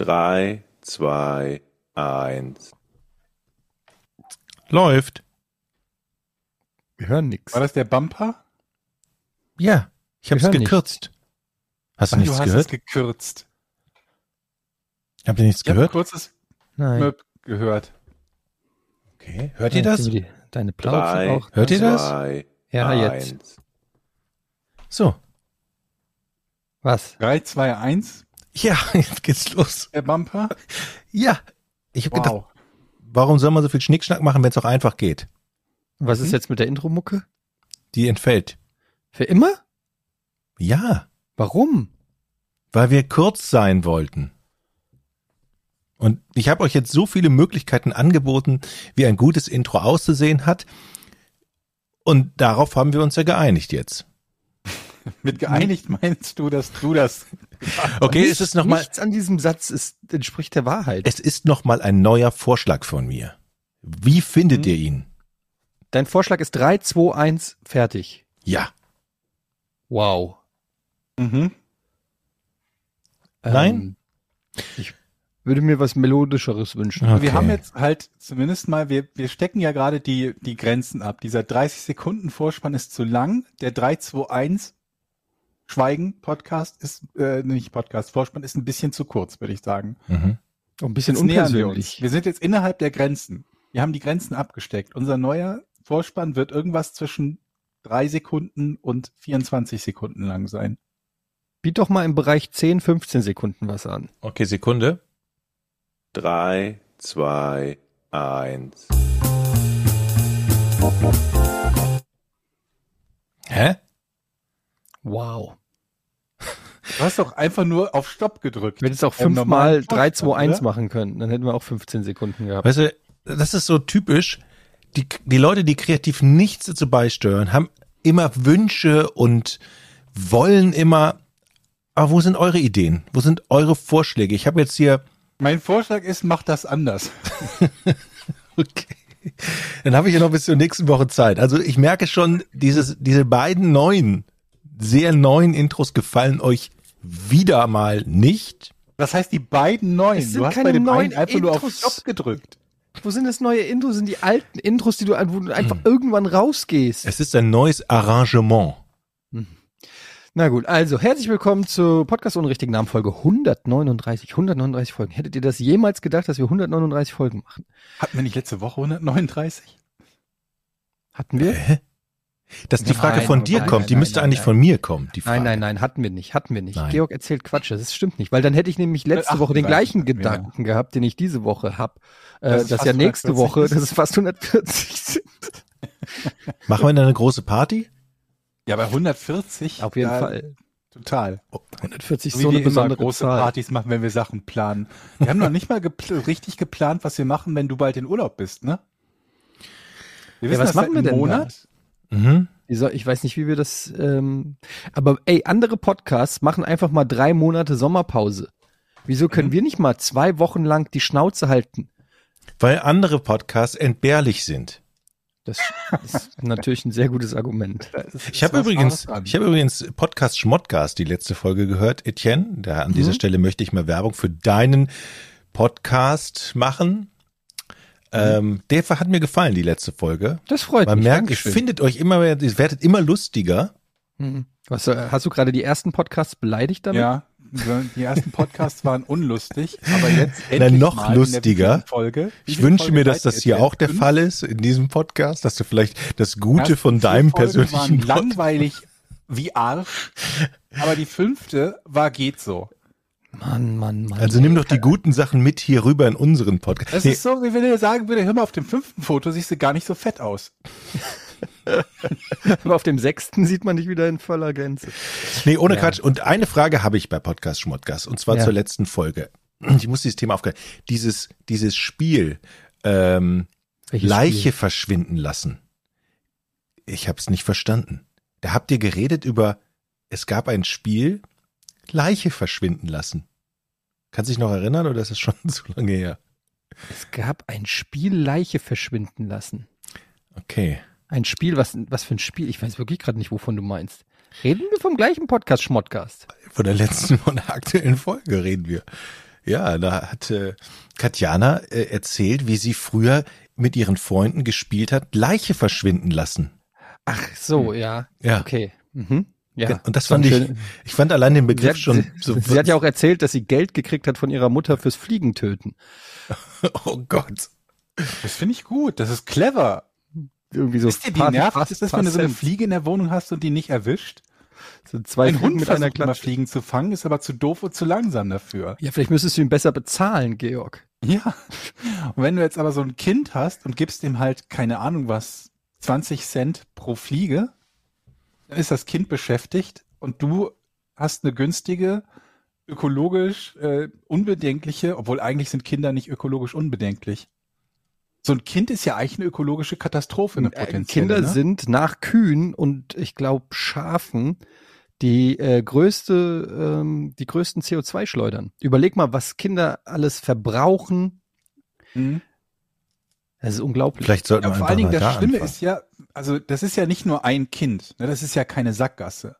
Drei, zwei, eins. Läuft. Wir hören nichts. War das der Bumper? Ja, ich habe es gekürzt. Hast du Ach, nichts du hast gehört? es gekürzt. Habt ihr nichts Ich habe ein gehört? kurzes Nein. Möp gehört. Okay, hört ihr das? Jetzt Deine Plauze Drei, auch. Hört ihr das? zwei, Ja, jetzt. eins. So. Was? 3, 2, 1, Ja, jetzt geht's los. der Bumper. Ja. Ich habe gedacht, Wow. warum soll man so viel Schnickschnack machen, wenn es auch einfach geht? Was Mhm. ist jetzt mit der Intro-Mucke? Die entfällt. Für immer? Ja, Warum? weil wir kurz sein wollten. Und ich habe euch jetzt so viele Möglichkeiten angeboten, wie ein gutes Intro auszusehen hat. Und darauf haben wir uns ja geeinigt jetzt. Mit geeinigt meinst du, dass du das. Okay, es ist nochmal, Nichts an diesem Satz ist, entspricht der Wahrheit. es ist noch mal ein neuer Vorschlag von mir. Wie findet Mhm. ihr ihn? Dein Vorschlag ist 3, 2, 1, fertig. Ja. Wow. Mhm. Nein? Ähm, ich würde mir was Melodischeres wünschen. Okay. Wir haben jetzt halt zumindest mal, wir, wir stecken ja gerade die, die Grenzen ab. Dieser 30 Sekunden Vorspann ist zu lang. Der 3, 2, 1 Schweigen Podcast ist, äh, nicht Podcast, Vorspann ist ein bisschen zu kurz, würde ich sagen. Mhm. Ein bisschen Jetzt nähern wir uns. unpersönlich. Wir sind jetzt innerhalb der Grenzen. Wir haben die Grenzen abgesteckt. Unser neuer Vorspann wird irgendwas zwischen drei Sekunden und 24 Sekunden lang sein. Biet doch mal im Bereich 10, 15 Sekunden was an. Okay, Sekunde. Drei, zwei, eins. Hä? Wow. Du hast doch einfach nur auf Stopp gedrückt. Wir hätten es auch fünfmal normalen 3, 2, Vorspann, 1 oder? machen können. Dann hätten wir auch 15 Sekunden gehabt. Weißt du, das ist so typisch. Die, die Leute, die kreativ nichts dazu beisteuern, haben immer Wünsche und wollen immer. Aber wo sind eure Ideen? Wo sind eure Vorschläge? Ich habe jetzt hier. Mein Vorschlag ist, mach das anders. Okay. Dann habe ich ja noch bis zur nächsten Woche Zeit. Also ich merke schon, dieses, diese beiden neuen, sehr neuen Intros gefallen euch wieder mal nicht. Das heißt, die beiden neuen. Es sind Du hast keine bei dem neuen einen einfach nur auf Intros. Stopp gedrückt. Wo sind das neue Intros? Sind die alten Intros, die du, wo du einfach irgendwann rausgehst? Es ist ein neues Arrangement. Na gut, also herzlich willkommen zu Podcast ohne richtigen Namen Folge 139. 139 Folgen. Hättet ihr das jemals gedacht, dass wir 139 Folgen machen? Hatten wir nicht letzte Woche 139? Hatten wir? Hä? Dass die Nein, Frage von dir nein, kommt, nein, die nein, müsste nein, eigentlich nein. von mir kommen. Die Frage. Nein, nein, nein, hatten wir nicht, hatten wir nicht. Nein. Georg erzählt Quatsch, das stimmt nicht, weil dann hätte ich nämlich letzte Äh, Woche den 38 gleichen Gedanken gehabt, den ich diese Woche hab. Äh, Dass das ja nächste 140 Woche, ist. dass es fast 140 sind. Machen wir dann eine große Party? Ja, bei 140. Auf jeden ja, Fall. Total. 140 So ist so eine besondere große Zahl. Partys machen, wenn wir Sachen planen. Wir haben noch nicht mal gepl richtig geplant, was wir machen, wenn du bald in Urlaub bist, ne? Wir Ja, was das machen wir denn da? Monat. Mhm. Ich weiß nicht, wie wir das, ähm, aber ey, andere Podcasts machen einfach mal drei Monate Sommerpause. Wieso können Mhm. wir nicht mal zwei Wochen lang die Schnauze halten? Weil andere Podcasts entbehrlich sind. Das, ist natürlich ein sehr gutes Argument. Ich habe übrigens, ich habe übrigens Podcast Schmottcast die letzte Folge gehört, Etienne. Da an dieser Mhm. Stelle möchte ich mal Werbung für deinen Podcast machen. Ähm, der hat mir gefallen, die letzte Folge. Das freut Man mich. merkt, ihr Dankeschön. findet euch immer mehr, ihr werdet immer lustiger. Mhm. Was, äh, hast du gerade die ersten Podcasts beleidigt damit? Ja, die ersten Podcasts waren unlustig, aber jetzt Na, endlich noch mal in der lustiger. Folge. Ich wünsche Folgen mir, dass das ihr hier auch der Fünf? Fall ist in diesem Podcast, dass du vielleicht das Gute Ersten von deinem Folgen persönlichen waren langweilig wie Arsch, aber die fünfte war geht so. Mann, Mann, Mann. Also nimm doch die guten Sachen mit hier rüber in unseren Podcast. Das Nee, ist so, wie wenn er sagen würde, hör mal, auf dem fünften Foto siehst du gar nicht so fett aus. Aber auf dem sechsten sieht man dich wieder in voller Gänze. Nee, ohne Ja. Quatsch. Und eine Frage habe ich bei Podcast Schmottgas, und zwar Ja. zur letzten Folge. Ich muss dieses Thema aufgreifen. Dieses, dieses Spiel, ähm, Welches Leiche Spiel? verschwinden lassen. Ich habe es nicht verstanden. Da habt ihr geredet über, es gab ein Spiel, Leiche verschwinden lassen. Kannst du dich noch erinnern oder ist es schon zu lange her? Es gab ein Spiel Leiche verschwinden lassen. Okay. Ein Spiel, was, was für ein Spiel? Ich weiß wirklich gerade nicht, wovon du meinst. Reden wir vom gleichen Podcast, Schmottcast? Von der letzten, von der aktuellen Folge reden wir. Ja, da hat äh, Katjana äh, erzählt, wie sie früher mit ihren Freunden gespielt hat, Leiche verschwinden lassen. Ach so, ja. Ja. Okay. Mhm. Ja. Und das fand ich, ich fand allein den Sie Begriff hat, schon sie, so. sie hat ja auch erzählt, dass sie Geld gekriegt hat von ihrer Mutter fürs Fliegentöten. oh Gott. Das finde ich gut. Das ist clever. Irgendwie so Wisst ihr, wie fast- nervig fast ist das, wenn du so eine. Fliege in der Wohnung hast und die nicht erwischt? So zwei Ein Fliegen Hund mit einer Klatsche. Fliegen zu fangen, ist aber zu doof und zu langsam dafür. Ja, vielleicht müsstest du ihn besser bezahlen, Georg. Ja. Und wenn du jetzt aber so ein Kind hast und gibst ihm halt, keine Ahnung was, 20 Cent pro Fliege, dann ist das Kind beschäftigt und du hast eine günstige, ökologisch äh, unbedenkliche, obwohl eigentlich sind Kinder nicht ökologisch unbedenklich. So ein Kind ist ja eigentlich eine ökologische Katastrophe, eine Äh, potenzielle. Kinder ne? sind nach Kühen und ich glaube Schafen die äh, größte, ähm, die größten CO2-Schleudern. Überleg mal, was Kinder alles verbrauchen. Mhm. Das ist unglaublich. Vielleicht sollten Ja, wir vor einfach allen Dingen das da Schlimme anfangen. ist ja, also das ist ja nicht nur ein Kind, ne, das ist ja keine Sackgasse.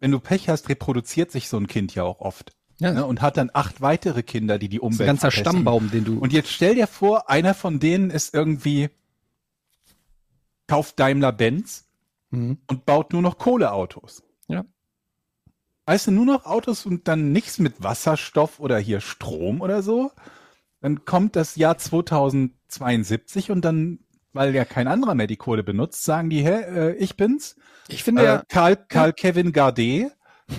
Wenn du Pech hast, reproduziert sich so ein Kind ja auch oft ja, ne, und hat dann acht weitere Kinder, die die das ist Umwelt ein ganzer verpesten. Stammbaum, den du. Und jetzt stell dir vor, einer von denen ist irgendwie kauft Daimler Benz Mhm. und baut nur noch Kohleautos. Ja. Weißt du, nur noch Autos und dann nichts mit Wasserstoff oder hier Strom oder so. Dann kommt das Jahr 2072 und dann, weil ja kein anderer mehr die Kohle benutzt, sagen die, hä, äh, ich bin's. Ich finde Äh, ja, Karl, Karl Kevin Gardet.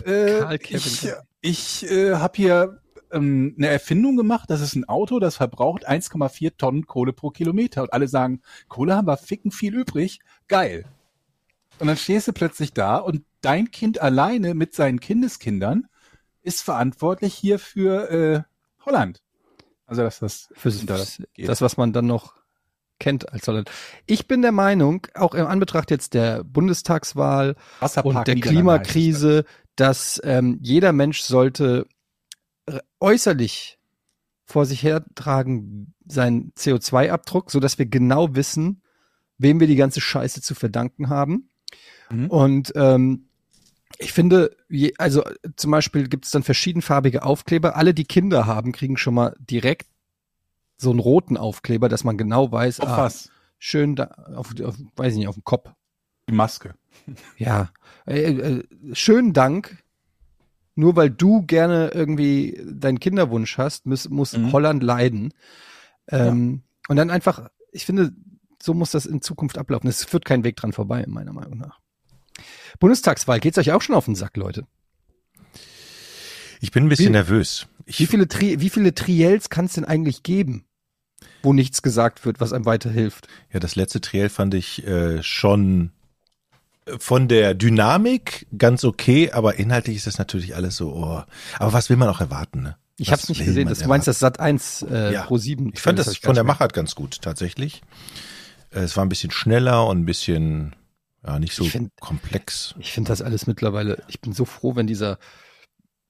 Äh, Karl Kevin ich ich äh, habe hier ähm, eine Erfindung gemacht. Das ist ein Auto, das verbraucht 1,4 Tonnen Kohle pro Kilometer. Und alle sagen, Kohle haben wir ficken viel übrig. Geil. Und dann stehst du plötzlich da und dein Kind alleine mit seinen Kindeskindern ist verantwortlich hier für äh, Holland. Also dass das fürs, geht. das, was man dann noch kennt als Holland. Ich bin der Meinung, auch im Anbetracht jetzt der Bundestagswahl Wasserpark und der Klimakrise, dass ähm, jeder Mensch sollte äh, äußerlich vor sich hertragen seinen CO2-Abdruck, so dass wir genau wissen, wem wir die ganze Scheiße zu verdanken haben. Mhm. Und ähm, ich finde, je, also zum Beispiel gibt es dann verschiedenfarbige Aufkleber. Alle, die Kinder haben, kriegen schon mal direkt so einen roten Aufkleber, dass man genau weiß, Auf ah, was? schön da, auf, auf, weiß ich nicht, auf dem Kopf. Die Maske. Ja, äh, äh, schönen Dank. Nur weil du gerne irgendwie deinen Kinderwunsch hast, muss, muss Mhm. Holland leiden. Ähm, Und dann einfach, ich finde, so muss das in Zukunft ablaufen. Es führt kein Weg dran vorbei, meiner Meinung nach. Bundestagswahl, geht's euch auch schon auf den Sack, Leute? Ich bin ein bisschen Wie- nervös. Ich, Wie viele, Tri wie viele Triels kann es denn eigentlich geben, wo nichts gesagt wird, was einem weiterhilft? Ja, das letzte Triell fand ich äh, schon äh, von der Dynamik ganz okay, aber inhaltlich ist das natürlich alles so. Oh. Aber was will man auch erwarten? Ne? Ich habe es nicht gesehen. Das, du meinst das Sat 1 äh, Ja. pro 7. Ich fand das von der Machart ganz gut, tatsächlich. Äh, Es war ein bisschen schneller und ein bisschen, ja, nicht so Ich find- komplex. Ich finde das alles mittlerweile, ich bin so froh, wenn dieser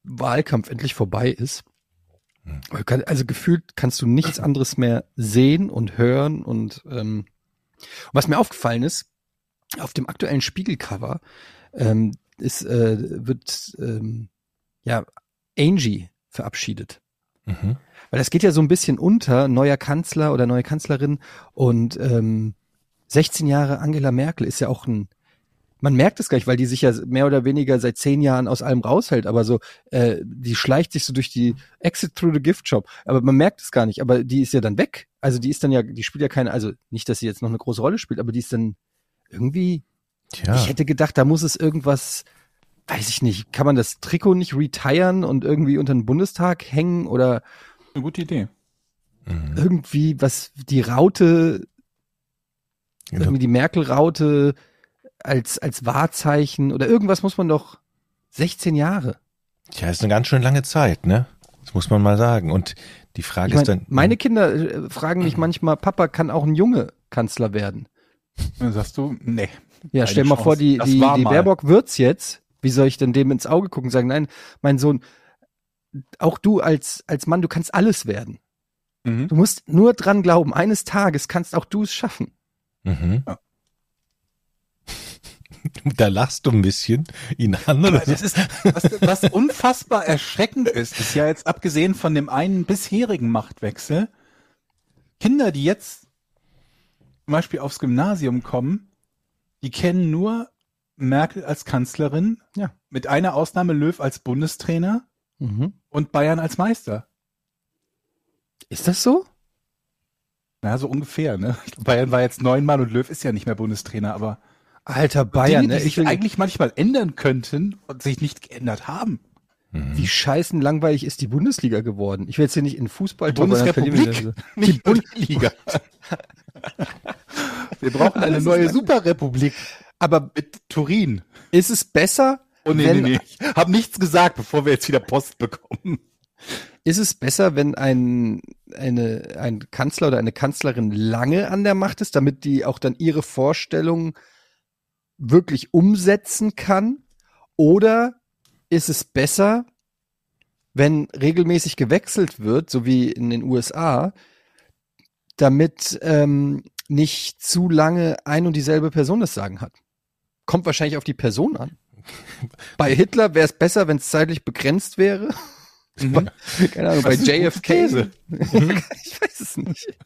Wahlkampf endlich vorbei ist. Hm. Also gefühlt kannst du nichts anderes mehr sehen und hören und ähm, was mir aufgefallen ist, auf dem aktuellen Spiegelcover ähm, ist, äh, wird ähm, ja Angie verabschiedet. Mhm. Weil das geht ja so ein bisschen unter, neuer Kanzler oder neue Kanzlerin und ähm, 16 Jahre Angela Merkel ist ja auch ein, man merkt es gar nicht, weil die sich ja mehr oder weniger seit zehn Jahren aus allem raushält, aber so, äh, die schleicht sich so durch die Exit through the Gift Shop, aber man merkt es gar nicht, aber die ist ja dann weg. Also die ist dann ja, die spielt ja keine, also nicht, dass sie jetzt noch eine große Rolle spielt, aber die ist dann irgendwie, Tja, ich hätte gedacht, da muss es irgendwas, weiß ich nicht, kann man das Trikot nicht retiren und irgendwie unter den Bundestag hängen oder Eine gute Idee. mhm. irgendwie was die Raute. Irgendwie die Merkel-Raute als, als Wahrzeichen oder irgendwas muss man doch 16 Jahre. Tja, ist eine ganz schön lange Zeit, ne? Das muss man mal sagen. Und die Frage Ich mein, ist dann. meine Kinder äh, fragen mich manchmal, Papa, kann auch ein Junge Kanzler werden? Dann sagst du, nee. Ja, stell mal Chance. vor, die, Das die, die. Baerbock wird's jetzt. Wie soll ich denn dem ins Auge gucken und sagen, nein, mein Sohn, auch du als, als Mann, du kannst alles werden. Mhm. Du musst nur dran glauben, eines Tages kannst auch du es schaffen. Mhm. Ja. Da lachst du ein bisschen ihn an. Oder? Das ist, was, was unfassbar erschreckend ist, ist ja jetzt abgesehen von dem einen bisherigen Machtwechsel, Kinder, die jetzt zum Beispiel aufs Gymnasium kommen, die kennen nur Merkel als Kanzlerin, Ja. mit einer Ausnahme Löw als Bundestrainer Mhm. und Bayern als Meister. Ist das so? Na, so ungefähr, ne? Bayern war jetzt neunmal und Löw ist ja nicht mehr Bundestrainer, aber Alter Bayern, Dinge, ne? die Ich sich eigentlich manchmal ändern könnten und sich nicht geändert haben. wie scheißen langweilig ist die Bundesliga geworden? Ich will jetzt hier nicht in Fußball Die Bundesrepublik, nicht Bundesliga. Wir brauchen eine neue Superrepublik Aber mit Turin. ist es besser, Oh nee, wenn, nee, nee. Ich hab nichts gesagt, bevor wir jetzt wieder Post bekommen. Ist es besser, wenn ein, eine, ein Kanzler oder eine Kanzlerin lange an der Macht ist, damit die auch dann ihre Vorstellungen wirklich umsetzen kann? Oder ist es besser, wenn regelmäßig gewechselt wird, so wie in den USA, damit ähm, nicht zu lange ein und dieselbe Person das Sagen hat? Kommt wahrscheinlich auf die Person an. Bei Hitler wäre es besser, wenn es zeitlich begrenzt wäre. Mhm. Keine Ahnung, bei JFK. These. ich weiß es nicht.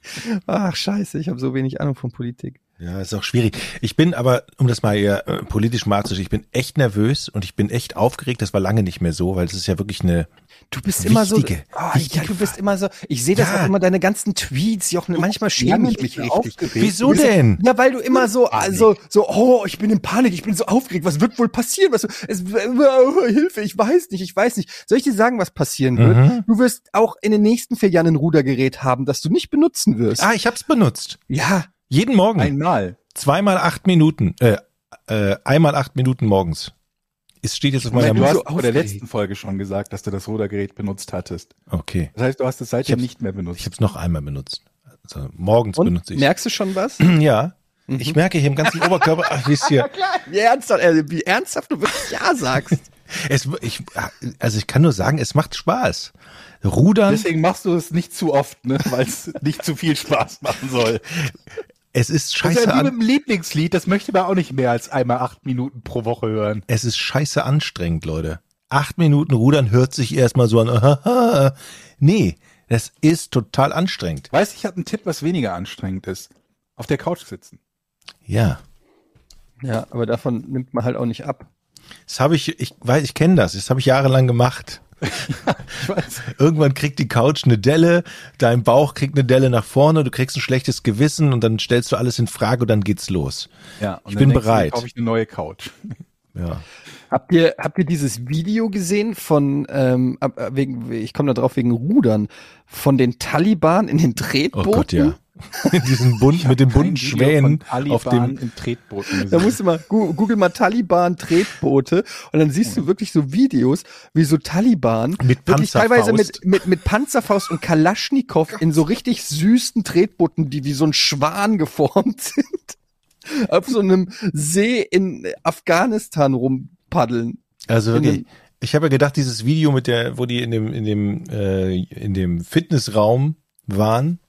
Ach, scheiße, ich habe so wenig Ahnung von Politik. Ja, ist auch schwierig. Ich bin aber, um das mal eher äh, politisch mal anzuschauen, ich bin echt nervös und ich bin echt aufgeregt. Das war lange nicht mehr so, weil es ist ja wirklich eine. Du bist immer so. Oh, ja, du bist immer so. Ich sehe das Ja. auch immer, deine ganzen Tweets, Jochen. Manchmal schäme ich mich richtig. Wieso denn? Ja, weil du immer so, also, so, oh, ich bin in Panik, ich bin so aufgeregt, was wird wohl passieren? Was, es, äh, Hilfe, ich weiß nicht, ich weiß nicht. Soll ich dir sagen, was passieren wird? Mhm. Du wirst auch in den nächsten vier Jahren ein Rudergerät haben, das du nicht benutzen wirst. Ah, ich hab's benutzt. Ja, Jeden Morgen. Einmal. Zweimal acht Minuten. Äh, äh, einmal acht Minuten morgens. Es steht jetzt auf meiner Du bin hast vor der letzten Folge schon gesagt, dass du das Rudergerät benutzt hattest. Okay. Das heißt, du hast es seitdem nicht mehr benutzt. Ich hab's noch einmal benutzt. Also morgens und benutze ich. merkst du schon was? Ja. Ich merke hier im ganzen Oberkörper, ach, wisst ihr, Wie ernsthaft, äh, wie ernsthaft du wirklich Ja sagst. es, ich, also ich kann nur sagen, es macht Spaß. Rudern, Deswegen machst du es nicht zu oft, ne? weil es nicht zu viel Spaß machen soll. es ist Das ist scheiße ja wie mit dem Lieblingslied, das möchte man auch nicht mehr als einmal acht Minuten pro Woche hören. es ist scheiße anstrengend, Leute. Acht Minuten Rudern hört sich erstmal so an, aha, nee, das ist total anstrengend. Weißt du, ich habe einen Tipp, was weniger anstrengend ist. Auf der Couch sitzen. Ja. Ja, aber davon nimmt man halt auch nicht ab. Das habe ich, ich weiß, ich kenne das, das habe ich jahrelang gemacht. Ich weiß. Irgendwann kriegt die Couch eine Delle, dein Bauch kriegt eine Delle nach vorne, du kriegst ein schlechtes Gewissen und dann stellst du alles in Frage und dann geht's los. Ja, und Ich dann bin bereit. kaufe ich eine neue Couch. Ja. Habt ihr, habt ihr dieses Video gesehen von, ähm, äh, wegen, ich komme da drauf wegen Rudern, von den Taliban in den Oh Tretbooten? Gott, ja. Diesen Bund mit dem bunten Schwänen auf dem. im Tretbooten Da musst du mal, google mal Taliban Tretboote und dann siehst du wirklich so Videos, wie so Taliban Mit wirklich teilweise mit, mit, mit Panzerfaust und Kalaschnikow in so richtig süßen Tretbooten, die wie so ein Schwan geformt sind, auf so einem See in Afghanistan rumpaddeln. Also wirklich, ich habe ja gedacht, dieses Video mit der, wo die in dem, in dem, äh, in dem Fitnessraum waren,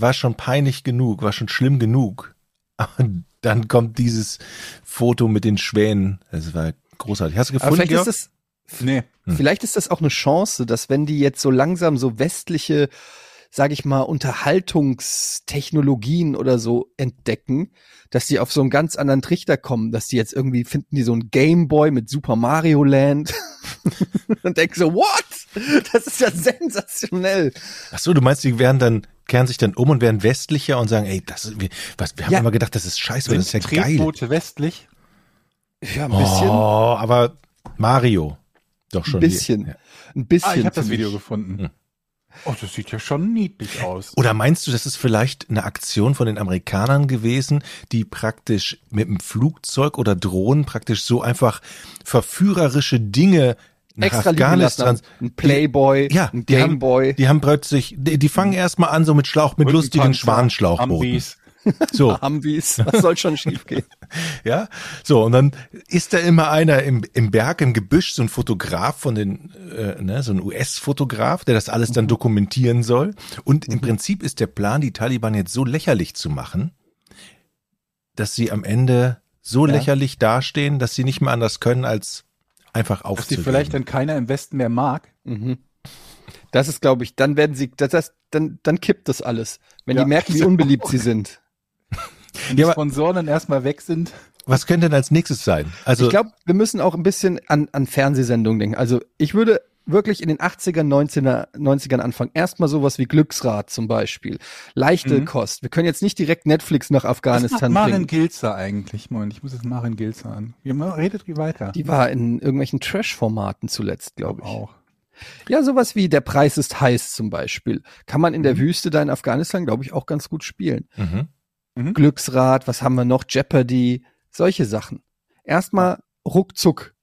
war schon peinlich genug, war schon schlimm genug. Und dann kommt dieses Foto mit den Schwänen. Das war großartig. Hast du Aber gefunden, vielleicht ist das, Nee. Hm. Vielleicht ist das auch eine Chance, dass wenn die jetzt so langsam so westliche, sage ich mal, Unterhaltungstechnologien oder so entdecken, dass die auf so einen ganz anderen Trichter kommen, dass die jetzt irgendwie finden die so ein Gameboy mit Super Mario Land und denken so, what? Das ist ja sensationell. Ach so, du meinst, die werden dann, kehren sich dann um und werden westlicher und sagen, ey, das ist, wir, was, wir haben Ja. immer gedacht, das ist scheiße, aber das ist ja Sind geil. Tretboote westlich? Ja, ein bisschen. Oh, aber Mario. Doch schon. ein bisschen. Ja. Ein bisschen. Ah, ich habe das Video gefunden. Hm. Oh, das sieht ja schon niedlich aus. Oder meinst du, das ist vielleicht eine Aktion von den Amerikanern gewesen, die praktisch mit dem Flugzeug oder Drohnen praktisch so einfach verführerische Dinge nach Extra Afghanistan. Ein Playboy, Ja, ein die haben, Gameboy. die haben plötzlich, die, die fangen erstmal an so mit Schlauch, mit lustigen. Humvees. So, Humvees. Was soll schon schiefgehen? ja, so und dann ist da immer einer im, im Berg, im Gebüsch, so ein Fotograf von den, äh, ne, so ein US-Fotograf, der das alles dann dokumentieren soll. Und im Prinzip ist der Plan, die Taliban jetzt so lächerlich zu machen, dass sie am Ende so Ja. lächerlich dastehen, dass sie nicht mehr anders können, als einfach Dass die aufzugeben. vielleicht dann keiner im Westen mehr mag. Mhm. Das ist, glaube ich, dann werden sie, das, das, dann, dann kippt das alles, wenn Ja. die merken, wie unbeliebt sie sind. Wenn die Ja, Sponsoren dann erstmal weg sind. Was könnte denn als nächstes sein? Also ich glaube, wir müssen auch ein bisschen an, an Fernsehsendungen denken. Also ich würde wirklich in den 80ern, 90er, 90ern anfangen. Erstmal sowas wie Glücksrad zum Beispiel. Leichte Mhm. Kost. Wir können jetzt nicht direkt Netflix nach Was macht Afghanistan Maren. Gilzer eigentlich? Moment, ich muss jetzt Maren Gilzer an. Redet wie weiter. Die war in irgendwelchen Trash-Formaten zuletzt, glaube ich. auch. Ja, sowas wie Der Preis ist heiß zum Beispiel. Kann man in der Mhm. Wüste da in Afghanistan, glaube ich, auch ganz gut spielen. mhm. Glücksrad, was haben wir noch? Jeopardy, solche Sachen. Erstmal ruckzuck.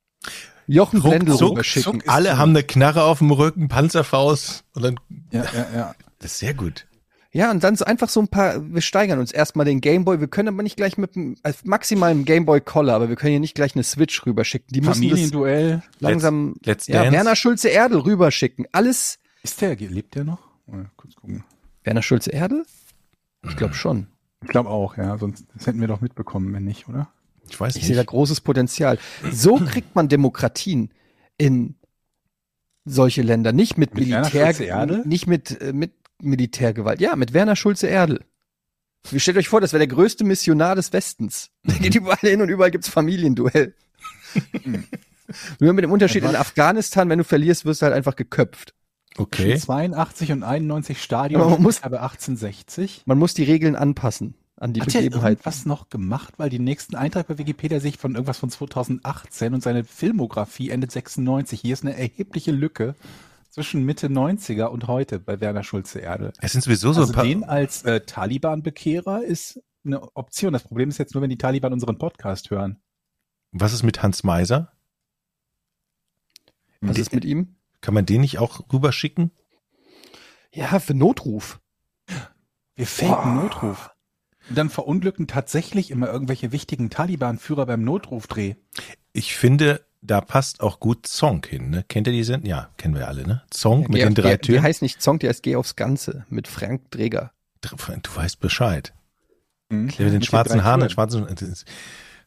Jochen Blendl Ruckzuck, rüberschicken. ist alle haben eine Knarre auf dem Rücken, Panzerfaust und dann Ja, ja, ja. das ist sehr gut. Ja, und dann so einfach so ein paar, wir steigern uns erstmal den Gameboy. Wir können aber nicht gleich mit dem, also maximal im Gameboy Collar, aber wir können hier nicht gleich eine Switch rüberschicken. Die müssen das Familienduell. langsam, Let's ja, Dance. Werner Schulze Erdel rüberschicken. Alles, Ist der, lebt der noch? Mal kurz gucken. Werner Schulze Erdel? Ich glaube schon. Ich glaube auch, ja. Sonst das hätten wir doch mitbekommen, wenn nicht, oder? Ich weiß Ich sehe da nicht. großes Potenzial. So kriegt man Demokratien in solche Länder. Nicht mit, Mit Militär, nicht mit, äh, mit Militärgewalt. Ja, mit Werner Schulze Erdel. Wie stellt euch vor, das wäre der größte Missionar des Westens. Der geht überall hin und überall gibt's Familienduell. Nur mit dem Unterschied, in Afghanistan, wenn du verlierst, wirst du halt einfach geköpft. Okay. 82 und 91 Stadion. Aber man muss- ich habe 1860. Man muss die Regeln anpassen an die Hat er Begebenheit. irgendwas noch gemacht? Weil die nächsten Eintrag bei Wikipedia sich von irgendwas von 2018 und seine Filmografie endet 96. Hier ist eine erhebliche Lücke zwischen Mitte 90er und heute bei Werner Schulze Erde. Es sind sowieso so Also ein paar. den als äh, Taliban-Bekehrer ist eine Option. Das Problem ist jetzt nur, wenn die Taliban unseren Podcast hören. Was ist mit Hans Meiser? Was ist mit ihm? Kann man den nicht auch rüberschicken? Ja, für Notruf. Wir faken Notruf. Dann verunglücken tatsächlich immer irgendwelche wichtigen Taliban-Führer beim Notrufdreh. Ich finde, da passt auch gut Song hin. Ne? Kennt ihr die Sendung? Ja, kennen wir alle. Ne? Song mit Geh- den drei die, die Türen. heißt nicht Song, die heißt Geh aufs Ganze mit Frank Dreger. Du weißt Bescheid. Mhm. Der mit den Mit schwarzen Haaren, den schwarzen. das ist-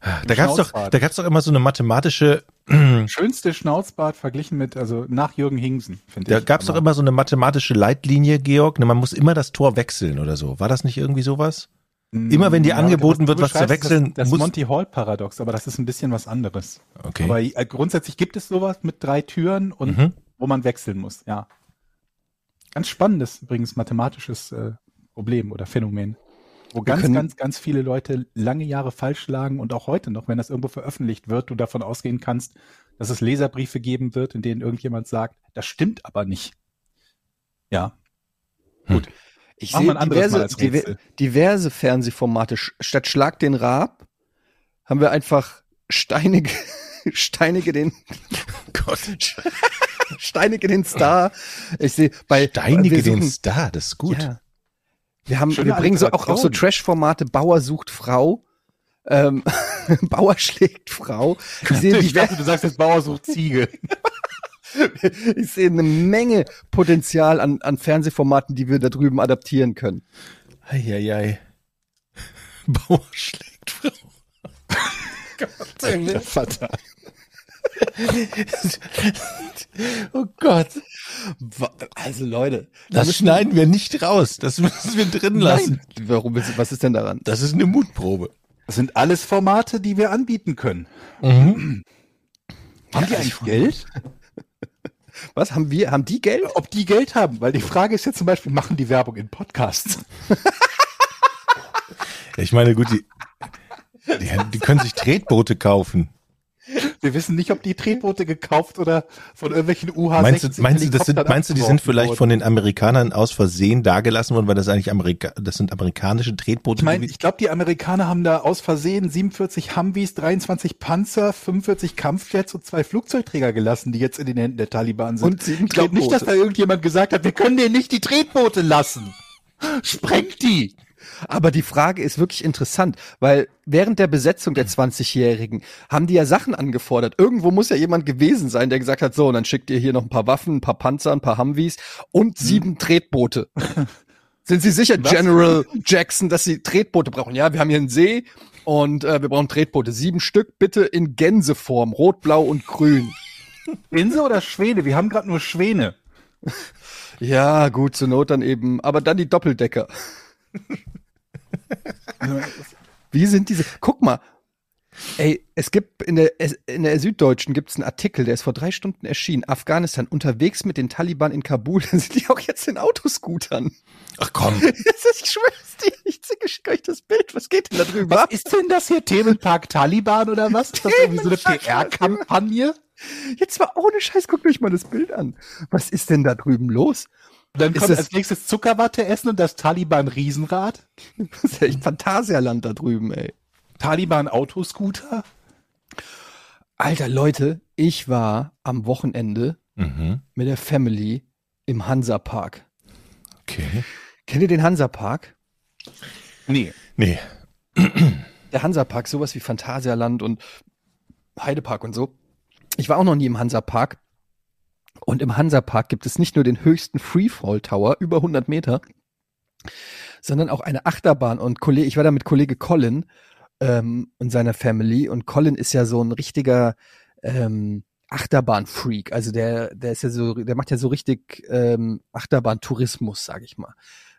Da doch, Schnauzbart. da gab's doch immer so eine mathematische, Schönste Schnauzbart verglichen mit, also nach Jürgen Hingsen, finde da ich. gab's doch immer so eine mathematische Leitlinie, Georg. Ne, man muss immer das Tor wechseln oder so. War das nicht irgendwie sowas? Immer wenn dir Ja, angeboten wird, was zu wechseln, Das, das muss- Monty Hall Paradox, aber das ist ein bisschen was anderes. Okay. Aber äh, grundsätzlich gibt es sowas mit drei Türen und Mhm. wo man wechseln muss, ja. Ganz spannendes übrigens mathematisches äh, Problem oder Phänomen. Wo ganz, können- ganz, ganz viele Leute lange Jahre falsch lagen und auch heute noch, wenn das irgendwo veröffentlicht wird, du davon ausgehen kannst, dass es Leserbriefe geben wird, in denen irgendjemand sagt, das stimmt aber nicht. Ja, Ich sehe diverse, diverse Fernsehformate. Statt Schlag den Raab haben wir einfach Steinige, Steinige den, Gott. Steinige den Star. Ich sehe bei Steinige wir den suchen- Star, das ist gut. Ja. Wir haben, Schöne wir bringen so auch, auch so. Trash-Formate. Bauer sucht Frau. Ähm, Bauer schlägt Frau. Ich sehe ich dachte, du sagst jetzt Bauer sucht Ziege. ich sehe eine Menge Potenzial an, an Fernsehformaten, die wir da drüben adaptieren können. Eieiei. Bauer schlägt Frau. Vater. Oh Gott. Also Leute, da Das schneiden wir nicht raus. Das müssen wir drin lassen. Nein. Warum, ist- was ist denn daran? Das ist eine Mutprobe. Das sind alles Formate, die wir anbieten können. Mhm. Haben die eigentlich Geld? Was haben wir? Haben die Geld? Ob die Geld haben? Weil die Frage ist ja zum Beispiel, machen die Werbung in Podcasts? Ich meine, gut, die, die, die können sich Tretboote kaufen. Wir wissen nicht, ob die Tretboote gekauft oder von irgendwelchen UH-60 Meinst du, meinst du, das sind, meinst du, die sind vielleicht wurden? von den Amerikanern aus Versehen dagelassen worden, weil das eigentlich Amerika das sind amerikanische Tretboote? Ich meine, ich glaube, die Amerikaner haben da aus Versehen 47 Humvees, 23 Panzer, 45 Kampfjets und zwei Flugzeugträger gelassen, die jetzt in den Händen der Taliban sind. Und sieben ich glaube nicht, dass da irgendjemand gesagt hat, wir können denen nicht die Tretboote lassen. Sprengt die! Aber die Frage ist wirklich interessant, weil während der Besetzung der 20-Jährigen haben die ja Sachen angefordert. Irgendwo muss ja jemand gewesen sein, der gesagt hat, so, und dann schickt ihr hier noch ein paar Waffen, ein paar Panzer, ein paar Humvees und sieben Tretboote. Sind Sie sicher, Was? General Jackson, dass Sie Tretboote brauchen? Ja, wir haben hier einen See und äh, wir brauchen Tretboote. Sieben Stück bitte in Gänseform, rot, blau und grün. Insel oder Schwäne? Wir haben gerade nur Schwäne. Ja, gut, zur Not dann eben, aber dann die Doppeldecker. Wie sind diese? Guck mal. Ey, es gibt in der, in der Süddeutschen gibt es einen Artikel, der ist vor drei Stunden erschienen. Afghanistan unterwegs mit den Taliban in Kabul. Da sind die auch jetzt in Autoscootern. Ach komm. Ich schwör's dir, ich schicke euch das Bild. Was geht denn da drüber Was ist denn das hier? Themenpark Taliban oder was? Ist das irgendwie so eine PR-Kampagne? Jetzt mal ohne Scheiß, guckt euch mal das Bild an. Was ist denn da drüben los? Dann Ist kommt das- als nächstes Zuckerwatte essen und das Taliban Riesenrad. Das ist ja echt Phantasialand da drüben, ey. Taliban Autoscooter. Alter, Leute, ich war am Wochenende Mhm. mit der Family im Hansapark. Okay. Kennt ihr den Hansapark? Nee. Nee. Der Hansapark, sowas wie Phantasialand und Heidepark und so. Ich war auch noch nie im Hansapark. Und im Hansapark gibt es nicht nur den höchsten Freefall Tower, über 100 Meter, sondern auch eine Achterbahn. Und Kollege, ich war da mit Kollege Colin ähm, und seiner Family. Und Colin ist ja so ein richtiger ähm, Achterbahn-Freak. Also der, der ist ja so, der macht ja so richtig ähm, Achterbahn-Tourismus, sage ich mal.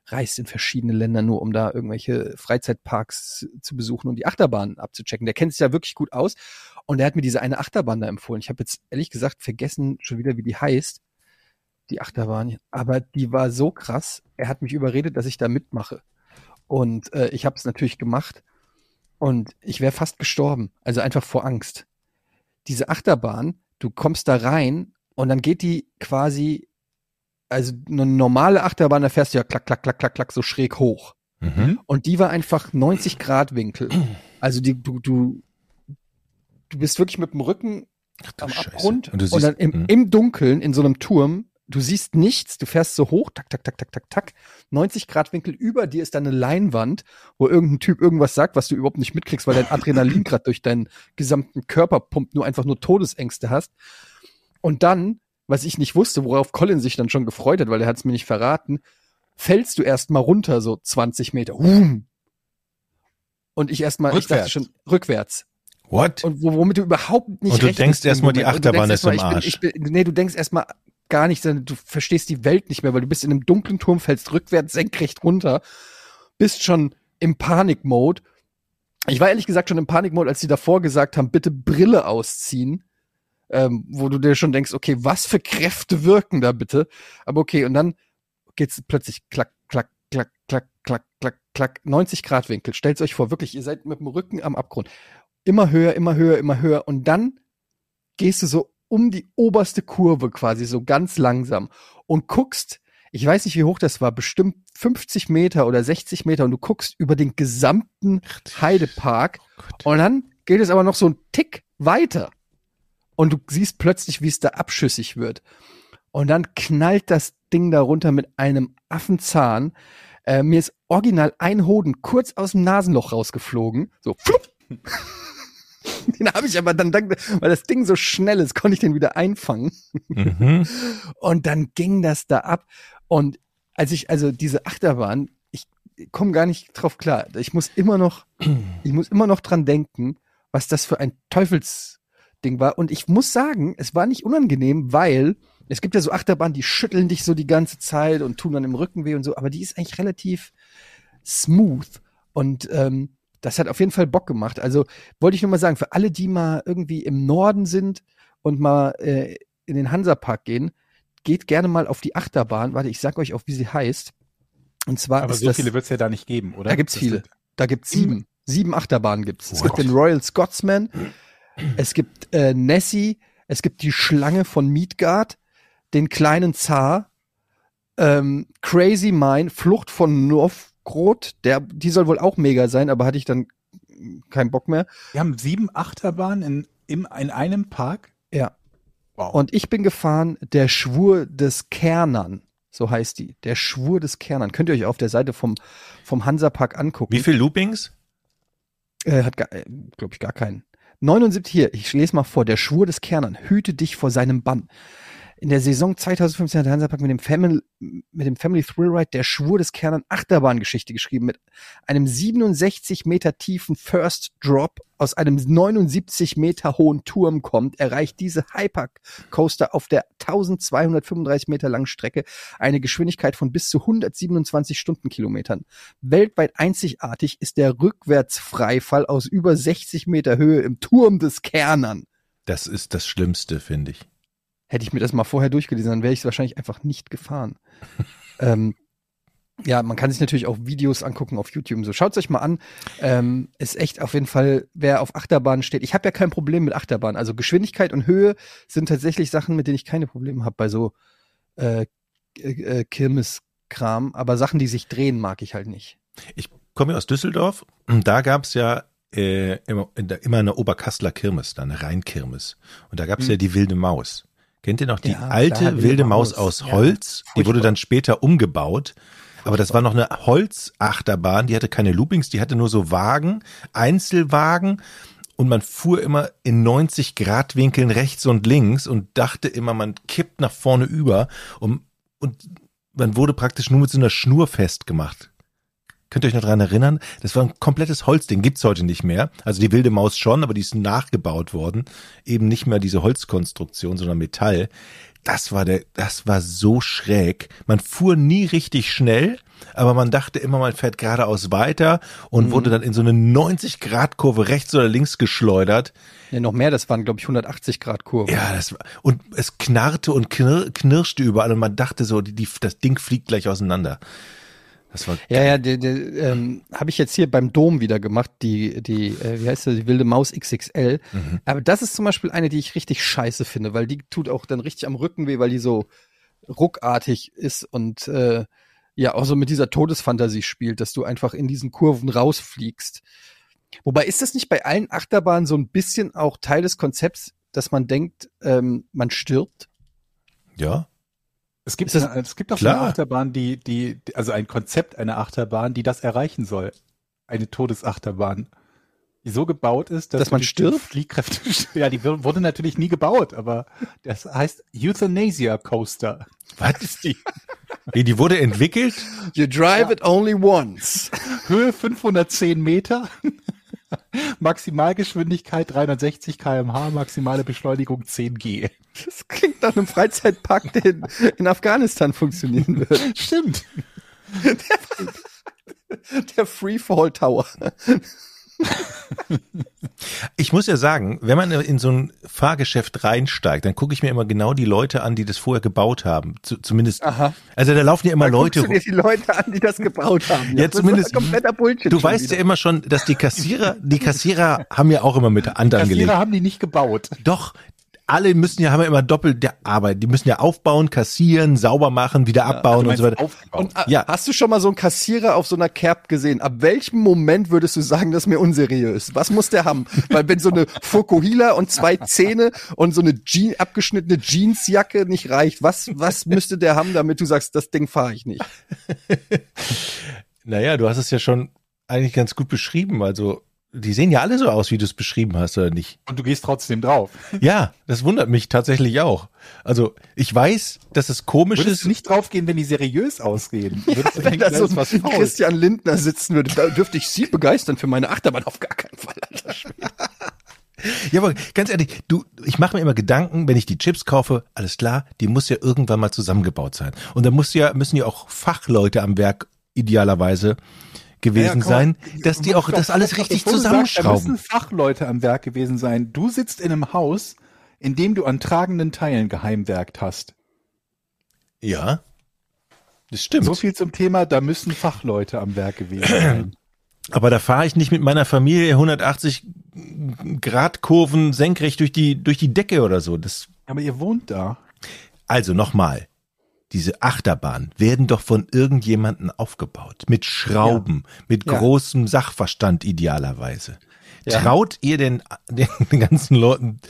Reist in verschiedene Länder nur, um da irgendwelche Freizeitparks zu besuchen und die Achterbahn abzuchecken. Der kennt sich ja wirklich gut aus. Und er hat mir diese eine Achterbahn da empfohlen. Ich habe jetzt ehrlich gesagt vergessen schon wieder, wie die heißt, die Achterbahn. Aber die war so krass. Er hat mich überredet, dass ich da mitmache. Und äh, ich habe es natürlich gemacht. Und ich wäre fast gestorben. Also einfach vor Angst. Diese Achterbahn, du kommst da rein und dann geht die quasi, also eine normale Achterbahn, da fährst du ja klack, klack, klack, klack, klack so schräg hoch. Mhm. Und die war einfach 90 Grad Winkel. Also die, du, du, du bist wirklich mit dem Rücken Ach am Scheiße. Abgrund Und, du und, dann im, Mhm. im Dunkeln in so einem Turm. Du siehst nichts, du fährst so hoch, tak, tak, tak, tak, tak, tak. 90 Grad Winkel über dir ist dann eine Leinwand, wo irgendein Typ irgendwas sagt, was du überhaupt nicht mitkriegst, weil dein Adrenalin gerade durch deinen gesamten Körper pumpt, nur einfach nur Todesängste hast. Und dann, was ich nicht wusste, worauf Colin sich dann schon gefreut hat, weil er hat es mir nicht verraten, fällst du erst mal runter, so 20 Meter. Hum. Und ich erst mal, ich dachte schon, rückwärts. What? Und wo- womit du überhaupt nicht Und du denkst im erst mal, die du Achterbahn ist im Arsch. Ich bin, ich bin, nee, du denkst erstmal gar nicht, sondern du verstehst die Welt nicht mehr, weil du bist in einem dunklen Turm, fällst rückwärts senkrecht runter, bist schon im Panikmode. Ich war ehrlich gesagt schon im Panikmode, als die davor gesagt haben, bitte Brille ausziehen. Ähm, wo du dir schon denkst, okay, was für Kräfte wirken da bitte? Aber okay, und dann geht's plötzlich klack, klack, klack, klack, klack, klack, klack, 90 Grad Winkel. Stellt euch vor, wirklich, ihr seid mit dem Rücken am Abgrund. Immer höher, immer höher, immer höher. Und dann gehst du so um die oberste Kurve quasi, so ganz langsam und guckst, ich weiß nicht, wie hoch das war, bestimmt 50 Meter oder 60 Meter und du guckst über den gesamten Heidepark Oh und dann geht es aber noch so einen Tick weiter. Und du siehst plötzlich, wie es da abschüssig wird. Und dann knallt das Ding da runter mit einem Affenzahn. Äh, mir ist original ein Hoden kurz aus dem Nasenloch rausgeflogen. So, flupp. Den habe ich aber dann, dank, weil das Ding so schnell ist, konnte ich den wieder einfangen. Mhm. Und dann ging das da ab. Und als ich, also diese Achterbahn, ich komme gar nicht drauf klar. Ich muss immer noch, ich muss immer noch dran denken, was das für ein Teufelsding war. Und ich muss sagen, es war nicht unangenehm, weil es gibt ja so Achterbahnen, die schütteln dich so die ganze Zeit und tun dann im Rücken weh und so, aber die ist eigentlich relativ smooth. Und ähm, das hat auf jeden Fall Bock gemacht. Also wollte ich nur mal sagen, für alle, die mal irgendwie im Norden sind und mal äh, in den Hansapark gehen, geht gerne mal auf die Achterbahn. Warte, ich sag euch auch, wie sie heißt. Und zwar Aber so das, viele wird es ja da nicht geben, oder? Da gibt's Das viele. da gibt's sieben. Sieben Achterbahnen gibt's. Es What? gibt den Royal Scotsman, es gibt äh, Nessie, es gibt die Schlange von Midgard, den kleinen Zar, ähm, Crazy Mine, Flucht von Novgorod, der, die soll wohl auch mega sein, aber hatte ich dann keinen Bock mehr. Wir haben sieben Achterbahnen in, im, in einem Park. Ja. Wow. Und ich bin gefahren, der Schwur des Kernern. So heißt die. Der Schwur des Kernern. Könnt ihr euch auf der Seite vom, vom Hansapark angucken. Wie viel Loopings? Äh, hat, äh, glaube ich, gar keinen. 79 hier, ich lese mal vor. Der Schwur des Kernern. Hüte dich vor seinem Bann. In der Saison 2015 hat der Hansapark mit dem Family, mit dem Family Thrill Ride der Schwur des Kernern Achterbahngeschichte geschrieben mit einem 67 Meter tiefen First Drop aus einem 79 Meter hohen Turm kommt, erreicht diese Hypercoaster auf der 1235 Meter langen Strecke eine Geschwindigkeit von bis zu 127 Stundenkilometern. Weltweit einzigartig ist der Rückwärtsfreifall aus über 60 Meter Höhe im Turm des Kernern. Das ist das Schlimmste, finde ich. Hätte ich mir das mal vorher durchgelesen, dann wäre ich es wahrscheinlich einfach nicht gefahren. ähm, ja, man kann sich natürlich auch Videos angucken auf YouTube und so. Schaut euch mal an. Ähm, ist echt auf jeden Fall, wer auf Achterbahn steht. Ich habe ja kein Problem mit Achterbahn. Also Geschwindigkeit und Höhe sind tatsächlich Sachen, mit denen ich keine Probleme habe bei so äh, äh, Kirmeskram. Aber Sachen, die sich drehen, mag ich halt nicht. Ich komme aus Düsseldorf und da gab's ja äh, immer, immer eine Oberkassler Kirmes, da eine Rheinkirmes. Und da gab's Hm. ja die wilde Maus. Kennt ihr noch die Ja, alte klar, wilde, wilde Maus Maus. aus Ja, Holz? die wurde dann später umgebaut. Aber das war noch eine Holzachterbahn, die hatte keine Loopings, die hatte nur so Wagen, Einzelwagen und man fuhr immer in 90 Grad Winkeln rechts und links und dachte immer, man kippt nach vorne über und, und man wurde praktisch nur mit so einer Schnur festgemacht. Könnt ihr euch noch dran erinnern? Das war ein komplettes Holzding, gibt's heute nicht mehr. Also die wilde Maus schon, aber die ist nachgebaut worden. Eben nicht mehr diese Holzkonstruktion, sondern Metall. Das war der, das war so schräg. Man fuhr nie richtig schnell, aber man dachte immer, man fährt geradeaus weiter und wurde dann in so eine 90-Grad-Kurve rechts oder links geschleudert. Ja, noch mehr, das waren, glaube ich, 180 Grad Kurven. Ja, das war, und es knarrte und knir, knirschte überall und man dachte so, die, die, das Ding fliegt gleich auseinander. Das war Ja, ja, ähm, habe ich jetzt hier beim Dom wieder gemacht, die, die, äh, wie heißt das, die wilde Maus XXL. Mhm. Aber das ist zum Beispiel eine, die ich richtig scheiße finde, weil die tut auch dann richtig am Rücken weh, weil die so ruckartig ist und äh, ja auch so mit dieser Todesfantasie spielt, dass du einfach in diesen Kurven rausfliegst. Wobei ist das nicht bei allen Achterbahnen so ein bisschen auch Teil des Konzepts, dass man denkt, ähm, man stirbt? ja. Es gibt, das- eine, es gibt auch eine Achterbahn, die, die, die- also ein Konzept einer Achterbahn, die das erreichen soll. Eine Todesachterbahn. Die so gebaut ist, dass, Dass man die stirbt? Fliehkräfte, ja, die wur- wurde natürlich nie gebaut, aber das heißt Euthanasia Coaster. Was? ist die? Wie, die wurde entwickelt? You drive it only once. Höhe 510 Meter. Maximalgeschwindigkeit 360 kmh, maximale Beschleunigung 10 G. Das klingt nach einem Freizeitpark, der in, in Afghanistan funktionieren wird. Stimmt. Der Freefall Tower. Ich muss ja sagen, wenn man in so ein Fahrgeschäft reinsteigt, dann gucke ich mir immer genau die Leute an, die das vorher gebaut haben. Zu, zumindest. Aha. Also da laufen ja immer Leute. Guckst du dir die Leute an, die das gebaut haben. Ja, Das ist zumindest- kompletter Bullshit. Du weißt ja wieder. immer schon, dass die Kassierer, die Kassierer haben ja auch immer mit Hand angelegt. Kassierer haben die nicht gebaut. Doch, alle müssen ja, haben ja immer doppelt der Arbeit. Die müssen ja aufbauen, kassieren, sauber machen, wieder abbauen und so weiter. Aufgebaut. Und, äh, Ja. Hast du schon mal so einen Kassierer auf so einer Kerb gesehen? Ab welchem Moment würdest du sagen, das ist mir unseriös? Was muss der haben? Weil wenn so eine Fukuhila und zwei Zähne und so eine Jean, abgeschnittene Jeansjacke nicht reicht, was, was müsste der haben, damit du sagst, das Ding fahre ich nicht? Naja, du hast es ja schon eigentlich ganz gut beschrieben. Also, die sehen ja alle so aus, wie du es beschrieben hast, oder nicht? Und du gehst trotzdem drauf. Ja, das wundert mich tatsächlich auch. Also, ich weiß, dass es komisch Würdest ist. du nicht draufgehen, wenn die seriös ausgehen? Würdest du Wenn da so was faul? Christian Lindner sitzen würde, da dürfte ich Sie begeistern für meine Achterbahn auf gar keinen Fall. Ja, aber ganz ehrlich, du, ich mache mir immer Gedanken, wenn ich die Chips kaufe, alles klar, die muss ja irgendwann mal zusammengebaut sein. Und da muss ja, müssen ja auch Fachleute am Werk idealerweise gewesen Ja, sein, dass die auch das alles richtig du sagst, Da zusammenschrauben. müssen Fachleute am Werk gewesen sein. Du sitzt in einem Haus, in dem du an tragenden Teilen geheimwerkt hast. Ja, das stimmt. So viel zum Thema, da müssen Fachleute am Werk gewesen sein. Aber da fahre ich nicht mit meiner Familie 180 Grad Kurven senkrecht durch die durch die Decke oder so. Das Aber ihr wohnt da. also nochmal. Diese Achterbahn werden doch von irgendjemanden aufgebaut. Mit Schrauben, mit Ja. großem Sachverstand idealerweise. Ja. Traut ihr denn den, den ganzen Leuten,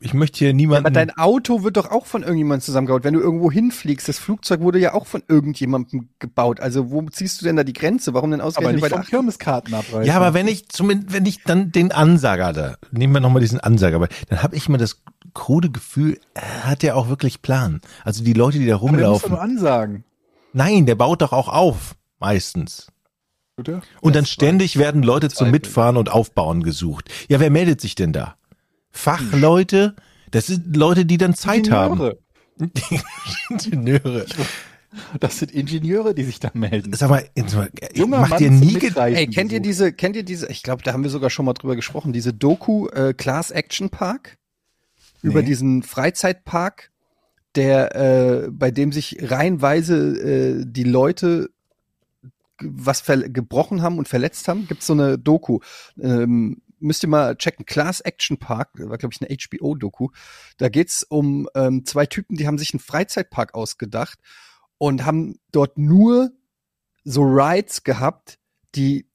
ich, ich möchte hier niemanden, Aber dein Auto wird doch auch von irgendjemandem zusammengebaut. Wenn du irgendwo hinfliegst, das Flugzeug wurde ja auch von irgendjemandem gebaut. Also wo ziehst du denn da die Grenze? Warum denn Aber ausgerechnet nicht bei der vom Kirmeskartenabreißen. ja, aber wenn ich zumindest, wenn ich dann den Ansager da, nehmen wir nochmal diesen Ansager, aber dann habe ich immer das krude Gefühl, er hat ja auch wirklich Plan. Also die Leute, die da Aber der muss doch rumlaufen. nur ansagen. Nein, der baut doch auch auf, meistens. Und dann ständig werden Leute zum. Mitfahren und Aufbauen gesucht. Ja, wer meldet sich denn da? Fachleute? Das sind Leute, die dann Zeit haben. Ingenieure. Ingenieure. Das sind Ingenieure, die sich da melden. Sag mal, Junger macht Mann ihr nie Ey, kennt ihr diese, kennt ihr diese, ich glaube, da haben wir sogar schon mal drüber gesprochen, diese Doku äh, Class Action Park? Über Nee. diesen Freizeitpark, der, äh, bei dem sich reihenweise äh, die Leute was gebrochen haben und verletzt haben, gibt's so eine Doku. Ähm, müsst ihr mal checken. Class Action Park, war, glaube ich, eine HBO-Doku. Da geht's um ähm, zwei Typen, die haben sich einen Freizeitpark ausgedacht und haben dort nur so Rides gehabt, die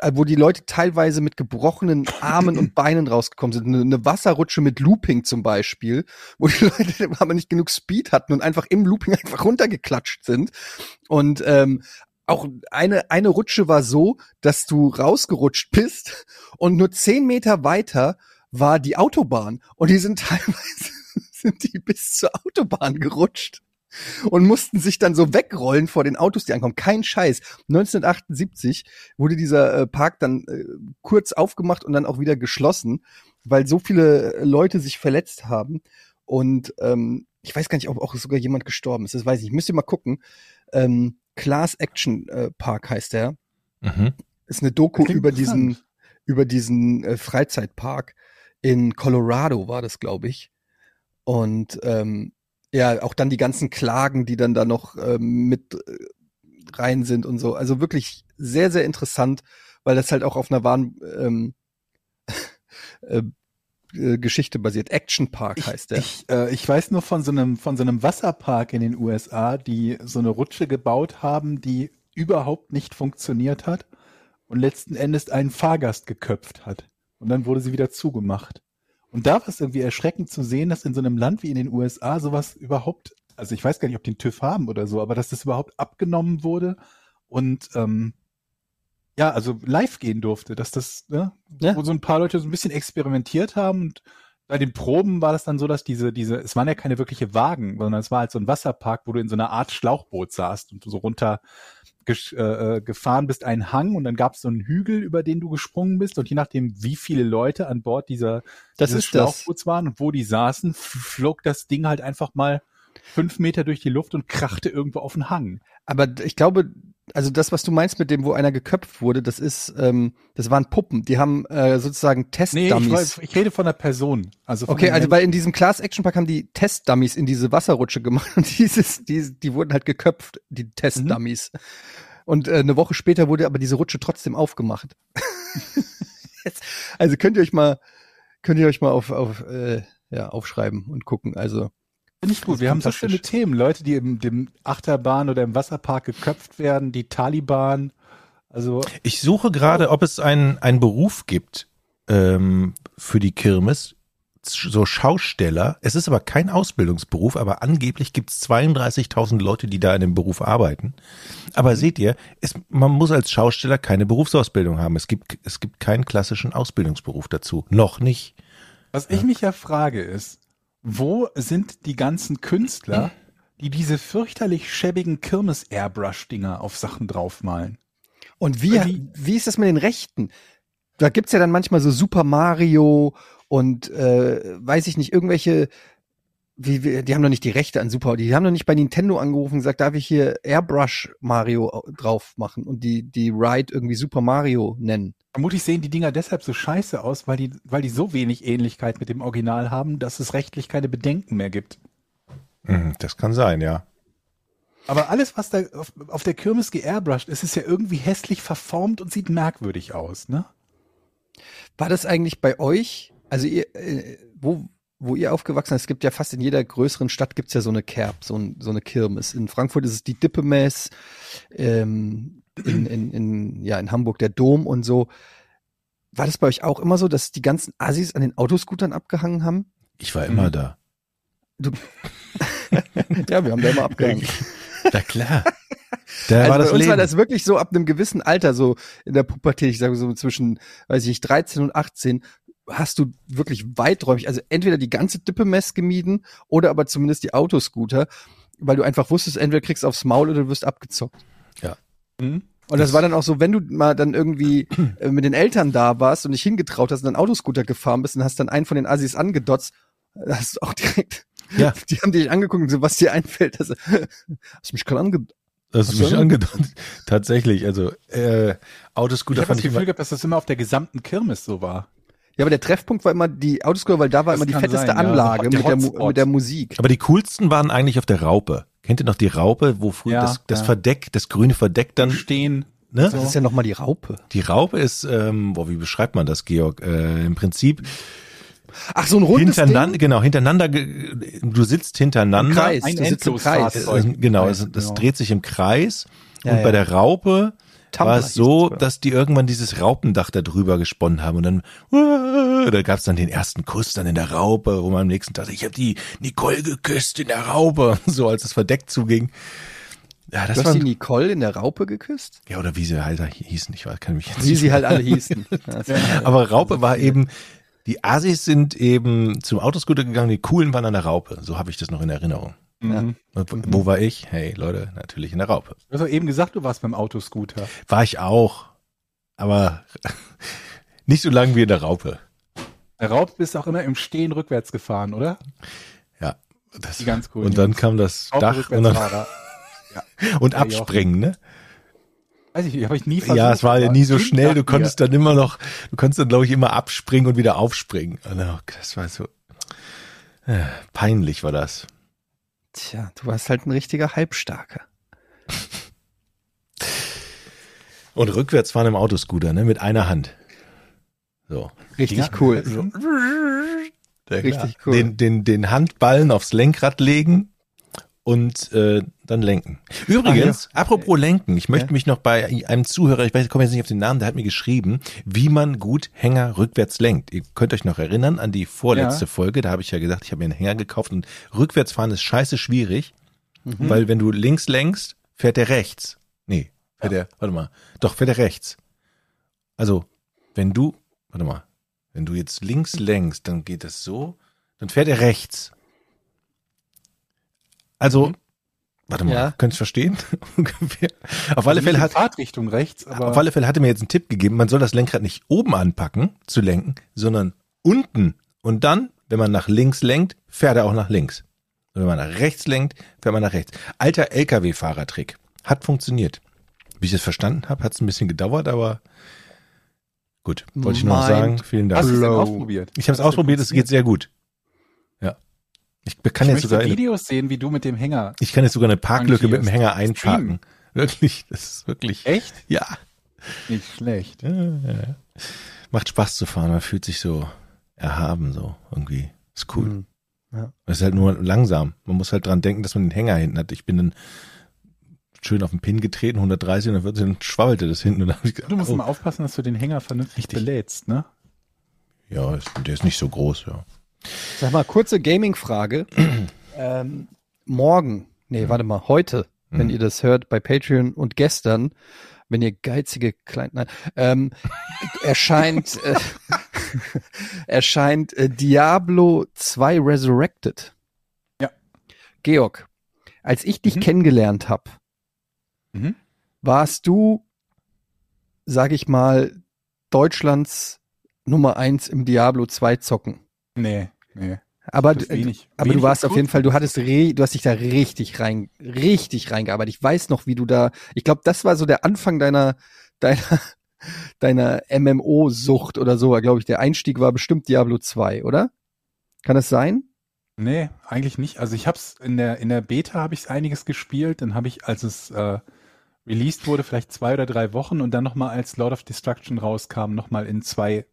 äh, wo die Leute teilweise mit gebrochenen Armen und Beinen rausgekommen sind. Eine, eine Wasserrutsche mit Looping zum Beispiel, wo die Leute aber nicht genug Speed hatten und einfach im Looping einfach runtergeklatscht sind. Und ähm, auch eine, eine Rutsche war so, dass du rausgerutscht bist und nur zehn Meter weiter war die Autobahn. Und die sind teilweise sind die bis zur Autobahn gerutscht und mussten sich dann so wegrollen vor den Autos, die ankommen. Kein Scheiß. 1978 wurde dieser äh, Park dann äh, kurz aufgemacht und dann auch wieder geschlossen, weil so viele äh, Leute sich verletzt haben. Und ähm, ich weiß gar nicht, ob auch sogar jemand gestorben ist. Das weiß ich. Müsst ihr mal gucken. Ähm, Class Action äh, Park heißt der. Mhm. Ist eine Doku über diesen über diesen äh, Freizeitpark in Colorado war das, glaube ich. Und ähm, ja, auch dann die ganzen Klagen, die dann da noch ähm, mit äh, rein sind und so. Also wirklich sehr, sehr interessant, weil das halt auch auf einer wahren ähm, äh, äh, Geschichte basiert. Action Park heißt der. Ich, äh, ich weiß nur von so einem von so einem Wasserpark in den USA, die so eine Rutsche gebaut haben, die überhaupt nicht funktioniert hat und letzten Endes einen Fahrgast geköpft hat. Und dann wurde sie wieder zugemacht. Und da war es irgendwie erschreckend zu sehen, dass in so einem Land wie in den USA sowas überhaupt, also ich weiß gar nicht, ob die einen TÜV haben oder so, aber dass das überhaupt abgenommen wurde und ähm, ja, also live gehen durfte, dass das, ne, Ja. wo so ein paar Leute so ein bisschen experimentiert haben und bei den Proben war das dann so, dass diese, diese, es waren ja keine wirkliche Wagen, sondern es war halt so ein Wasserpark, wo du in so einer Art Schlauchboot saßt und du so runter äh, äh, gefahren bist, einen Hang und dann gab es so einen Hügel, über den du gesprungen bist und je nachdem, wie viele Leute an Bord dieser Das dieses ist das. Schlauchboots waren und wo die saßen, flog das Ding halt einfach mal fünf Meter durch die Luft und krachte irgendwo auf den Hang. Aber ich glaube, also das, was du meinst mit dem, wo einer geköpft wurde, das ist, ähm, das waren Puppen. Die haben äh, sozusagen Nee, ich, Testdummies. ich rede von einer Person. Also von Okay, also bei in diesem Class Action Park haben die Testdummies in diese Wasserrutsche gemacht und dieses, die, die wurden halt geköpft, die Testdummies. Und äh, eine Woche später wurde aber diese Rutsche trotzdem aufgemacht. Jetzt, also könnt ihr euch mal, könnt ihr euch mal auf, auf äh, ja, aufschreiben und gucken. Also Finde ich gut. Wir haben so schöne Themen. Leute, die im dem Achterbahn oder im Wasserpark geköpft werden, die Taliban. Also Ich suche gerade, ob es einen, einen Beruf gibt ähm, für die Kirmes, so Schausteller. Es ist aber kein Ausbildungsberuf, aber angeblich gibt es 32.000 Leute, die da in dem Beruf arbeiten. Aber seht ihr, es, man muss als Schausteller keine Berufsausbildung haben. Es gibt, es gibt keinen klassischen Ausbildungsberuf dazu. Noch nicht. Was ich mich ja frage ist, wo sind die ganzen Künstler, die diese fürchterlich schäbigen Kirmes-Airbrush-Dinger auf Sachen draufmalen? Und wie, Wie- wie ist das mit den Rechten? Da gibt's ja dann manchmal so Super Mario und äh, weiß ich nicht, irgendwelche, wie, wie, die haben doch nicht die Rechte an Super, die haben doch nicht bei Nintendo angerufen und gesagt, darf ich hier Airbrush Mario au- drauf machen und die, die Ride irgendwie Super Mario nennen. Vermutlich sehen die Dinger deshalb so scheiße aus, weil die, weil die so wenig Ähnlichkeit mit dem Original haben, dass es rechtlich keine Bedenken mehr gibt. Hm, Das kann sein, ja. Aber alles, was da auf, auf der Kirmes geairbrushed ist, ist ja irgendwie hässlich verformt und sieht merkwürdig aus, ne? War das eigentlich bei euch, also ihr, äh, wo, wo ihr aufgewachsen seid, es gibt ja fast in jeder größeren Stadt gibt's ja so eine Kerb, so, ein, so eine Kirmes. In Frankfurt ist es die Dippemess, ähm, in, in, in, ja, in Hamburg der Dom und so. War das bei euch auch immer so, dass die ganzen Assis an den Autoscootern abgehangen haben? Ich war immer Mhm. da. Ja, wir haben da immer abgehangen. Na klar. Da also war das bei uns Leben. war das wirklich so ab einem gewissen Alter, so in der Pubertät, ich sage so zwischen, weiß ich nicht, 13 und 18, hast du wirklich weiträumig, also entweder die ganze Dippemess gemieden oder aber zumindest die Autoscooter, weil du einfach wusstest, entweder kriegst du aufs Maul oder du wirst abgezockt. Mhm. Und das war dann auch so, wenn du mal dann irgendwie äh, mit den Eltern da warst und dich hingetraut hast und dann Autoscooter gefahren bist und hast dann einen von den Assis angedotzt, äh, hast du auch direkt, Ja. die haben dich angeguckt und so, was dir einfällt. Das, hast du mich gerade angedotzt? Das ist mich angedeutet. Tatsächlich, also äh, Ich Autoscooter habe fand das ich Gefühl gehabt, dass das immer auf der gesamten Kirmes so war. Ja, aber der Treffpunkt war immer die Autoscooter, weil da war Das immer die fetteste sein, ja. Anlage Der mit, der, mit der Musik. aber die coolsten waren eigentlich auf der Raupe. Kennt ihr noch die Raupe, wo früher Ja, das, das ja. Verdeck, das grüne Verdeck dann, Stehen. ne? Das ist ja nochmal die Raupe. Die Raupe ist, ähm, boah, wie beschreibt man das, Georg? Äh, Im Prinzip Ach, so ein rundes hintereinander, Ding? genau, hintereinander, du sitzt hintereinander. Im Kreis. Ein du sitzt im Kreis. Äh, genau, Ja, es, das genau. dreht sich im Kreis. Ja, und ja. bei der Raupe Tumblr war es so, das dass die irgendwann dieses Raupendach da drüber gesponnen haben und dann, uh, da gab's dann den ersten Kuss dann in der Raupe, wo man am nächsten Tag, ich habe die Nicole geküsst in der Raupe, so als das verdeckt zuging. Ja, das Du hast die Nicole in der Raupe geküsst? ja, oder wie sie halt hießen, ich weiß, kann mich jetzt Wie sie halt alle hießen. Aber Raupe war eben, die Asis sind eben zum Autoscooter gegangen, die coolen waren an der Raupe. So habe ich das noch in Erinnerung. Mhm. Und wo- war ich? Hey Leute, natürlich in der Raupe. Du hast doch eben gesagt, du warst beim Autoscooter. War ich auch. Aber nicht so lange wie in der Raupe. Der Raub bist auch immer im Stehen rückwärts gefahren, oder? Ja. Das, Die ganz coolen und dann kam das Auch Dach und, dann, Rückwärtsfahrer. und Ja, abspringen, ne? Weiß ich nicht, habe ich nie versucht. Ja, es war ja nie so schnell. Du konntest dann immer noch, du konntest dann, glaube ich, immer abspringen und wieder aufspringen. Und, oh, das war so äh, peinlich war das. Tja, du warst halt ein richtiger Halbstarker. Und rückwärts fahren im Autoscooter, ne? Mit einer Hand. So. Richtig Ja, cool. so. Ja, Richtig cool. Den, den, den Handballen aufs Lenkrad legen und äh, dann lenken. Übrigens, apropos lenken, ich möchte Ja. mich noch bei einem Zuhörer, ich weiß, ich komme jetzt nicht auf den Namen, der hat mir geschrieben, wie man gut Hänger rückwärts lenkt. Ihr könnt euch noch erinnern an die vorletzte Ja. Folge, da habe ich ja gesagt, ich habe mir einen Hänger gekauft und rückwärts fahren ist scheiße schwierig, Mhm. weil wenn du links lenkst, fährt der rechts. Nee, fährt der, warte mal, doch, fährt der rechts. Also, wenn du, warte mal, wenn du jetzt links lenkst, dann geht das so, dann fährt er rechts. Also, warte mal, Ja. könnt's verstehen? Ungefähr. Auf alle Nicht Fälle hat, Fahrtrichtung rechts, aber auf alle Fälle hat er mir jetzt einen Tipp gegeben, man soll das Lenkrad nicht oben anpacken, zu lenken, sondern unten. Und dann, wenn man nach links lenkt, fährt er auch nach links. Und wenn man nach rechts lenkt, fährt man nach rechts. Alter LKW-Fahrertrick. Hat funktioniert. Wie ich es verstanden habe, hat es ein bisschen gedauert, aber gut. Wollte ich nur noch sagen. Vielen Dank. hast du es ausprobiert? Ich habe es ausprobiert, es geht sehr gut. Ich kann Ich jetzt sogar eine, Videos sehen, wie du mit dem Hänger. ich kann jetzt sogar eine Parklücke mit dem. Hänger einparken. Wirklich, das ist wirklich. Echt? Ja. Nicht schlecht. Ja, ja, ja. Macht Spaß zu fahren, man fühlt sich so erhaben, so irgendwie. Ist cool. Mhm. Ja. Es ist halt nur langsam. Man muss halt dran denken, dass man den Hänger hinten hat. Ich bin dann schön auf den Pin getreten, 130 und dann, wird, dann schwabbelte das hinten. Und dann ich gedacht, Du musst oh, mal aufpassen, dass du den Hänger vernünftig Richtig. belädst, ne? ja, ist, der ist nicht so groß, ja. Sag mal, kurze Gaming-Frage. ähm, morgen, nee, warte mal, heute, wenn Mhm. ihr das hört bei Patreon und gestern, wenn ihr geizige Klein, nein, ähm, erscheint, äh, erscheint äh, Diablo 2 Resurrected. Ja. Georg, als ich dich Mhm. kennengelernt habe, Mhm. warst du, sag ich mal, Deutschlands Nummer eins im Diablo 2 zocken. Nee, nee. Aber, du- wenig- aber du wenig warst auf jeden. Fall, du hattest re, du hast dich da richtig rein, richtig reingearbeitet. Ich weiß noch, wie du da, ich glaube, das war so der Anfang deiner, deiner, deiner MMO-Sucht oder so, glaube ich. Der Einstieg war bestimmt Diablo 2, oder? Kann das sein? Nee, eigentlich nicht. Also ich hab's in der in der Beta habe ich einiges gespielt, dann habe ich, als es äh, released wurde, vielleicht zwei oder drei Wochen und dann nochmal als Lord of Destruction rauskam, nochmal in zwei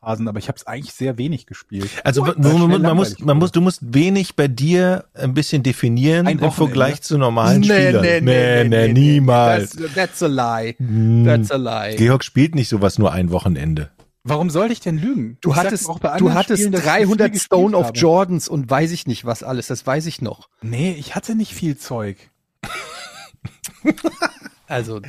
Phasen, aber ich habe es eigentlich sehr wenig gespielt. Also What? man, man, muss, man muss, du musst wenig bei dir ein bisschen definieren Ein im Wochenende. Vergleich zu normalen Spielern. nee, nee, niemals. That's, that's a lie. Hm, That's a lie. Georg spielt nicht sowas nur ein Wochenende. Warum sollte ich denn lügen? Du Ich hattest, auch bei du hattest Spielen, dass ich viel 300 gespielt Stone of habe. Jordans und weiß ich nicht was alles, das weiß ich noch. Nee, ich hatte nicht viel Zeug. Also,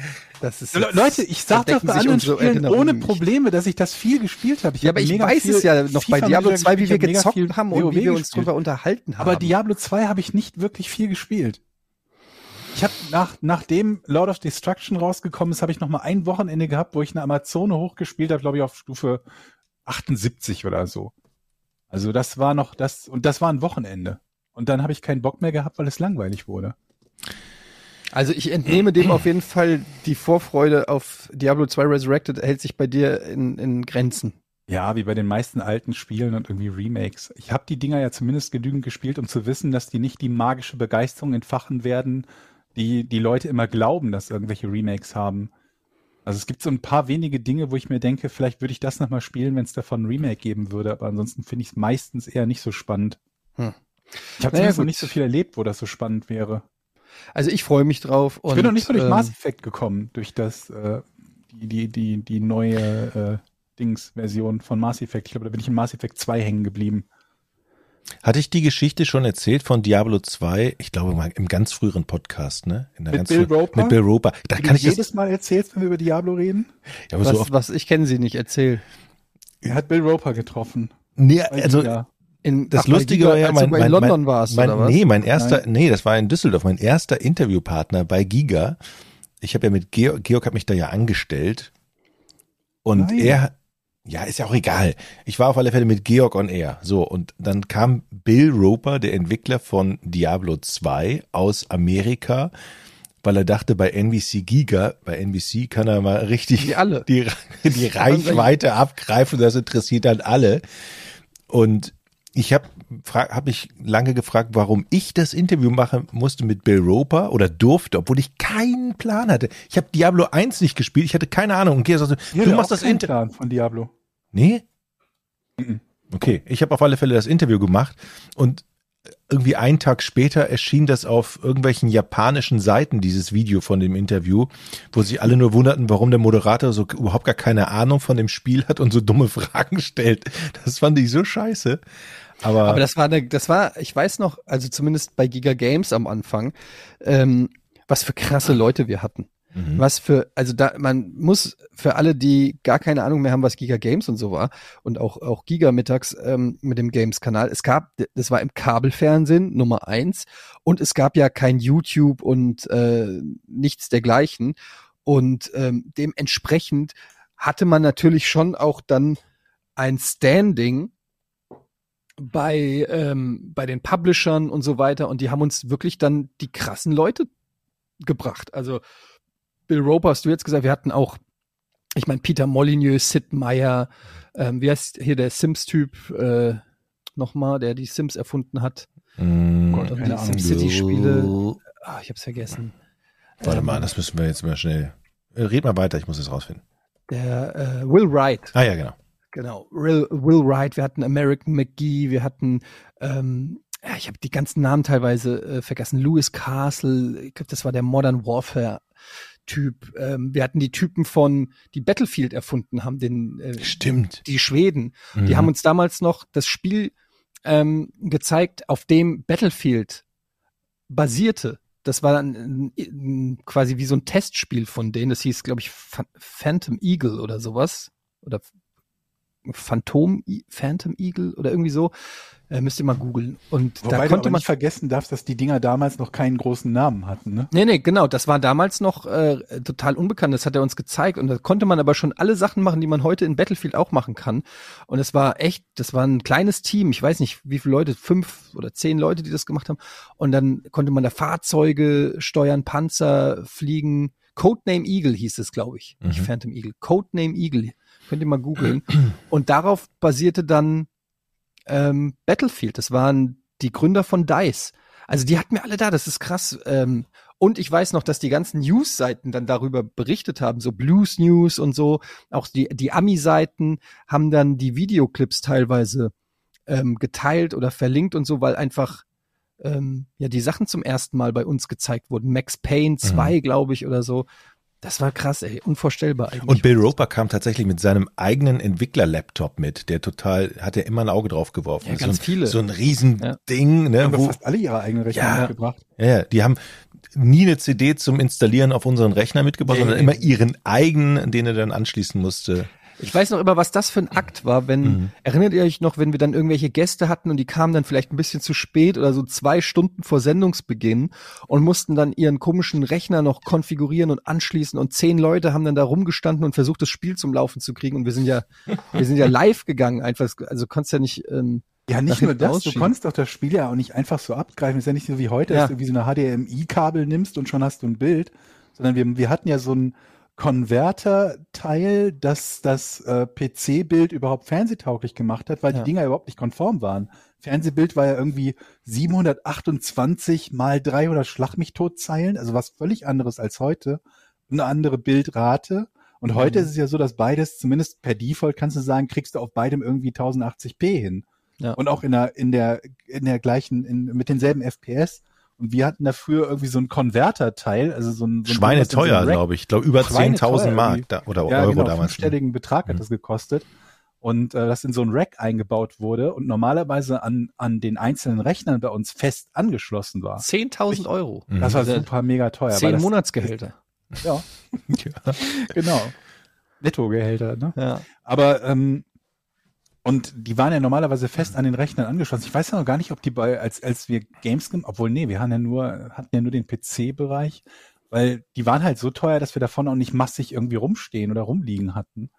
das ist. Le- Leute, ich sag doch bei anderen unsere Spielen ohne nicht. Probleme, dass ich das viel gespielt habe. ja, aber ich weiß es ja noch bei FIFA Diablo Manager 2, wie wir ich gezockt haben und WoW wie wir uns gespielt. drüber unterhalten haben. Aber Diablo 2 habe ich nicht wirklich viel gespielt. Ich habe nach, nachdem Lord of Destruction rausgekommen ist, habe ich noch mal ein Wochenende gehabt, wo ich eine Amazone hochgespielt habe, glaube ich, auf Stufe 78 oder so. Also das war noch das, und das war ein Wochenende. Und dann habe ich keinen Bock mehr gehabt, weil es langweilig wurde. Also ich entnehme dem auf jeden Fall die Vorfreude auf Diablo 2 Resurrected hält sich bei dir in, in Grenzen. Ja, wie bei den meisten alten Spielen und irgendwie Remakes. Ich habe die Dinger ja zumindest genügend gespielt, um zu wissen, dass die nicht die magische Begeisterung entfachen werden, die die Leute immer glauben, dass irgendwelche Remakes haben. Also es gibt so ein paar wenige Dinge, wo ich mir denke, vielleicht würde ich das nochmal spielen, wenn es davon ein Remake geben würde, aber ansonsten finde ich es meistens eher nicht so spannend. Hm. Ich habe Naja, zumindest noch gut. nicht so viel erlebt, wo das so spannend wäre. Also ich freue mich drauf. ich bin noch nicht so durch ähm, Mass Effect gekommen, durch das, äh, die, die, die, die neue äh, Dings-Version von Mass Effect. Ich glaube, da bin ich in Mass Effect 2 hängen geblieben. Hatte ich die Geschichte schon erzählt von Diablo 2? Ich glaube mal im ganz früheren Podcast, ne? In der Mit ganz Bill früh- Roper? Mit Bill Roper. Da kann du ich das, jedes Mal erzählst, wenn wir über Diablo reden. ja, aber was, so oft, was ich kenne sie nicht, erzähl. Er hat Bill Roper getroffen. nee, also. In, das ach, Lustige Giga, war ja, mein, mein, in London mein, warst, mein, oder was? nee, mein erster, nee, das war in Düsseldorf, mein erster Interviewpartner bei Giga. Ich habe ja mit Georg, Georg hat mich da ja angestellt. Und Nein. er, ja, ist ja auch egal. Ich war auf alle Fälle mit Georg on Air. So, und dann kam Bill Roper, der Entwickler von Diablo 2 aus Amerika, weil er dachte, bei NBC Giga, bei NBC kann er mal richtig Die alle. die, die Reichweite abgreifen, das interessiert dann alle. Und ich habe hab mich lange gefragt, warum ich das Interview machen musste mit Bill Roper oder durfte, obwohl ich keinen Plan hatte. Ich habe Diablo 1 nicht gespielt, ich hatte keine Ahnung. Und Georg sagte, du machst das Interview. Plan von Diablo. Nee? Mhm. Okay, ich habe auf alle Fälle das Interview gemacht und irgendwie einen Tag später erschien das auf irgendwelchen japanischen Seiten, dieses Video von dem Interview, wo sich alle nur wunderten, warum der Moderator so überhaupt gar keine Ahnung von dem Spiel hat und so dumme Fragen stellt. Das fand ich so scheiße. Aber, Aber das war eine, das war, ich weiß noch, also zumindest bei Giga Games am Anfang, ähm, was für krasse Leute wir hatten. Mhm. Was für, also da, man muss für alle, die gar keine Ahnung mehr haben, was Giga Games und so war und auch, auch Giga mittags ähm, mit dem Games-Kanal, es gab, das war im Kabelfernsehen Nummer eins und es gab ja kein YouTube und äh, nichts dergleichen und ähm, dementsprechend hatte man natürlich schon auch dann ein Standing bei, ähm, bei den Publishern und so weiter und die haben uns wirklich dann die krassen Leute gebracht. Also Bill Roper hast du jetzt gesagt, wir hatten auch, ich meine, Peter Molyneux, Sid Meier, ähm, wie heißt hier der Sims-Typ äh, nochmal, der die Sims erfunden hat? Mm, Gott, die. SimCity-Spiele. Ah, ich hab's vergessen. Warte Ähm, mal, das müssen wir jetzt mal schnell. Äh, Red mal weiter, ich muss es rausfinden. Der äh, Will Wright. Ah ja, genau. Genau, Will, Will Wright, wir hatten American McGee, wir hatten, ähm, ja, ich habe die ganzen Namen teilweise äh, vergessen, Lewis Castle, ich glaube, das war der Modern Warfare Typ. Ähm, wir hatten die Typen von, die Battlefield erfunden haben, den, äh, Stimmt. die Schweden. Die Mhm. haben uns damals noch das Spiel ähm, gezeigt, auf dem Battlefield basierte. Das war dann quasi wie so ein Testspiel von denen. Das hieß, glaube ich, Phan- Phantom Eagle oder sowas. Oder Phantom, Phantom Eagle oder irgendwie so. Äh, müsst ihr mal googeln. Und Wobei da konnte man. nicht vergessen darfst, dass die Dinger damals noch keinen großen Namen hatten, ne? Nee, nee, genau. Das war damals noch äh, total unbekannt. Das hat er uns gezeigt. Und da konnte man aber schon alle Sachen machen, die man heute in Battlefield auch machen kann. Und es war echt, das war ein kleines Team. Ich weiß nicht, wie viele Leute, fünf oder zehn Leute, die das gemacht haben. Und dann konnte man da Fahrzeuge steuern, Panzer fliegen. Codename Eagle hieß es, glaube ich. Nicht Mhm. Phantom Eagle. Codename Eagle. Könnt ihr mal googeln. Und darauf basierte dann ähm, Battlefield. Das waren die Gründer von DICE. Also die hatten wir alle da, das ist krass. Ähm, und ich weiß noch, dass die ganzen News-Seiten dann darüber berichtet haben, so Blues News und so. Auch die, die Ami-Seiten haben dann die Videoclips teilweise ähm, geteilt oder verlinkt und so, weil einfach ähm, ja die Sachen zum ersten Mal bei uns gezeigt wurden. Max Payne 2, glaube ich, oder so. Das war krass, ey, unvorstellbar eigentlich. Und Bill Roper kam tatsächlich mit seinem eigenen Entwickler-Laptop mit, der total, hat er immer ein Auge drauf geworfen. Ja, ganz so ein, viele. So ein Riesending, Ja. ne, Haben wo, fast alle ihre eigenen Rechner Ja. mitgebracht. ja, ja, die haben, nie eine CD zum Installieren auf unseren Rechner mitgebracht, Nee. sondern immer ihren eigenen, den er dann anschließen musste. Ich weiß noch immer, was das für ein Akt war, wenn, Mhm. erinnert ihr euch noch, wenn wir dann irgendwelche Gäste hatten und die kamen dann vielleicht ein bisschen zu spät oder so zwei Stunden vor Sendungsbeginn und mussten dann ihren komischen Rechner noch konfigurieren und anschließen und zehn Leute haben dann da rumgestanden und versucht, das Spiel zum Laufen zu kriegen und wir sind ja, wir sind ja live gegangen einfach, also konntest ja nicht, ähm, Ja, nicht nur das, du konntest doch das Spiel ja auch nicht einfach so abgreifen. Ist ja nicht so wie heute, Ja. dass du irgendwie so eine HDMI-Kabel nimmst und schon hast du ein Bild, sondern wir, wir hatten ja so ein Konverter-Teil, das das äh, PC-Bild überhaupt fernsehtauglich gemacht hat, weil Ja. die Dinger überhaupt nicht konform waren. Fernsehbild war ja irgendwie 728 mal 300 Schlag mich tot Zeilen, also was völlig anderes als heute. Eine andere Bildrate. Und heute Mhm. ist es ja so, dass beides, zumindest per Default kannst du sagen, kriegst du auf beidem irgendwie 1080p hin. Ja. Und auch in der, in der, in der gleichen, in, mit denselben FPS. Und wir hatten dafür irgendwie so ein Konverterteil, also so ein, so ein Schweineteuer, Rack- glaube ich. Ich glaube, über Schweineteuer 10.000 Mark da, oder ja, Euro genau, damals. ne? fünfstelligen Betrag hat Mhm. das gekostet. Und äh, das in so ein Rack eingebaut wurde und normalerweise an, an den einzelnen Rechnern bei uns fest angeschlossen war. 10.000 Euro. Mhm. Das war Also super mega teuer. Zehn das, Monatsgehälter. Ja, Ja. genau. Nettogehälter, ne? Ja. Aber ähm, und die waren ja normalerweise fest an den Rechnern angeschlossen. Ich weiß ja noch gar nicht, ob die bei, als, als wir Gamescom, obwohl, nee, wir haben ja nur, hatten ja nur den PC-Bereich, weil die waren halt so teuer, dass wir davon auch nicht massig irgendwie rumstehen oder rumliegen hatten.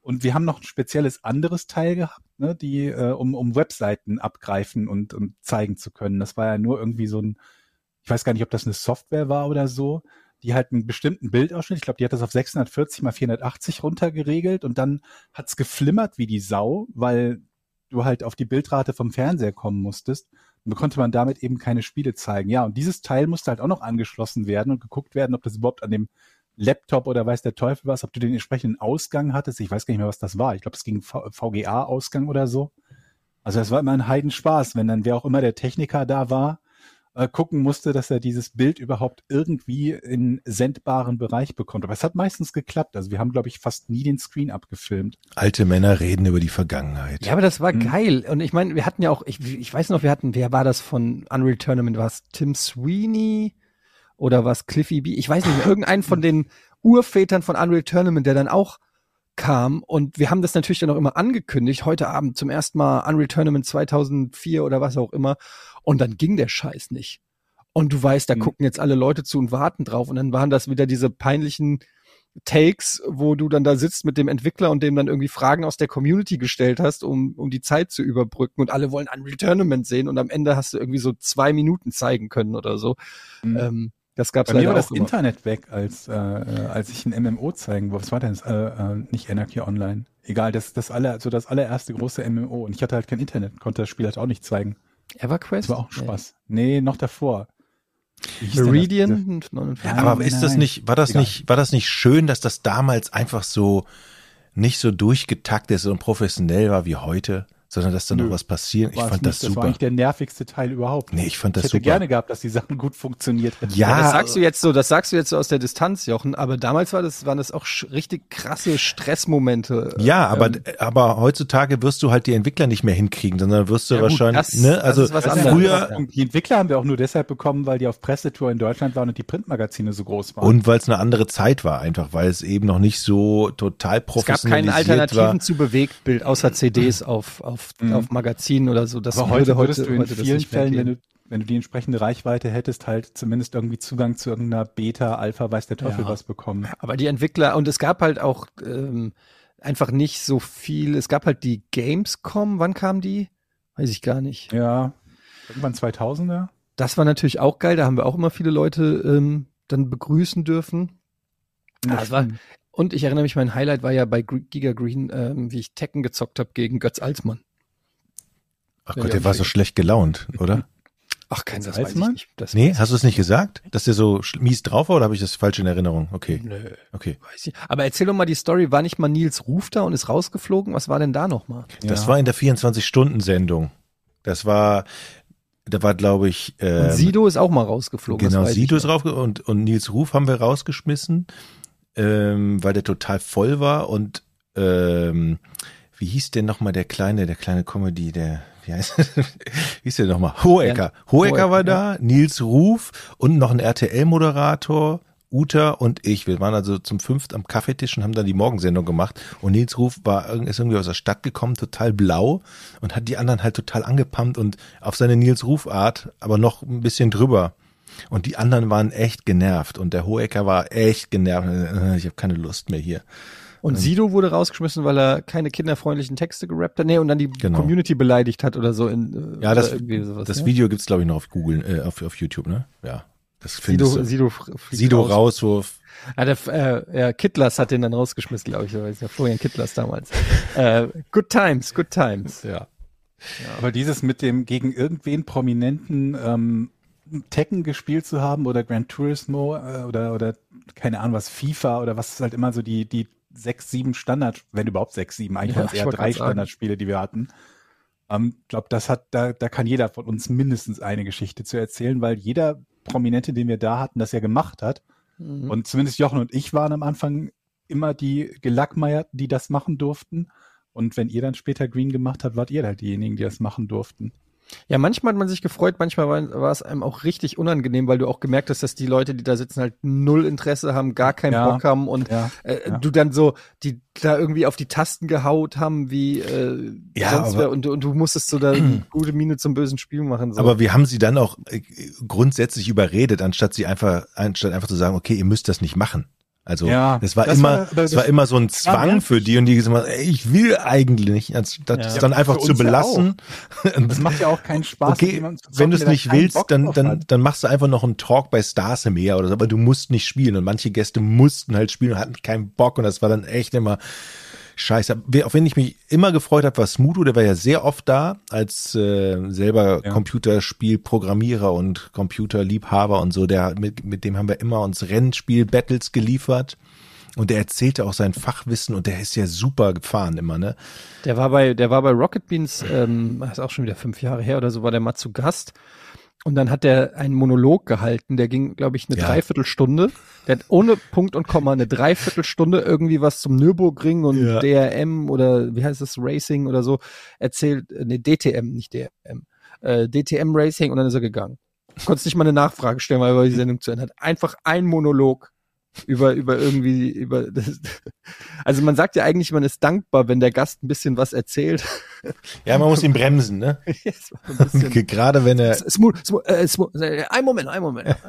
Und wir haben noch ein spezielles anderes Teil gehabt, ne, die, äh, um, um Webseiten abgreifen und, und zeigen zu können. Das war ja nur irgendwie so ein, ich weiß gar nicht, ob das eine Software war oder so, die halt einen bestimmten Bildausschnitt, ich glaube, die hat das auf 640 mal 480 runtergeregelt und dann hat's geflimmert wie die Sau, weil du halt auf die Bildrate vom Fernseher kommen musstest. Und konnte man damit eben keine Spiele zeigen. Ja, und dieses Teil musste halt auch noch angeschlossen werden und geguckt werden, ob das überhaupt an dem Laptop oder weiß der Teufel was, ob du den entsprechenden Ausgang hattest. Ich weiß gar nicht mehr, was das war. Ich glaube, es ging VGA-Ausgang oder so. Also es war immer ein Heidenspaß, wenn dann wer auch immer der Techniker da war, äh, gucken musste, dass er dieses Bild überhaupt irgendwie in sendbaren Bereich bekommt. Aber es hat meistens geklappt. Also wir haben, glaube ich, fast nie den Screen abgefilmt. Alte Männer reden über die Vergangenheit. Ja, aber das war Mhm. geil. Und ich meine, wir hatten ja auch, ich, ich weiß noch, wir hatten, wer war das von Unreal Tournament? War es Tim Sweeney oder was Cliffy B? Ich weiß nicht, mehr, irgendeinen von den Urvätern von Unreal Tournament, der dann auch kam. Und wir haben das natürlich dann auch immer angekündigt. Heute Abend zum ersten Mal Unreal Tournament 2004 oder was auch immer. Und dann ging der Scheiß nicht. Und du weißt, da Mhm. gucken jetzt alle Leute zu und warten drauf. Und dann waren das wieder diese peinlichen Takes, wo du dann da sitzt mit dem Entwickler und dem dann irgendwie Fragen aus der Community gestellt hast, um, um die Zeit zu überbrücken und alle wollen Unreal Tournament sehen und am Ende hast du irgendwie so zwei Minuten zeigen können oder so. Mhm. Ähm, das gab's Bei mir war das immer. Internet weg, als, äh, äh, als ich ein MMO zeigen wollte. Was war denn das? Äh, äh, nicht Anarchy Online. Egal, das, das, aller, so das allererste große MMO. Und ich hatte halt kein Internet, konnte das Spiel halt auch nicht zeigen. EverQuest? Das war auch Spaß. Nee, noch davor. Meridian? Ja, Aber ist das nicht, war das Egal. nicht, war das nicht schön, dass das damals einfach so nicht so durchgetaktet und professionell war wie heute, sondern dass da noch was passiert? Ich War es fand nicht. das Das war super. eigentlich der nervigste Teil überhaupt. Nee, ich fand das ich hätte super. gerne gehabt, dass die Sachen gut funktioniert hätten. Ja, Ja, das sagst du jetzt so, das sagst du jetzt so aus der Distanz, Jochen, aber damals war das, waren das auch richtig krasse Stressmomente. Ja, aber, Ähm, aber heutzutage wirst du halt die Entwickler nicht mehr hinkriegen, sondern wirst du Ja, gut, wahrscheinlich, das- ne, das also ist was Das anderes. früher, die Entwickler haben wir auch nur deshalb bekommen, weil die auf Pressetour in Deutschland waren und die Printmagazine so groß waren. und weil es eine andere Zeit war einfach, weil es eben noch nicht so total es gab professionalisiert keine Alternativen war. zu Bewegtbild außer CDs auf, auf, Mhm. auf Magazinen oder so. Das Aber heute würde würdest du in heute vielen Fällen, wenn du, wenn du die entsprechende Reichweite hättest, halt zumindest irgendwie Zugang zu irgendeiner Beta, Alpha, weiß der Teufel Ja. was bekommen. Aber die Entwickler, und es gab halt auch ähm, einfach nicht so viel. Es gab halt die Gamescom, wann kam die? Weiß ich gar nicht. Ja, irgendwann 2000er. Das war natürlich auch geil, da haben wir auch immer viele Leute ähm, dann begrüßen dürfen. Das war, und ich erinnere mich, mein Highlight war ja bei Giga Green, ähm, wie ich Tekken gezockt habe gegen Götz Alsmann. Ach Gott, der war so schlecht gelaunt, oder? Ach, kein, das weiß ich. Das Nee, weiß hast du es nicht gesagt? Dass der so mies drauf war oder habe ich das falsch in Erinnerung? Okay. Nö, okay. weiß ich. Aber erzähl doch mal die Story. War nicht mal Nils Ruf da und ist rausgeflogen? Was war denn da nochmal? Das Ja. war in der 24-Stunden-Sendung. Das war, da war, glaube ich, Und ähm, Sido ist auch mal rausgeflogen. genau, weiß Sido ich ist rauf und, und Nils Ruf haben wir rausgeschmissen, ähm, weil der total voll war und ähm, wie hieß denn nochmal der kleine, der kleine Comedy, der, wie heißt, wie ist der nochmal? Hohecker. Hohecker war da, Nils Ruf und noch ein RTL-Moderator. Uta und ich, wir waren also zum fünft am Kaffeetisch und haben dann die Morgensendung gemacht. Und Nils Ruf war ist irgendwie aus der Stadt gekommen, total blau und hat die anderen halt total angepumpt und auf seine Nils Ruf Art, aber noch ein bisschen drüber. Und die anderen waren echt genervt und der Hohecker war echt genervt. Ich habe keine Lust mehr hier. Und Sido wurde rausgeschmissen, weil er keine kinderfreundlichen Texte gerappt hat. Nee, und dann die Genau. Community beleidigt hat oder so. In, äh, Ja, das, sowas, das ne? Video gibt's glaube ich noch auf Google, äh, auf, auf YouTube, ne? Ja, das Sido, du. Sido, Sido raus. Rauswurf. Ah, der, äh, ja, Kittlers hat den dann rausgeschmissen, glaube ich. Ist ja Florian Kittlers damals. äh, good times, good times. Ja. Aber dieses mit dem gegen irgendwen prominenten ähm, Tekken gespielt zu haben oder Gran Turismo äh, oder oder keine Ahnung was FIFA oder was ist halt immer so die die sechs sieben Standard, wenn überhaupt sechs sieben, eigentlich Ja, waren es ich eher drei. Standardspiele, die wir hatten. Ähm, glaube, das hat da da kann jeder von uns mindestens eine Geschichte zu erzählen, weil jeder Prominente, den wir da hatten, das ja gemacht hat. Mhm. Und zumindest Jochen und ich waren am Anfang immer die Gelackmeierten, die das machen durften. Und wenn ihr dann später Green gemacht habt, wart ihr halt diejenigen, die das machen durften. Ja, manchmal hat man sich gefreut, manchmal war, war es einem auch richtig unangenehm, weil du auch gemerkt hast, dass die Leute, die da sitzen, halt null Interesse haben, gar keinen Ja. Bock haben und Ja, äh, ja. du dann so, die da irgendwie auf die Tasten gehaut haben, wie äh, Ja, sonst aber- wer, und, du- und du musstest so da gute Miene zum bösen Spiel machen. So. Aber wir haben sie dann auch äh, grundsätzlich überredet, anstatt sie einfach, anstatt einfach zu sagen, okay, ihr müsst das nicht machen. Also Ja, das war das immer, war- das war immer so ein Zwang nervig. für die und die gesagt haben, ey, ich will eigentlich nicht, anstatt Ja. es dann einfach zu uns ja belassen. Das macht ja auch keinen Spaß. Okay, zu wenn zocken, du es nicht willst, Bock dann, dann, hat. dann machst du einfach noch einen Talk bei Stars im Meer oder so, aber du musst nicht spielen und manche Gäste mussten halt spielen und hatten keinen Bock und das war dann echt immer scheiße. Auf wen ich mich immer gefreut habe, war Smudo, der war ja sehr oft da als äh, selber Ja. Computerspielprogrammierer und Computerliebhaber und so, der mit, mit dem haben wir immer uns Rennspiel-Battles geliefert. Und der erzählte auch sein Fachwissen und der ist ja super gefahren immer, ne? Der war bei, der war bei Rocket Beans, ähm, das ist auch schon wieder fünf Jahre her oder so, war der mal zu Gast. Und dann hat der einen Monolog gehalten, der ging, glaube ich, eine Ja. Dreiviertelstunde. Der hat ohne Punkt und Komma eine Dreiviertelstunde irgendwie was zum Nürburgring und Ja. DRM oder wie heißt das, Racing oder so erzählt, äh, nee, DTM, nicht DRM, äh, DTM Racing und dann ist er gegangen. Konntest nicht mal eine Nachfrage stellen, weil er die Sendung zu Ende hat. Einfach ein Monolog über, über irgendwie, über das. Also man sagt ja eigentlich, man ist dankbar, wenn der Gast ein bisschen was erzählt. Ja, man muss ihn bremsen, ne? Bisschen- Gerade wenn er Smooth, smooth, äh, smooth, äh, ein Moment, ein Moment.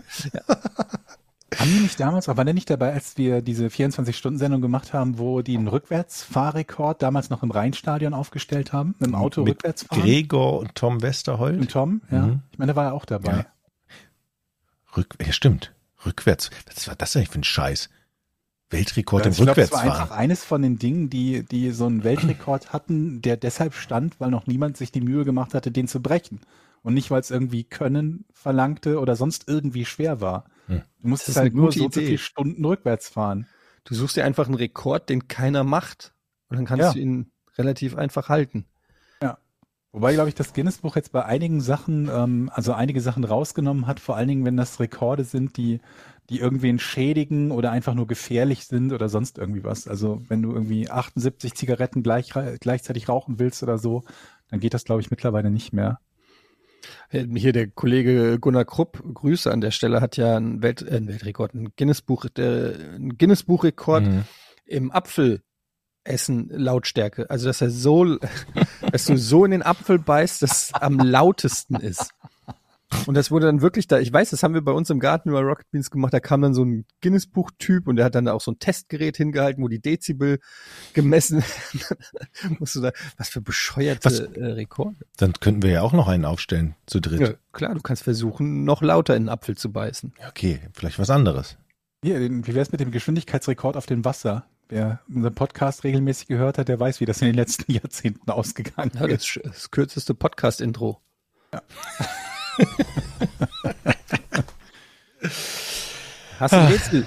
Haben die nicht damals, aber war der nicht dabei, als wir diese 24-Stunden-Sendung gemacht haben, wo die einen Rückwärtsfahrrekord damals noch im Rheinstadion aufgestellt haben, mit dem Auto mit rückwärts fahren? Gregor und Tom Westerholt. Und Tom, ja. Mhm. Ich meine, der war ja auch dabei. Ja. Rück, ja, stimmt. Rückwärts. Was war das eigentlich für ein Scheiß? Weltrekord im ich glaube, das war Rückwärtsfahren. einfach eines von den Dingen, die, die so einen Weltrekord hatten, der deshalb stand, weil noch niemand sich die Mühe gemacht hatte, den zu brechen. Und nicht, weil es irgendwie Können verlangte oder sonst irgendwie schwer war. Hm. Du musstest halt nur so und so Idee. viele Stunden rückwärts fahren. Du suchst dir einfach einen Rekord, den keiner macht. Und dann kannst Ja. du ihn relativ einfach halten. Wobei, glaube ich, das Guinness-Buch jetzt bei einigen Sachen, ähm, also einige Sachen rausgenommen hat, vor allen Dingen, wenn das Rekorde sind, die, die irgendwen schädigen oder einfach nur gefährlich sind oder sonst irgendwie was. Also wenn du irgendwie 78 Zigaretten gleich, gleichzeitig rauchen willst oder so, dann geht das, glaube ich, mittlerweile nicht mehr. Hier der Kollege Gunnar Krupp, Grüße an der Stelle, hat ja einen, Welt, äh, einen Weltrekord, einen Guinness-Buch, äh, Guinness-Buch-Rekord Mhm. im Apfelessen Lautstärke. Also dass er so, dass du so in den Apfel beißt, dass es am lautesten ist. Und das wurde dann wirklich da, ich weiß, das haben wir bei uns im Garten über Rocket Beans gemacht, da kam dann so ein Guinness-Buch-Typ und der hat dann da auch so ein Testgerät hingehalten, wo die Dezibel gemessen musst du da, was für bescheuerte Was- äh, Rekorde. Dann könnten wir ja auch noch einen aufstellen, zu dritt. Ja, klar, du kannst versuchen, noch lauter in den Apfel zu beißen. Okay, vielleicht was anderes. Hier, wie wäre es mit dem Geschwindigkeitsrekord auf dem Wasser? Wer unseren Podcast regelmäßig gehört hat, der weiß, wie das in den letzten Jahrzehnten ausgegangen Ja, ist. das, das kürzeste Podcast-Intro. Hast du ein Rätsel,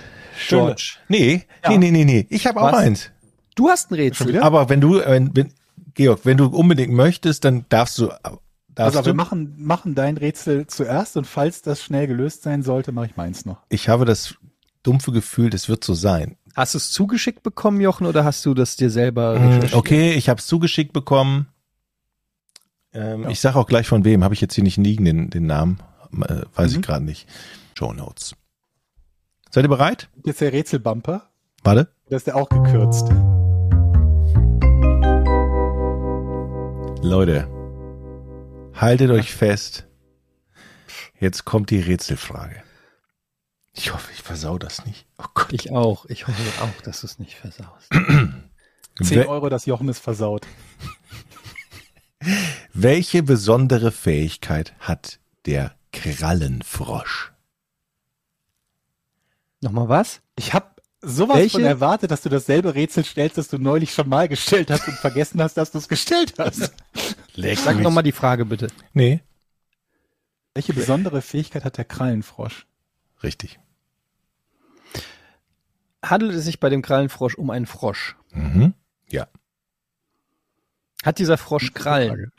George? Nee, Ja. nee, nee, nee, nee. Ich habe auch eins. Du hast ein Rätsel. Aber wenn du, wenn, wenn, Georg, wenn du unbedingt möchtest, dann darfst du, darfst Also wir machen, machen dein Rätsel zuerst und falls das schnell gelöst sein sollte, mache ich meins noch. Ich habe das dumpfe Gefühl, das wird so sein. Hast du es zugeschickt bekommen, Jochen, oder hast du das dir selber Mm, recherchiert? Okay, ich habe es zugeschickt bekommen. Ähm, Ja. Ich sage auch gleich von wem, habe ich jetzt hier nicht liegen, den, den Namen. Äh, weiß Mhm. ich gerade nicht. Show Notes. Seid ihr bereit? Jetzt der Rätselbumper. Warte. Da ist der auch gekürzt. Leute, haltet euch fest. Jetzt kommt die Rätselfrage. Ich hoffe, ich versau das nicht. Oh Gott. Ich auch. Ich hoffe auch, dass du es nicht versaust. 10 Wel Euro, das Jochen ist versaut. welche besondere Fähigkeit hat der Krallenfrosch? Nochmal was? Ich habe sowas Welche? von erwartet, dass du dasselbe Rätsel stellst, das du neulich schon mal gestellt hast und vergessen hast, dass du es gestellt hast. Sag nochmal die Frage bitte. Nee, Welche besondere Fähigkeit hat der Krallenfrosch? richtig. Handelt es sich bei dem Krallenfrosch um einen Frosch? Mhm. Ja. Hat dieser Frosch Krallen?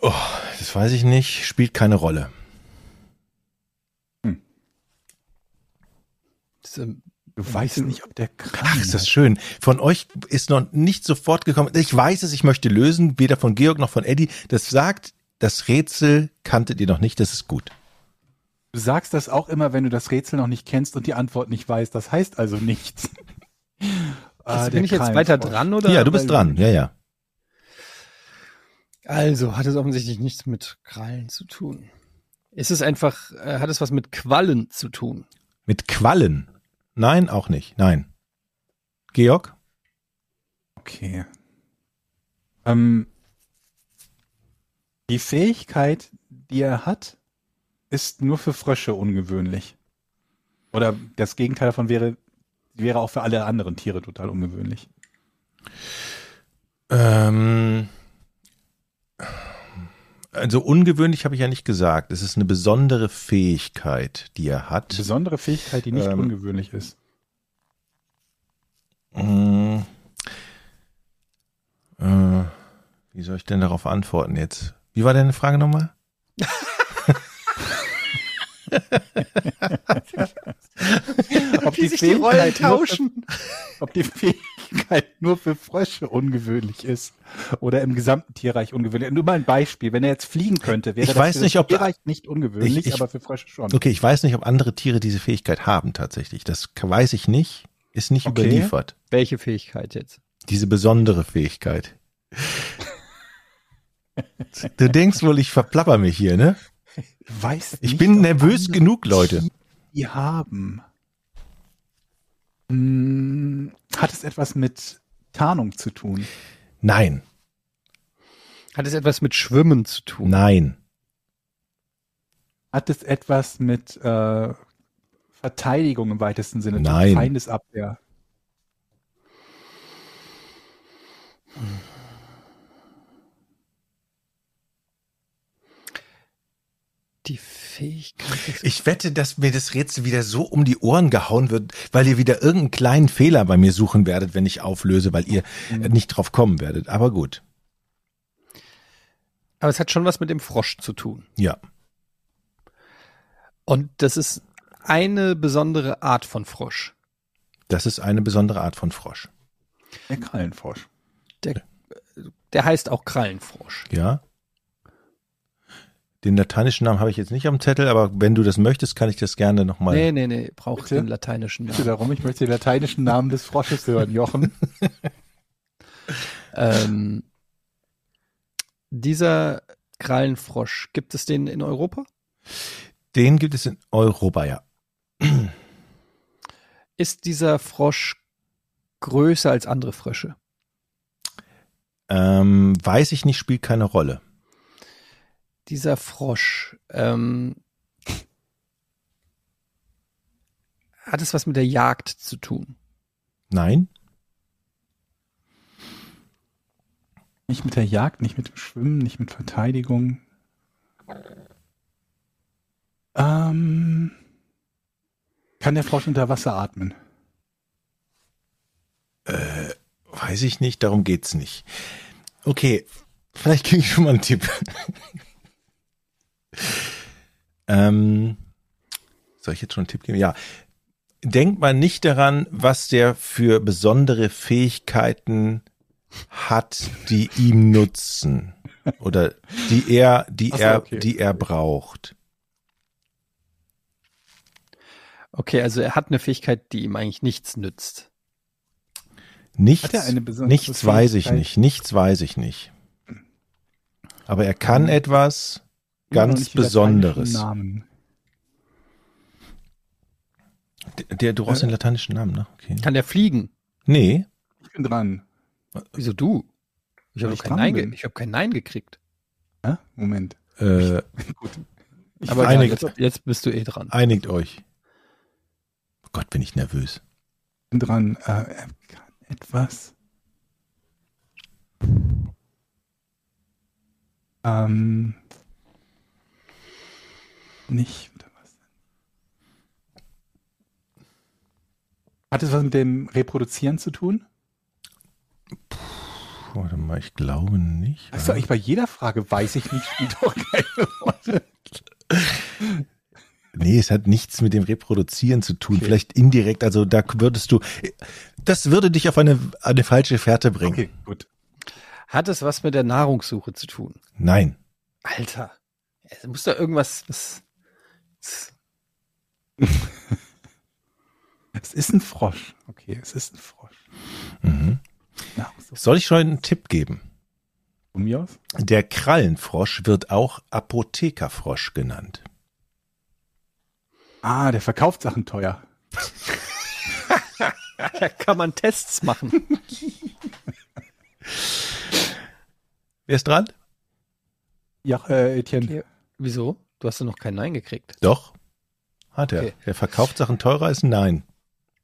Oh, das weiß ich nicht. Spielt keine Rolle. Das, ähm, Du weißt nicht, ob der Krallen Ach, ist das schön. Von euch ist noch nicht sofort gekommen. Ich weiß es, ich möchte lösen, weder von Georg noch von Eddie. Das sagt, das Rätsel kanntet ihr noch nicht, das ist gut. Du sagst das auch immer, wenn du das Rätsel noch nicht kennst und die Antwort nicht weißt. Das heißt also nichts. Ah, also bin ich jetzt weiter dran oder? ja, du bist dran. Ja, ja. Also hat es offensichtlich nichts mit Krallen zu tun. Ist es einfach, äh, hat es was mit Quallen zu tun? Mit Quallen. Nein, auch nicht. Nein. Georg? Okay. Ähm, die Fähigkeit, die er hat, ist nur für Frösche ungewöhnlich. Oder das Gegenteil davon wäre, wäre auch für alle anderen Tiere total ungewöhnlich. Ähm, also ungewöhnlich habe ich ja nicht gesagt. Es ist eine besondere Fähigkeit, die er hat. Besondere Fähigkeit, die nicht Ähm, ungewöhnlich ist. Mm. Äh, wie soll ich denn darauf antworten jetzt? Wie war deine Frage nochmal? Ob Wie sich die Rollen tauschen. Für, ob die Fähigkeit nur für Frösche ungewöhnlich ist oder im gesamten Tierreich ungewöhnlich. Nur mal ein Beispiel. Wenn er jetzt fliegen könnte, wäre Ich das weiß für nicht, das ob da- Tierreich nicht ungewöhnlich, Ich- ich- aber für Frösche schon. Okay, ich weiß nicht, ob andere Tiere diese Fähigkeit haben tatsächlich. Das weiß ich nicht. Ist nicht Okay. überliefert. Welche Fähigkeit jetzt? Diese besondere Fähigkeit. Du denkst wohl, ich verplapper mich hier, ne? Weiß Ich bin nervös genug, Leute. Die haben. Hm, hat es etwas mit Tarnung zu tun? Nein, Hat es etwas mit Schwimmen zu tun? nein, Hat es etwas mit äh, Verteidigung im weitesten Sinne? zu tun? Nein. Feindesabwehr. Die Fähigkeit Ich wette, dass mir das Rätsel wieder so um die Ohren gehauen wird, weil ihr wieder irgendeinen kleinen Fehler bei mir suchen werdet, wenn ich auflöse, weil ihr Mhm. nicht drauf kommen werdet. Aber gut. Aber es hat schon was mit dem Frosch zu tun. Ja. Und das ist eine besondere Art von Frosch. Das ist eine besondere Art von Frosch. Der Krallenfrosch. Der, der heißt auch Krallenfrosch. Ja. Den lateinischen Namen habe ich jetzt nicht am Zettel, aber wenn du das möchtest, kann ich das gerne nochmal. Nee, nee, nee, braucht Bitte? den lateinischen Bitte Namen. darum, ich möchte den lateinischen Namen des Frosches hören, Jochen. Ähm, dieser Krallenfrosch, gibt es den in Europa? Den gibt es in Europa, ja. Ist dieser Frosch größer als andere Frösche? Ähm, weiß ich nicht, spielt keine Rolle. Dieser Frosch, ähm, hat es was mit der Jagd zu tun? Nein? Nicht mit der Jagd, nicht mit dem Schwimmen, nicht mit Verteidigung. Ähm, kann der Frosch unter Wasser atmen? Äh, weiß ich nicht, darum geht's nicht. Okay, vielleicht kriege ich schon mal einen Tipp. Ähm, soll ich jetzt schon einen Tipp geben? Ja. Denkt mal nicht daran, was der für besondere Fähigkeiten hat, die ihm nutzen oder die er, die so, er, okay. die er braucht. Okay, also er hat eine Fähigkeit, die ihm eigentlich nichts nützt. Nichts, Hat er eine besondere nichts weiß ich Fähigkeit? nicht, nichts weiß ich nicht. Aber er kann etwas Immer noch ganz die lateinischen Besonderes. Namen. Der, der, du brauchst den lateinischen Namen, ne? Okay. Kann der fliegen? Nee, Ich bin dran. Wieso du? Ich habe ich kein, Nein ich hab kein Nein gekriegt. Hä? Moment. äh, Gut. Ich Aber ja, einigt, jetzt, jetzt bist du eh dran. einigt euch. Oh Gott, bin ich nervös. bin dran. Äh, kann etwas. Ähm, nicht. Hat es was mit dem Reproduzieren zu tun? Warte mal, ich glaube nicht. Du, eigentlich bei jeder Frage weiß ich nicht, spielt doch keine Rolle. Nee, es hat nichts mit dem Reproduzieren zu tun. Okay. Vielleicht indirekt, also da würdest du, das würde dich auf eine, eine falsche Fährte bringen. Okay, gut. Hat es was mit der Nahrungssuche zu tun? Nein. Alter. Es muss da irgendwas. Was, was- Es ist ein Frosch. Okay, es ist ein Frosch. Mhm. Ja, so Soll ich schon einen Tipp geben? von mir aus. Der Krallenfrosch wird auch Apothekerfrosch genannt. Ah, der verkauft Sachen teuer. Da kann man Tests machen. Wer ist dran? Ja, äh, Etienne. Okay. Wieso? Du hast doch noch kein Nein gekriegt. Doch. Hat er. Okay. Der verkauft Sachen teurer ist ein Nein.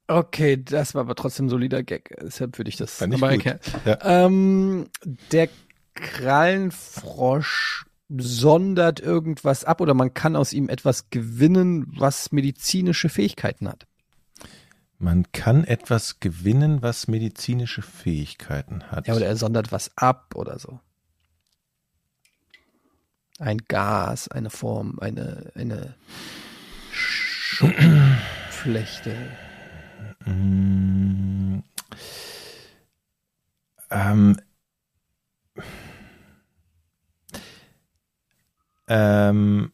Okay, das war aber trotzdem ein solider Gag. Deshalb würde ich das Fand ich gut. erkennen. Ja. Ähm, der Krallenfrosch sondert irgendwas ab oder man kann aus ihm etwas gewinnen, was medizinische Fähigkeiten hat. Man kann etwas gewinnen, was medizinische Fähigkeiten hat. Ja, oder er sondert was ab oder so. Ein Gas, eine Form, eine, eine Schuppenflechte. Mm. Ähm. Ähm,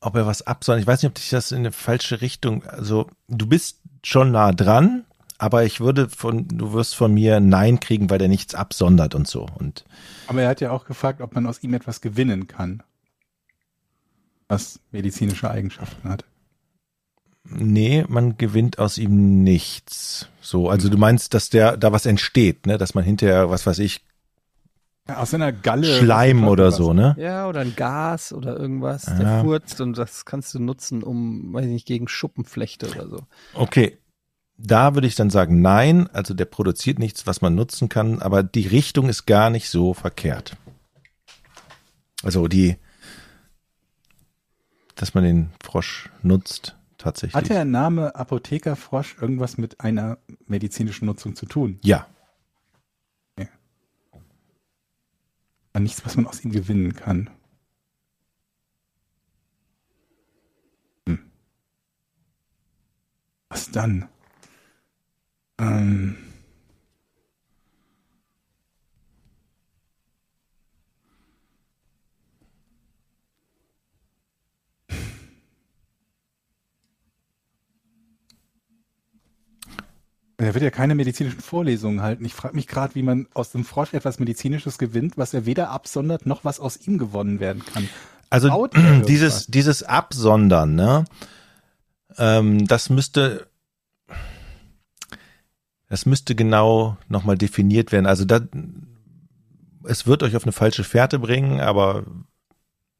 ob er was absondert. Ich weiß nicht, ob dich das in eine falsche Richtung. Also, du bist schon nah dran, aber ich würde von, du wirst von mir Nein kriegen, weil der nichts absondert und so. Und Aber er hat ja auch gefragt, ob man aus ihm etwas gewinnen kann. Was medizinische Eigenschaften hat. nee, man gewinnt aus ihm nichts. So, also du meinst, dass der da was entsteht, ne? Dass man hinterher, was weiß ich, Ja, aus seiner Galle. Schleim oder so, ne? Ja, oder ein Gas oder irgendwas, der Ja. furzt und das kannst du nutzen, um, weiß ich nicht, gegen Schuppenflechte oder so. Okay. Da würde ich dann sagen, nein, also der produziert nichts, was man nutzen kann, aber die Richtung ist gar nicht so verkehrt. Also die, dass man den Frosch nutzt, tatsächlich. Hat der Name Apothekerfrosch irgendwas mit einer medizinischen Nutzung zu tun? Ja, Aber nichts, was man aus ihm gewinnen kann. Hm. Was dann? Ähm. Er wird ja keine medizinischen Vorlesungen halten. Ich frage mich gerade, wie man aus dem Frosch etwas Medizinisches gewinnt, was er weder absondert, noch was aus ihm gewonnen werden kann. also dieses, dieses Absondern, ne? Ähm, das müsste, das müsste genau nochmal definiert werden. Also da, es wird euch auf eine falsche Fährte bringen, aber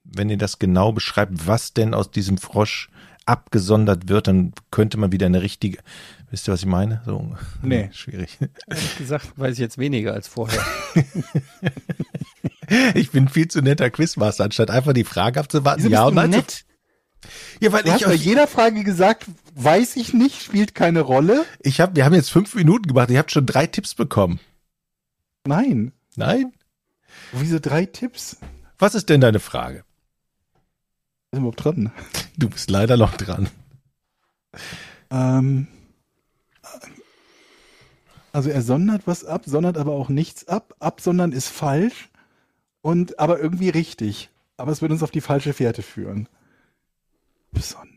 wenn ihr das genau beschreibt, was denn aus diesem Frosch abgesondert wird, dann könnte man wieder eine richtige, wisst ihr, was ich meine? So, Nee. schwierig. Ehrlich gesagt weiß ich jetzt weniger als vorher. Ich bin viel zu netter Quizmaster, anstatt einfach die Frage abzuwarten. Wieso ja bist du nein. nett? Ja, weil Du hast ich, bei euch, jeder Frage gesagt, weiß ich nicht, spielt keine Rolle. ich habe, wir haben jetzt fünf Minuten gemacht, ihr habt schon drei Tipps bekommen. Nein. Nein? Wieso drei Tipps? Was ist denn deine Frage? Was ist überhaupt dran? Du bist leider noch dran. Ähm, Also er sondert was ab, sondert aber auch nichts ab. Absondern ist falsch und aber irgendwie richtig. Aber es wird uns auf die falsche Fährte führen. Besondern.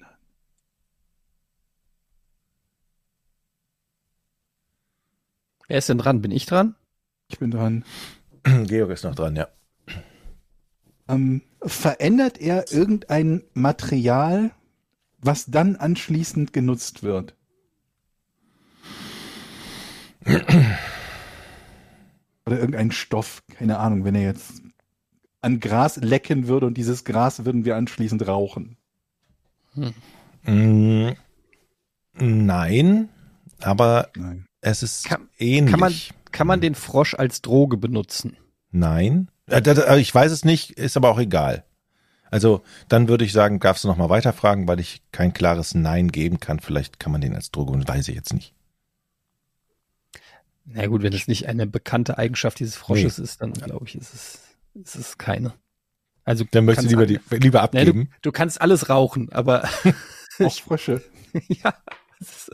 Wer ist denn dran? Bin ich dran? Ich bin dran. Georg ist noch dran, ja. Ähm, verändert er irgendein Material, was dann anschließend genutzt wird? Oder irgendein Stoff, keine Ahnung, wenn er jetzt an Gras lecken würde und dieses Gras würden wir anschließend rauchen. Mm, Nein, aber Nein. Es ist Kann- ähnlich. Kann man, kann man den Frosch als Droge benutzen? Nein. Äh, Ich weiß es nicht, ist aber auch egal. Also dann würde ich sagen, darfst du noch mal weiterfragen, weil ich kein klares Nein geben kann. Vielleicht kann man den als Droge und weiß ich jetzt nicht. Na gut, wenn es nicht eine bekannte Eigenschaft dieses Frosches ist, dann glaube ich, ist es, ist es keine. Also Dann möchtest du lieber, die, lieber Nee, du, abgeben. du kannst alles rauchen, aber Auch Frösche. ja, ist,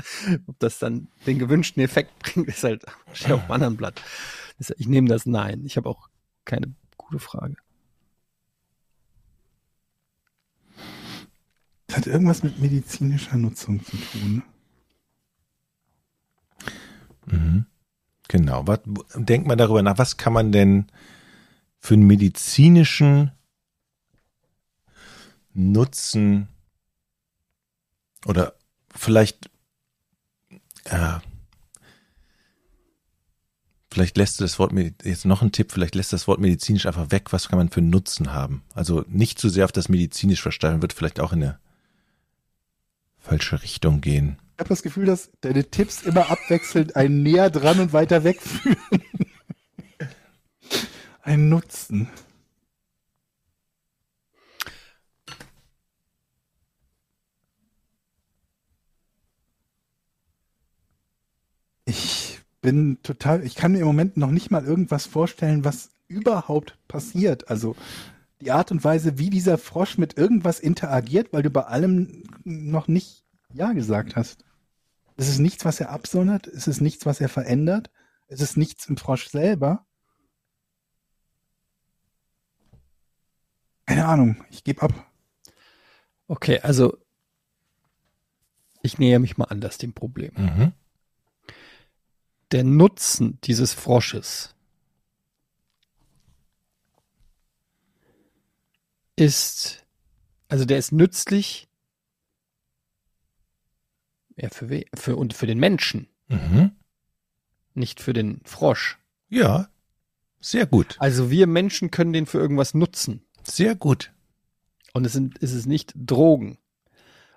ob das dann den gewünschten Effekt bringt, ist halt steht auf dem anderen Blatt. Ich nehme das Nein. Ich habe auch keine gute Frage. Das hat irgendwas mit medizinischer Nutzung zu tun. Mhm. Genau. Was, denkt man darüber nach, was kann man denn für einen medizinischen Nutzen oder vielleicht äh, vielleicht lässt du das Wort jetzt noch ein Tipp, vielleicht lässt das Wort medizinisch einfach weg, was kann man für einen Nutzen haben? Also nicht zu sehr auf das medizinisch verstanden, wird vielleicht auch in eine falsche Richtung gehen. Ich habe das Gefühl, dass deine Tipps immer abwechselnd einen näher dran und weiter weg führen. Ein Nutzen. Ich bin total, ich kann mir im Moment noch nicht mal irgendwas vorstellen, was überhaupt passiert. Also die Art und Weise, wie dieser Frosch mit irgendwas interagiert, weil du bei allem noch nicht Ja gesagt hast. Es ist nichts, was er absondert, es ist nichts, was er verändert, es ist nichts im Frosch selber. Keine Ahnung, ich gebe ab. Okay, also ich näher mich mal anders dem Problem. Mhm. Der Nutzen dieses Frosches ist, also der ist nützlich ja, für, we- für, und für den Menschen, Mhm. nicht für den Frosch. Ja, sehr gut, Also wir Menschen können den für irgendwas nutzen. sehr gut. Und es sind, es ist nicht Drogen.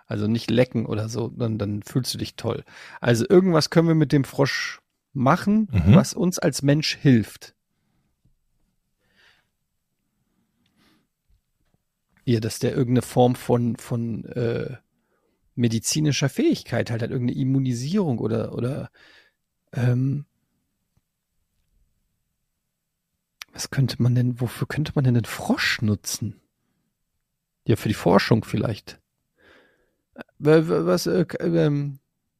Also nicht lecken oder so, dann, dann fühlst du dich toll. Also irgendwas können wir mit dem Frosch machen, Mhm. was uns als Mensch hilft. Ja, dass der irgendeine Form von, von äh, medizinischer Fähigkeit halt hat, irgendeine Immunisierung oder, oder ähm, was könnte man denn, wofür könnte man denn den Frosch nutzen? Ja, für die Forschung vielleicht. Äh, Was, äh, ähm,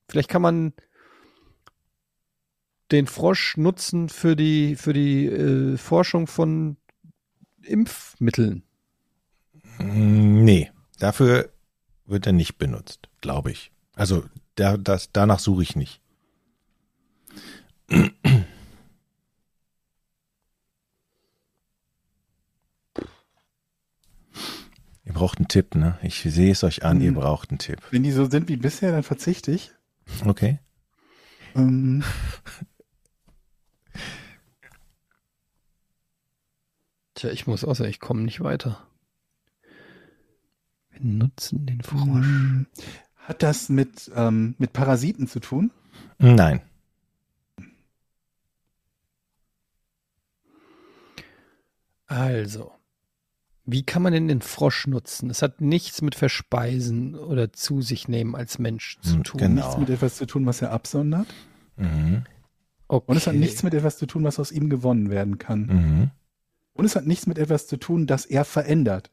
vielleicht kann man den Frosch nutzen für die, für die äh, Forschung von Impfmitteln. Mm, Nee, dafür wird er nicht benutzt, glaube ich. Also da, das, danach suche ich nicht. Ihr braucht einen Tipp, ne? Ich sehe es euch an, ihr Mhm. braucht einen Tipp. Wenn die so sind wie bisher, dann verzichte ich. Okay. Ähm, Tja, ich muss auch sagen, ich komme nicht weiter. Wir nutzen den Frosch. Hm. Hat das mit, ähm, mit Parasiten zu tun? Nein. Also, wie kann man denn den Frosch nutzen? Es hat nichts mit Verspeisen oder zu sich nehmen als Mensch zu Hm, tun. genau. Nichts mit etwas zu tun, was er absondert? Mhm. Okay. Und es hat nichts mit etwas zu tun, was aus ihm gewonnen werden kann. Mhm. Und es hat nichts mit etwas zu tun, das er verändert.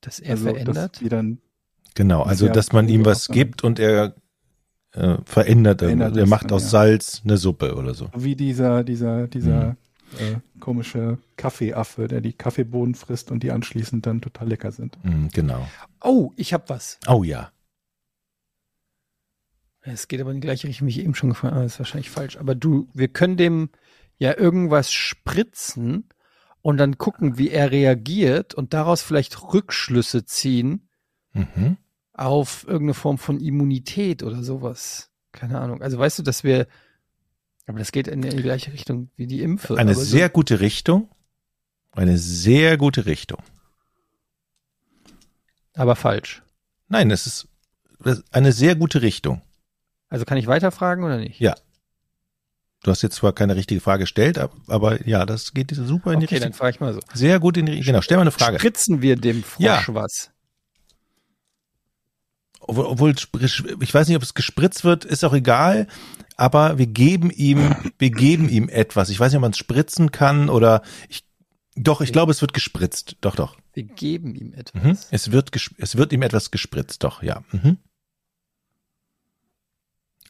dass er also, verändert. Dass wir dann, Genau, also dass man ihm was gibt und er äh, verändert. er. Verändert der das macht aus ja. Salz eine Suppe oder so. Wie dieser, dieser, dieser Mhm. äh, komische Kaffeeaffe, der die Kaffeebohnen frisst und die anschließend dann total lecker sind. Mm, genau. Oh, ich hab was. Oh ja. Es geht aber in die gleiche Richtung, wie ich eben schon gefragt habe. Das ist wahrscheinlich falsch. Aber du, wir können dem ja irgendwas spritzen und dann gucken, wie er reagiert und daraus vielleicht Rückschlüsse ziehen Mhm. auf irgendeine Form von Immunität oder sowas. Keine Ahnung. Also weißt du, dass wir, aber das geht in die gleiche Richtung wie die Impfe. Eine so- sehr gute Richtung. Eine sehr gute Richtung. aber falsch. Nein, es ist eine sehr gute Richtung. Also kann ich weiterfragen oder nicht? Ja. Du hast jetzt zwar keine richtige Frage gestellt, ab- aber ja, das geht super in die Okay, dann Richtung. frage ich mal so. Sehr gut in die Richtung. Genau, stell mal eine Frage. Spritzen wir dem Frosch Ja. was? Obwohl, ich weiß nicht, ob es gespritzt wird, ist auch egal, aber wir geben ihm, wir geben ihm etwas. Ich weiß nicht, ob man es spritzen kann oder ich, doch, ich glaube, es wird gespritzt. Doch, doch. Wir geben ihm etwas. Mhm. Es wird, es wird ihm etwas gespritzt, doch, ja. Mhm.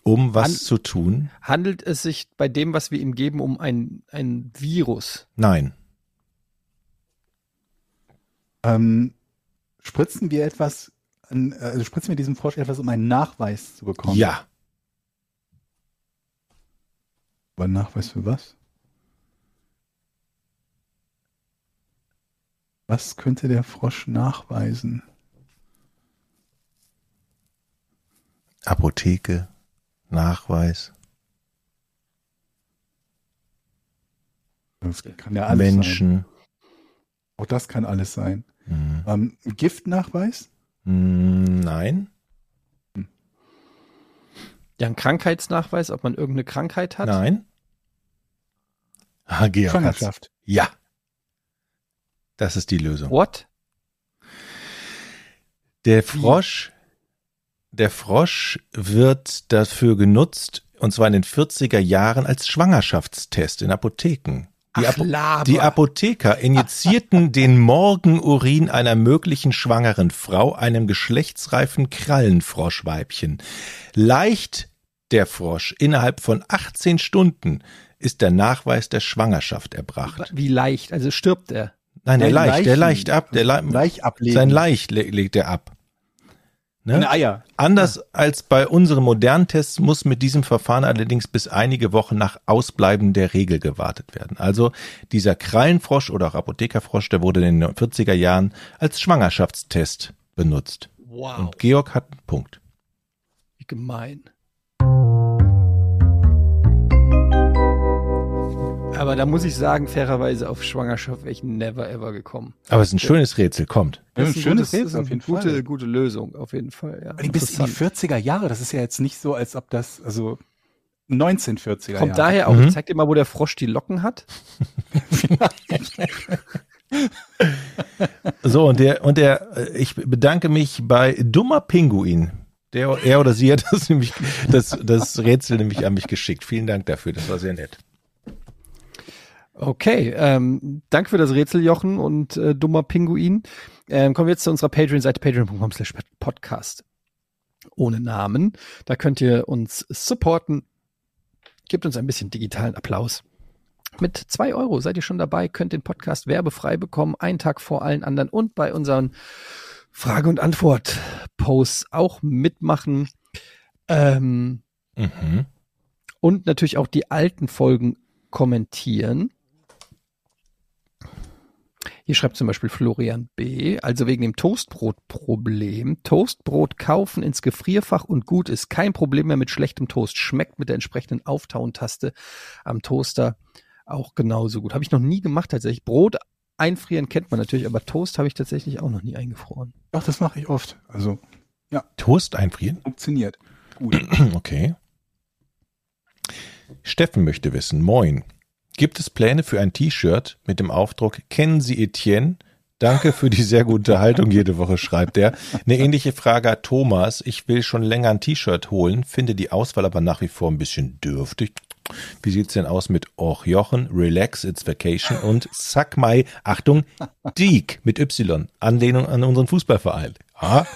Um was An- zu tun? Handelt es sich bei dem, was wir ihm geben, um ein, ein Virus? Nein. Ähm, spritzen wir etwas, also spritzen wir diesem Frosch etwas, um einen Nachweis zu bekommen? Ja. Aber einen Nachweis für was? Was könnte der Frosch nachweisen? Apotheke, Nachweis, Das kann ja alles sein. Menschen. Auch das kann alles sein. Mhm. Ähm, Giftnachweis? Mm, Nein, Ja, ein Krankheitsnachweis, ob man irgendeine Krankheit hat? nein. Ah, Georg hat's. Schwangerschaft. Ja. Das ist die Lösung. What? Der Frosch, der Frosch wird dafür genutzt, und zwar in den 40er Jahren als Schwangerschaftstest in Apotheken. Die, Ach, die Apotheker injizierten den Morgenurin einer möglichen schwangeren Frau einem geschlechtsreifen Krallenfroschweibchen. Leicht der Frosch innerhalb von 18 Stunden ist der Nachweis der Schwangerschaft erbracht. Wie leicht? Also stirbt er. Nein, der Nein, leicht, der Leichen. leicht ab, der Le Leich ablegen. sein Leicht le legt er ab. Ne? Eine Eier. Anders als bei unseren modernen Tests muss mit diesem Verfahren allerdings bis einige Wochen nach Ausbleiben der Regel gewartet werden. Also dieser Krallenfrosch oder auch Apothekerfrosch, der wurde in den 40er Jahren als Schwangerschaftstest benutzt. Wow. Und Georg hat einen Punkt. Wie gemein. Aber da muss ich sagen, fairerweise auf Schwangerschaft wäre ich never ever gekommen. Aber es ist ein schönes Rätsel, kommt. Ein ist schönes gutes- Rätsel ist eine auf jeden gute, Fall. Gute Lösung, auf jeden Fall, ja. Die bis in die Interessant. 40er Jahre, das ist ja jetzt nicht so, als ob das, also 1940er Kommt Jahre. daher auch, Mhm. ich zeig dir mal, wo der Frosch die Locken hat. So, und der, und der, äh, ich bedanke mich bei Dummer Pinguin. Der, er oder sie hat das nämlich, das, das Rätsel nämlich an mich geschickt. Vielen Dank dafür, das war sehr nett. Okay, ähm, danke für das Rätsel, Jochen und äh, dummer Pinguin. Ähm, kommen wir jetzt zu unserer Patreon-Seite, patreon.com slash podcast. Ohne Namen. Da könnt ihr uns supporten. Gebt uns ein bisschen digitalen Applaus. Mit zwei Euro seid ihr schon dabei, könnt den Podcast werbefrei bekommen, einen Tag vor allen anderen und bei unseren Frage- und Antwort-Posts auch mitmachen. Ähm, Mhm. und natürlich auch die alten Folgen kommentieren. Hier schreibt zum Beispiel Florian B., also wegen dem Toastbrot-Problem. Toastbrot kaufen ins Gefrierfach und gut ist kein Problem mehr mit schlechtem Toast. Schmeckt mit der entsprechenden Auftauen-Taste am Toaster auch genauso gut. Habe ich noch nie gemacht tatsächlich. Brot einfrieren kennt man natürlich, aber Toast habe ich tatsächlich auch noch nie eingefroren. Doch, das mache ich oft. Also Toast einfrieren? funktioniert. Gut. Okay. Steffen möchte wissen, moin. Gibt es Pläne für ein T-Shirt mit dem Aufdruck Kennen Sie Etienne? Danke für die sehr gute Haltung jede Woche, schreibt er. Eine ähnliche Frage hat Thomas. Ich will schon länger ein T-Shirt holen, finde die Auswahl aber nach wie vor ein bisschen dürftig. Wie sieht's denn aus mit Och Jochen, Relax, It's Vacation und Suck My, Achtung, Deek mit Y, Anlehnung an unseren Fußballverein. Ah,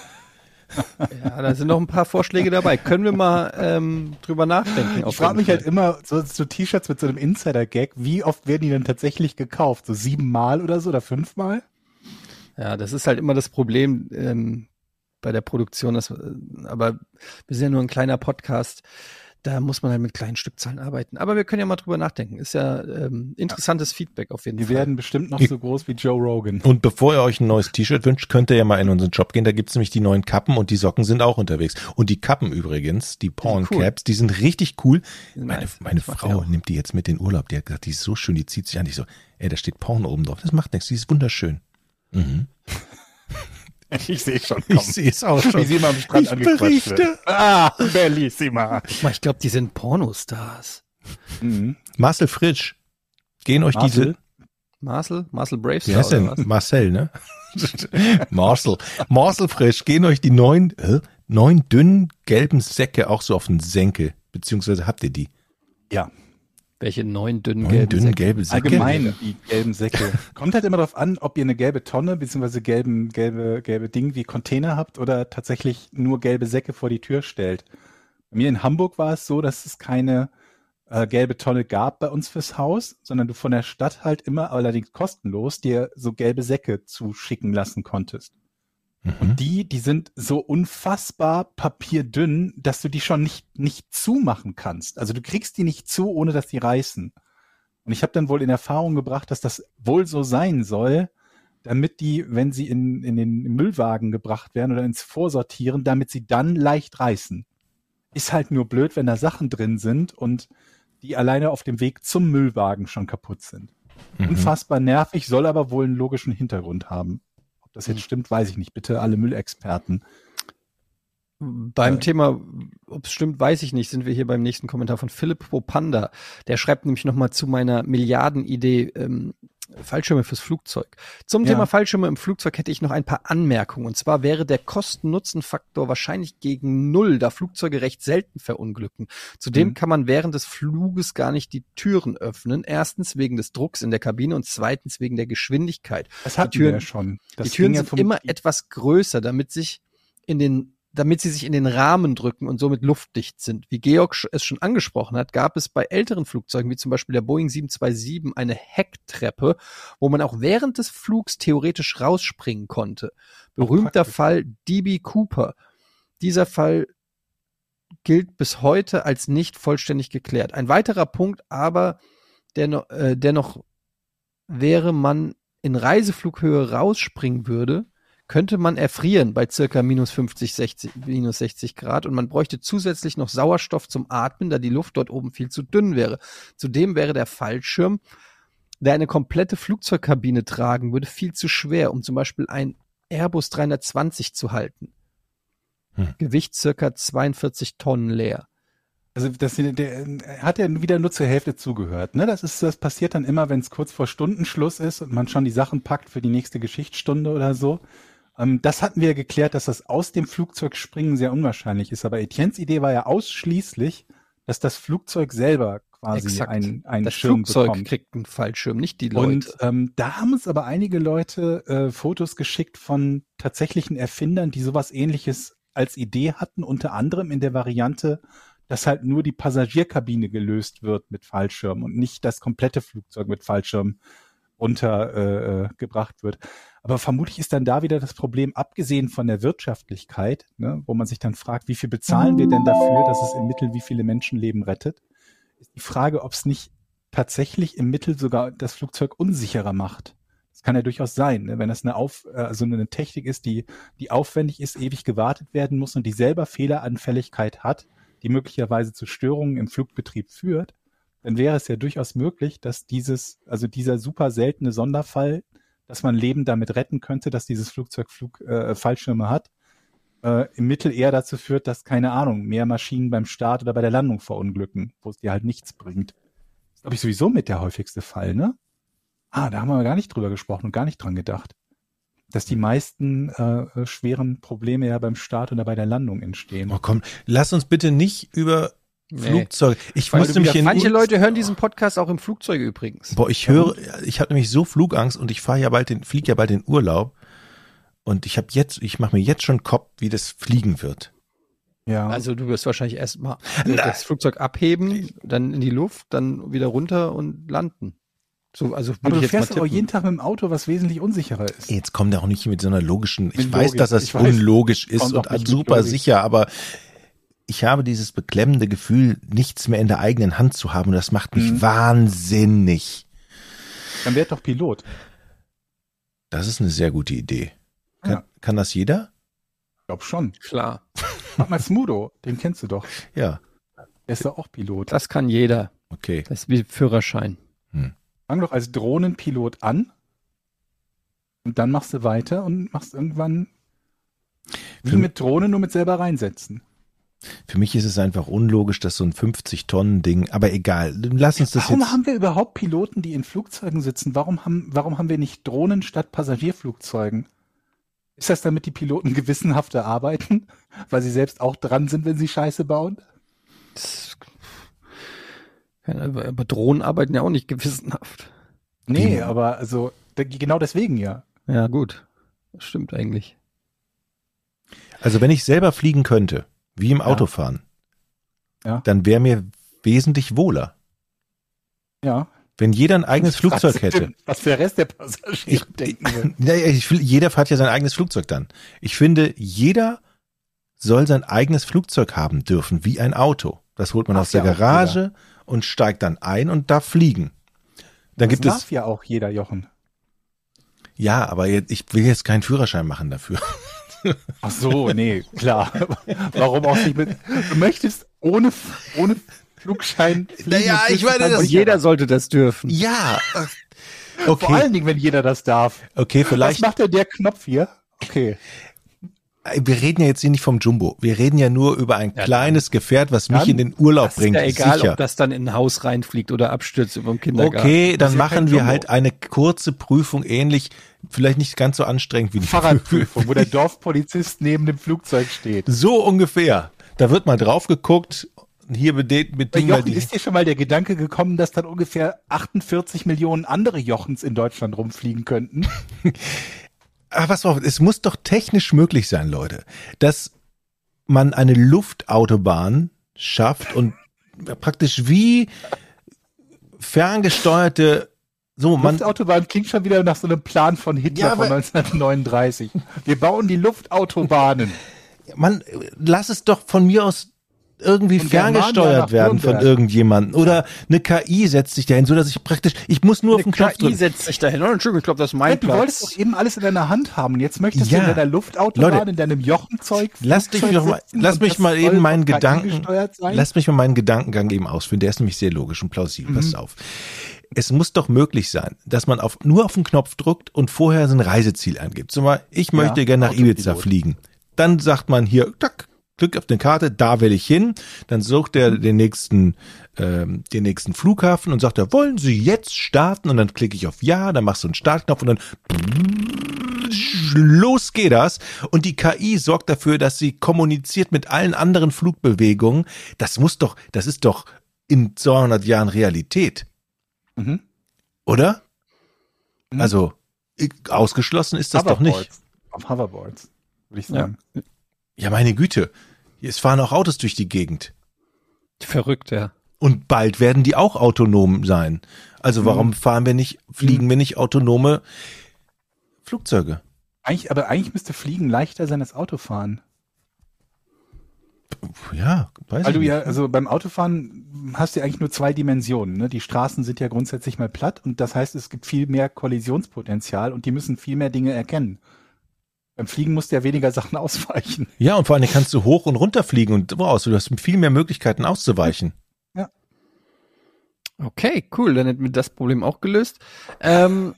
Ja, da sind noch ein paar Vorschläge dabei. Können wir mal ähm, drüber nachdenken? Ich frage mich halt immer, so, so T-Shirts mit so einem Insider-Gag, wie oft werden die denn tatsächlich gekauft? So siebenmal oder so oder fünfmal? Ja, das ist halt immer das Problem ähm, bei der Produktion. Dass, äh, aber wir sind ja nur ein kleiner Podcast. Da muss man halt mit kleinen Stückzahlen arbeiten. Aber wir können ja mal drüber nachdenken. Ist ja ähm, interessantes Feedback auf jeden Die Fall. werden bestimmt noch so groß wie Joe Rogan. Und bevor ihr euch ein neues T-Shirt wünscht, könnt ihr ja mal in unseren Shop gehen. Da gibt's nämlich die neuen Kappen und die Socken sind auch unterwegs. Und die Kappen übrigens, die Porn cool. Caps, die sind richtig cool. sind Meine, nice. meine die Frau nimmt die jetzt mit in den Urlaub. Die hat gesagt, die ist so schön, die zieht sich an. Ich so, ey, da steht Porn oben drauf. Das macht nichts, die ist wunderschön. Mhm. Ich sehe schon. Ich sehe es auch Wie schon. sie immer am Strand Ich berichte. wird. Ah, bellissima. Ich glaube, die sind Pornostars. Mhm. Marcel Fritsch, gehen euch Marcel? diese, Marcel? Marcel Bravestar wie heißt oder denn? Marcel, ne? Marcel. Marcel Frisch, gehen euch die neun, äh, neun dünnen gelben Säcke auch so auf den Senkel. Beziehungsweise habt ihr die? Ja, Welche neun dünnen Neun gelben dünnen Säcke? gelbe Säcke? allgemein die gelben Säcke. Kommt halt immer darauf an, ob ihr eine gelbe Tonne beziehungsweise gelben, gelbe, gelbe Ding wie Container habt oder tatsächlich nur gelbe Säcke vor die Tür stellt. Bei mir in Hamburg war es so, dass es keine äh, gelbe Tonne gab bei uns fürs Haus, sondern du von der Stadt halt immer allerdings kostenlos dir so gelbe Säcke zuschicken lassen konntest. Mhm. Die, die sind so unfassbar papierdünn, dass du die schon nicht, nicht zumachen kannst. Also du kriegst die nicht zu, ohne dass die reißen. Und ich habe dann wohl in Erfahrung gebracht, dass das wohl so sein soll, damit die, wenn sie in, in den Müllwagen gebracht werden oder ins Vorsortieren, damit sie dann leicht reißen. Ist halt nur blöd, wenn da Sachen drin sind und die alleine auf dem Weg zum Müllwagen schon kaputt sind. Mhm. Unfassbar nervig, soll aber wohl einen logischen Hintergrund haben. Ob das jetzt stimmt, weiß ich nicht. Bitte alle Müllexperten. Beim Äh. Thema, ob es stimmt, weiß ich nicht, sind wir hier beim nächsten Kommentar von Philipp Popanda. Der schreibt nämlich nochmal zu meiner Milliardenidee ähm, Fallschirme fürs Flugzeug. Zum Ja. Thema Fallschirme im Flugzeug hätte ich noch ein paar Anmerkungen. Und zwar wäre der Kosten-Nutzen-Faktor wahrscheinlich gegen Null, da Flugzeuge recht selten verunglücken. Zudem Mhm. kann man während des Fluges gar nicht die Türen öffnen. Erstens wegen des Drucks in der Kabine und zweitens wegen der Geschwindigkeit. Das hatten Türen- wir ja schon. Das die Türen ja sind immer etwas größer, damit sich in den damit sie sich in den Rahmen drücken und somit luftdicht sind. Wie Georg es schon angesprochen hat, gab es bei älteren Flugzeugen, wie zum Beispiel der Boeing 727, eine Hecktreppe, wo man auch während des Flugs theoretisch rausspringen konnte. Berühmter. Fall DB Cooper. Dieser Fall gilt bis heute als nicht vollständig geklärt. Ein weiterer Punkt aber, der noch, äh, der noch wäre, man in Reiseflughöhe rausspringen würde, könnte man erfrieren bei circa minus 50, 60, minus 60 Grad und man bräuchte zusätzlich noch Sauerstoff zum Atmen, da die Luft dort oben viel zu dünn wäre. Zudem wäre der Fallschirm, der eine komplette Flugzeugkabine tragen würde, viel zu schwer, um zum Beispiel ein Airbus 320 zu halten. Hm. Gewicht circa 42 Tonnen leer. Also das der, hat ja wieder nur zur Hälfte zugehört. Ne? Das ist, das passiert dann immer, wenn es kurz vor Stundenschluss ist und man schon die Sachen packt für die nächste Geschichtsstunde oder so. Ähm, das hatten wir geklärt, dass das aus dem Flugzeug springen sehr unwahrscheinlich ist. Aber Etiennes Idee war ja ausschließlich, dass das Flugzeug selber quasi Exakt. einen, einen Das Schirm Flugzeug bekommt. kriegt einen Fallschirm, nicht die Leute. Und ähm, da haben uns aber einige Leute äh, Fotos geschickt von tatsächlichen Erfindern, die sowas ähnliches als Idee hatten, unter anderem in der Variante, dass halt nur die Passagierkabine gelöst wird mit Fallschirm und nicht das komplette Flugzeug mit Fallschirm runtergebracht äh, wird. Aber vermutlich ist dann da wieder das Problem, abgesehen von der Wirtschaftlichkeit, ne, wo man sich dann fragt, wie viel bezahlen wir denn dafür, dass es im Mittel wie viele Menschenleben rettet, ist die Frage, ob es nicht tatsächlich im Mittel sogar das Flugzeug unsicherer macht. Das kann ja durchaus sein, ne? wenn das eine Auf, äh, also eine Technik ist, die, die aufwendig ist, ewig gewartet werden muss und die selber Fehleranfälligkeit hat, die möglicherweise zu Störungen im Flugbetrieb führt, dann wäre es ja durchaus möglich, dass dieses, also dieser super seltene Sonderfall, dass man Leben damit retten könnte, dass dieses Flugzeug Flug, äh, Fallschirme hat, äh, im Mittel eher dazu führt, dass, keine Ahnung, mehr Maschinen beim Start oder bei der Landung verunglücken, wo es dir halt nichts bringt. Das ist, glaube ich, sowieso mit der häufigste Fall, ne? Ah, da haben wir gar nicht drüber gesprochen und gar nicht dran gedacht. Dass die meisten äh, schweren Probleme ja beim Start oder bei der Landung entstehen. Oh komm, lass uns bitte nicht über Nee. Flugzeuge. Ich Weil musste mich in manche Ur- Leute hören diesen Podcast auch im Flugzeug übrigens. Boah, ich höre, ich habe nämlich so Flugangst und ich fahre ja bald den, fliege ja bald in Urlaub. Und ich habe jetzt, ich mache mir jetzt schon Kopf, wie das fliegen wird. Ja. Also du wirst wahrscheinlich erstmal das Flugzeug abheben, dann in die Luft, dann wieder runter und landen. So, also aber du fährst aber jeden Tag mit dem Auto, was wesentlich unsicherer ist. Jetzt kommt er auch nicht mit so einer logischen, ich Mit weiß, Logik. dass das Ich weiß. unlogisch ist Kommt und super sicher, aber ich habe dieses beklemmende Gefühl, nichts mehr in der eigenen Hand zu haben und das macht mich Mhm. wahnsinnig. Dann werd doch Pilot. Das ist eine sehr gute Idee. Kann, Ja. kann das jeder? Ich glaub schon. Klar. Mach mal Smudo, den kennst du doch. Ja, Der ist doch auch Pilot. Das kann jeder. okay. Das ist wie Führerschein. Fang doch als Drohnenpilot an und dann machst du weiter und machst irgendwann wie Für- mit Drohnen nur mit selber reinsetzen. Für mich ist es einfach unlogisch, dass so ein 50-Tonnen-Ding, aber egal, lass uns das Warum jetzt. haben wir überhaupt Piloten, die in Flugzeugen sitzen? Warum haben, warum haben wir nicht Drohnen statt Passagierflugzeugen? Ist das damit die Piloten gewissenhafter arbeiten, weil sie selbst auch dran sind, wenn sie Scheiße bauen? Das, Ja, aber Drohnen arbeiten ja auch nicht gewissenhaft. Nee, Wie- aber also da- genau deswegen ja. Ja, gut. Das stimmt eigentlich. Also wenn ich selber fliegen könnte, wie im Autofahren, Ja. dann wäre mir wesentlich wohler. Ja. Wenn jeder ein eigenes Flugzeug hätte. Was für der Rest der Passagiere Ich, denken wird. Naja, ich, will- jeder fährt ja sein eigenes Flugzeug dann. Ich finde, jeder soll sein eigenes Flugzeug haben dürfen, wie ein Auto. Das holt man Darf aus der ja Garage und steigt dann ein und darf fliegen. Dann Das gibt darf es, ja auch jeder Jochen. ja, aber jetzt, ich will jetzt keinen Führerschein machen dafür. Ach so, nee, klar. Warum auch nicht mit? Du möchtest ohne, ohne Flugschein. Naja, ich meine, das- Und jeder sollte das dürfen. Ja. Vor Okay, allen Dingen, wenn jeder das darf. okay, Was vielleicht. macht denn der Knopf hier? Okay. Wir reden ja jetzt hier nicht vom Jumbo. Wir reden ja nur über ein kleines Gefährt, was mich in den Urlaub Das ist bringt. ja egal, sicher. ob das dann in ein Haus reinfliegt oder abstürzt über dem Kindergarten. Okay, dann ist ja machen wir halt eine kurze Prüfung, ähnlich, vielleicht nicht ganz so anstrengend wie die Fahrradprüfung, wo der Dorfpolizist neben dem Flugzeug steht. So ungefähr. Da wird mal drauf geguckt. Hier bedient, Jochen, die. ist dir schon mal der Gedanke gekommen, dass dann ungefähr 48 Millionen andere Jochens in Deutschland rumfliegen könnten? Ach, was auf, es muss doch technisch möglich sein, Leute, dass man eine Luftautobahn schafft und praktisch wie ferngesteuerte, so man, Luftautobahn klingt schon wieder nach so einem Plan von Hitler Ja, von aber- 1939. Wir bauen die Luftautobahnen. man, lass es doch von mir aus irgendwie Germania ferngesteuert werden von irgendjemandem. Oder eine KI setzt sich dahin, so dass ich praktisch, ich muss nur auf den Eine Knopf KI drücken. setzt sich dahin. Oh, Entschuldigung, ich glaube, das ist mein du wolltest Platz. doch eben alles in deiner Hand haben. Und jetzt möchtest Ja. du in deiner Luftautobahn, Leute, in deinem Jochenzeug. Lass dich doch mal, lass und mich mal eben meinen KI Gedanken, gesteuert sein? lass mich mal meinen Gedankengang eben ausführen. Der ist nämlich sehr logisch und plausibel. Pass auf. Es muss doch möglich sein, dass man auf, nur auf den Knopf drückt und vorher sein Reiseziel angibt. Zum Beispiel, ich möchte Ja, gerne nach. Ibiza fliegen. Dann sagt man hier, tack, Klick auf eine Karte, da will ich hin. Dann sucht er den nächsten, ähm, den nächsten Flughafen und sagt er, wollen Sie jetzt starten? Und dann klicke ich auf Ja, dann machst du einen Startknopf und dann los geht das. Und die KI sorgt dafür, dass sie kommuniziert mit allen anderen Flugbewegungen. Das muss doch, das ist doch in 200 Jahren Realität, Mhm. oder? Mhm. Also, ausgeschlossen ist das doch nicht. Auf Hoverboards, würde ich sagen. Ja, meine Güte. Es fahren auch Autos durch die Gegend. Verrückt, ja. Und bald werden die auch autonom sein. Also warum Mhm. fahren wir nicht, fliegen wir nicht autonome Flugzeuge? Eigentlich, aber eigentlich müsste Fliegen leichter sein als Autofahren. Ja, weiß Weil ich du nicht. ja, also beim Autofahren hast du ja eigentlich nur zwei Dimensionen. Ne? Die Straßen sind ja grundsätzlich mal platt und das heißt, es gibt viel mehr Kollisionspotenzial und die müssen viel mehr Dinge erkennen. Beim Fliegen musst du ja weniger Sachen ausweichen. Ja, und vor allem kannst du hoch und runter fliegen und raus. Du hast viel mehr Möglichkeiten auszuweichen. Okay, cool. Dann hätten wir das Problem auch gelöst. Ähm,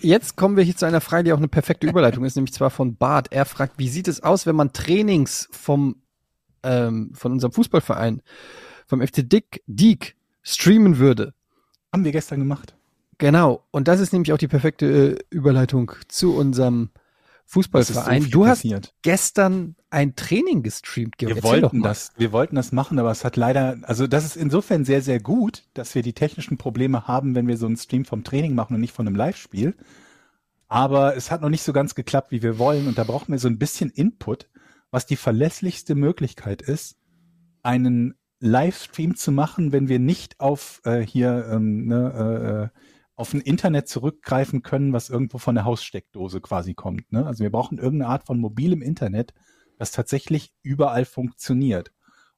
jetzt kommen wir hier zu einer Frage, die auch eine perfekte Überleitung ist, nämlich zwar von Bart. Er fragt, wie sieht es aus, wenn man Trainings vom ähm, von unserem Fußballverein, vom FC Dick, Diek, streamen würde? Haben wir gestern gemacht. Genau. Und das ist nämlich auch die perfekte äh, Überleitung zu unserem so Fußballverein. viel du hast passiert. gestern ein Training gestreamt, Georg. Wir Erzähl wollten das, wir wollten das machen, aber es hat leider, also das ist insofern sehr, sehr gut, dass wir die technischen Probleme haben, wenn wir so einen Stream vom Training machen und nicht von einem Live-Spiel. Aber es hat noch nicht so ganz geklappt, wie wir wollen. Und da brauchen wir so ein bisschen Input, was die verlässlichste Möglichkeit ist, einen Livestream zu machen, wenn wir nicht auf äh, hier ähm, ne, äh, auf ein Internet zurückgreifen können, was irgendwo von der Haussteckdose quasi kommt. Ne? Also wir brauchen irgendeine Art von mobilem Internet, das tatsächlich überall funktioniert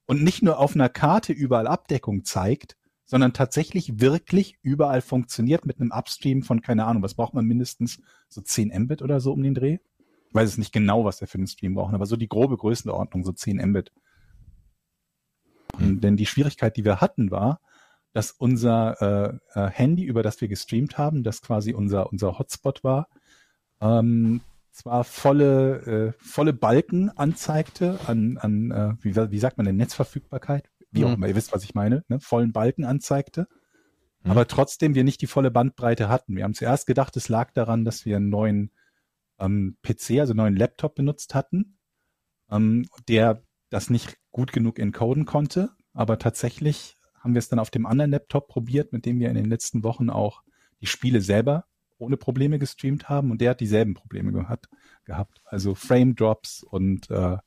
und nicht nur auf einer Karte überall Abdeckung zeigt, sondern tatsächlich wirklich überall funktioniert mit einem Upstream von keine Ahnung, was braucht man mindestens so 10 Mbit oder so um den Dreh? Ich weiß es nicht genau, was wir für den Stream brauchen, aber so die grobe Größenordnung, so 10 Mbit. Hm. Denn die Schwierigkeit, die wir hatten, war, dass unser äh, äh, Handy, über das wir gestreamt haben, das quasi unser, unser Hotspot war, ähm, zwar volle, äh, volle Balken anzeigte an, an äh, wie, wie sagt man denn, Netzverfügbarkeit, wie auch Mhm. immer, ihr wisst, was ich meine, ne? vollen Balken anzeigte, Mhm. aber trotzdem wir nicht die volle Bandbreite hatten. Wir haben zuerst gedacht, es lag daran, dass wir einen neuen ähm, PC, also einen neuen Laptop benutzt hatten, ähm, der das nicht gut genug encoden konnte, aber tatsächlich haben wir es dann auf dem anderen Laptop probiert, mit dem wir in den letzten Wochen auch die Spiele selber ohne Probleme gestreamt haben und der hat dieselben Probleme gehabt. gehabt. Also Frame Drops und äh,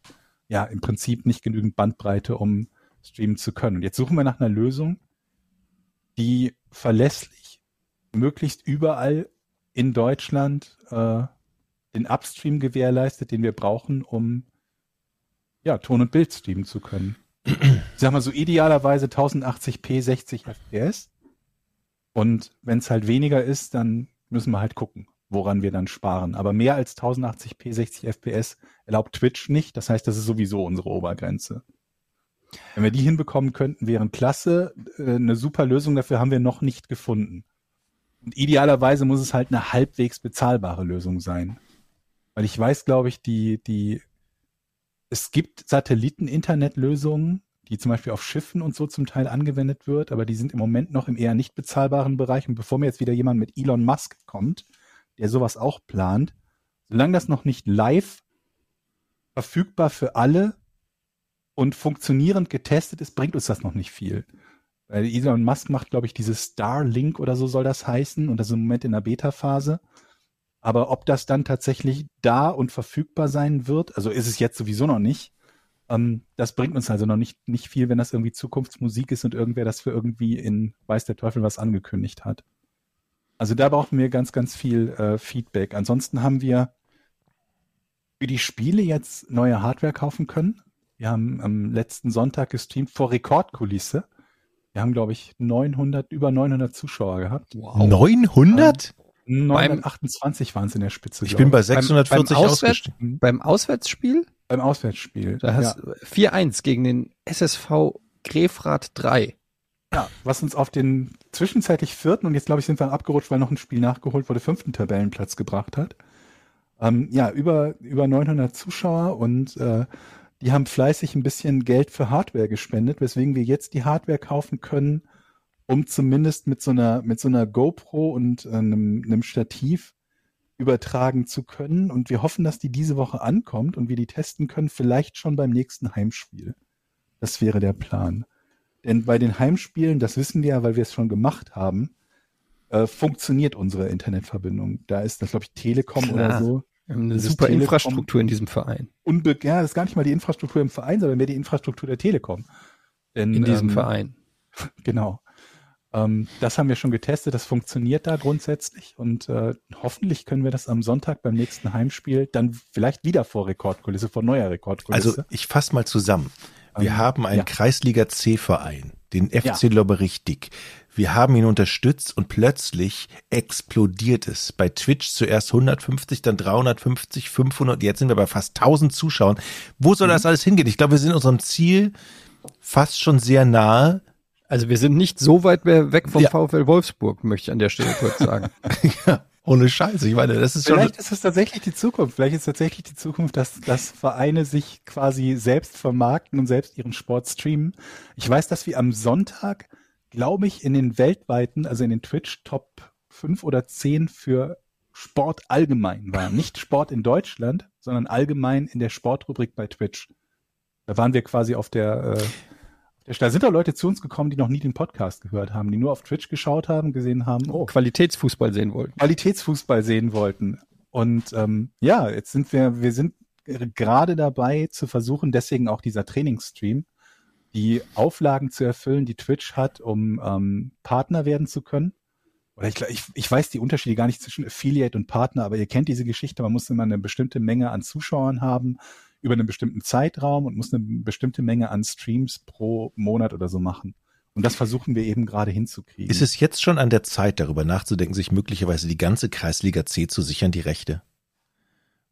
ja, im Prinzip nicht genügend Bandbreite, um streamen zu können. Und jetzt suchen wir nach einer Lösung, die verlässlich möglichst überall in Deutschland äh, den Upstream gewährleistet, den wir brauchen, um ja, Ton und Bild streamen zu können. Ich sag mal so idealerweise 1080p 60 FPS. Und wenn es halt weniger ist, dann müssen wir halt gucken, woran wir dann sparen. Aber mehr als 1080p 60 FPS erlaubt Twitch nicht. Das heißt, das ist sowieso unsere Obergrenze. Wenn wir die hinbekommen könnten, wären klasse. Äh, Eine super Lösung dafür haben wir noch nicht gefunden. Und idealerweise muss es halt eine halbwegs bezahlbare Lösung sein. Weil ich weiß, glaube ich, die, die, es gibt Satelliten-Internet-Lösungen, die zum Beispiel auf Schiffen und so zum Teil angewendet wird, aber die sind im Moment noch im eher nicht bezahlbaren Bereich. Und bevor mir jetzt wieder jemand mit Elon Musk kommt, der sowas auch plant, solange das noch nicht live verfügbar für alle und funktionierend getestet ist, bringt uns das noch nicht viel. Weil Elon Musk macht, glaube ich, dieses Starlink oder so soll das heißen und das ist im Moment in der Beta-Phase. Aber ob das dann tatsächlich da und verfügbar sein wird, also ist es jetzt sowieso noch nicht, ähm, das bringt uns also noch nicht, nicht viel, wenn das irgendwie Zukunftsmusik ist und irgendwer das für irgendwie in Weiß der Teufel was angekündigt hat. Also da brauchen wir ganz, ganz viel äh, Feedback. Ansonsten haben wir für die Spiele jetzt neue Hardware kaufen können. Wir haben am letzten Sonntag gestreamt vor Rekordkulisse. Wir haben, glaube ich, 900, über 900 Zuschauer gehabt. Wow. 900? 928 waren es in der Spitze. Ich bin bei glaub 640 beim Auswärts- ausgestiegen. Beim Auswärtsspiel, beim Auswärtsspiel. da hast du 4-1 gegen den SSV Grefrath 3. Ja, was uns auf den zwischenzeitlich vierten und jetzt glaube ich sind wir abgerutscht, weil noch ein Spiel nachgeholt wurde, fünften Tabellenplatz gebracht hat. Ähm, ja, über, über 900 Zuschauer und äh, die haben fleißig ein bisschen Geld für Hardware gespendet, weswegen wir jetzt die Hardware kaufen können, um zumindest mit so einer, mit so einer GoPro und äh, einem, einem Stativ übertragen zu können. Und wir hoffen, dass die diese Woche ankommt und wir die testen können, vielleicht schon beim nächsten Heimspiel. Das wäre der Plan. Denn bei den Heimspielen, das wissen wir ja, weil wir es schon gemacht haben, äh, funktioniert unsere Internetverbindung. Da ist das, glaube ich, Telekom Klar. oder so. Wir haben eine super Telekom- Infrastruktur in diesem Verein. Unbe ja, das ist gar nicht mal die Infrastruktur im Verein, sondern mehr die Infrastruktur der Telekom. Denn, In diesem ähm, Verein. Genau. Ähm, das haben wir schon getestet, das funktioniert da grundsätzlich und äh, hoffentlich können wir das am Sonntag beim nächsten Heimspiel dann vielleicht wieder vor Rekordkulisse, vor neuer Rekordkulisse. Also ich fasse mal zusammen. Wir Ähm, haben einen ja. Kreisliga C-Verein, den FC Ja. Lobberich-Dick. Wir haben ihn unterstützt und plötzlich explodiert es. Bei Twitch zuerst 150, dann 350, 500, jetzt sind wir bei fast 1000 Zuschauern. Wo Mhm. soll das alles hingehen? Ich glaube, wir sind unserem Ziel fast schon sehr nahe. Also wir sind nicht so weit mehr weg vom Ja. VfL Wolfsburg, möchte ich an der Stelle kurz sagen. ja, ohne Scheiße. Ich meine, das ist schon. Vielleicht ist es tatsächlich die Zukunft. Vielleicht ist tatsächlich die Zukunft, dass, dass Vereine sich quasi selbst vermarkten und selbst ihren Sport streamen. Ich weiß, dass wir am Sonntag, glaube ich, in den weltweiten, also in den Twitch Top 5 oder 10 für Sport allgemein waren. Nicht Sport in Deutschland, sondern allgemein in der Sportrubrik bei Twitch. Da waren wir quasi auf der, äh, auf der da sind da Leute zu uns gekommen, die noch nie den Podcast gehört haben, die nur auf Twitch geschaut haben, gesehen haben, oh, Qualitätsfußball sehen wollten. Qualitätsfußball sehen wollten. Und ähm, ja, jetzt sind wir, wir sind gerade dabei zu versuchen, deswegen auch dieser Trainingsstream, die Auflagen zu erfüllen, die Twitch hat, um ähm, Partner werden zu können. Oder ich, ich, ich weiß die Unterschiede gar nicht zwischen Affiliate und Partner, aber ihr kennt diese Geschichte, man muss immer eine bestimmte Menge an Zuschauern haben über einen bestimmten Zeitraum und muss eine bestimmte Menge an Streams pro Monat oder so machen. Und das versuchen wir eben gerade hinzukriegen. Ist es jetzt schon an der Zeit, darüber nachzudenken, sich möglicherweise die ganze Kreisliga C zu sichern, die Rechte?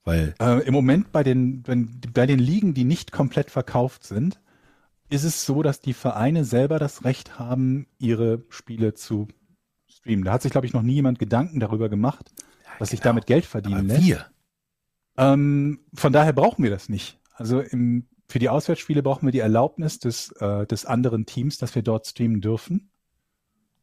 Weil äh, im Moment bei den, wenn, bei den Ligen, die nicht komplett verkauft sind, ist es so, dass die Vereine selber das Recht haben, ihre Spiele zu streamen. Da hat sich, glaube ich, noch nie jemand Gedanken darüber gemacht, ja, dass genau. sich damit Geld verdienen Aber lässt. Wir. Ähm, von daher brauchen wir das nicht. Also im, für die Auswärtsspiele brauchen wir die Erlaubnis des, äh, des anderen Teams, dass wir dort streamen dürfen.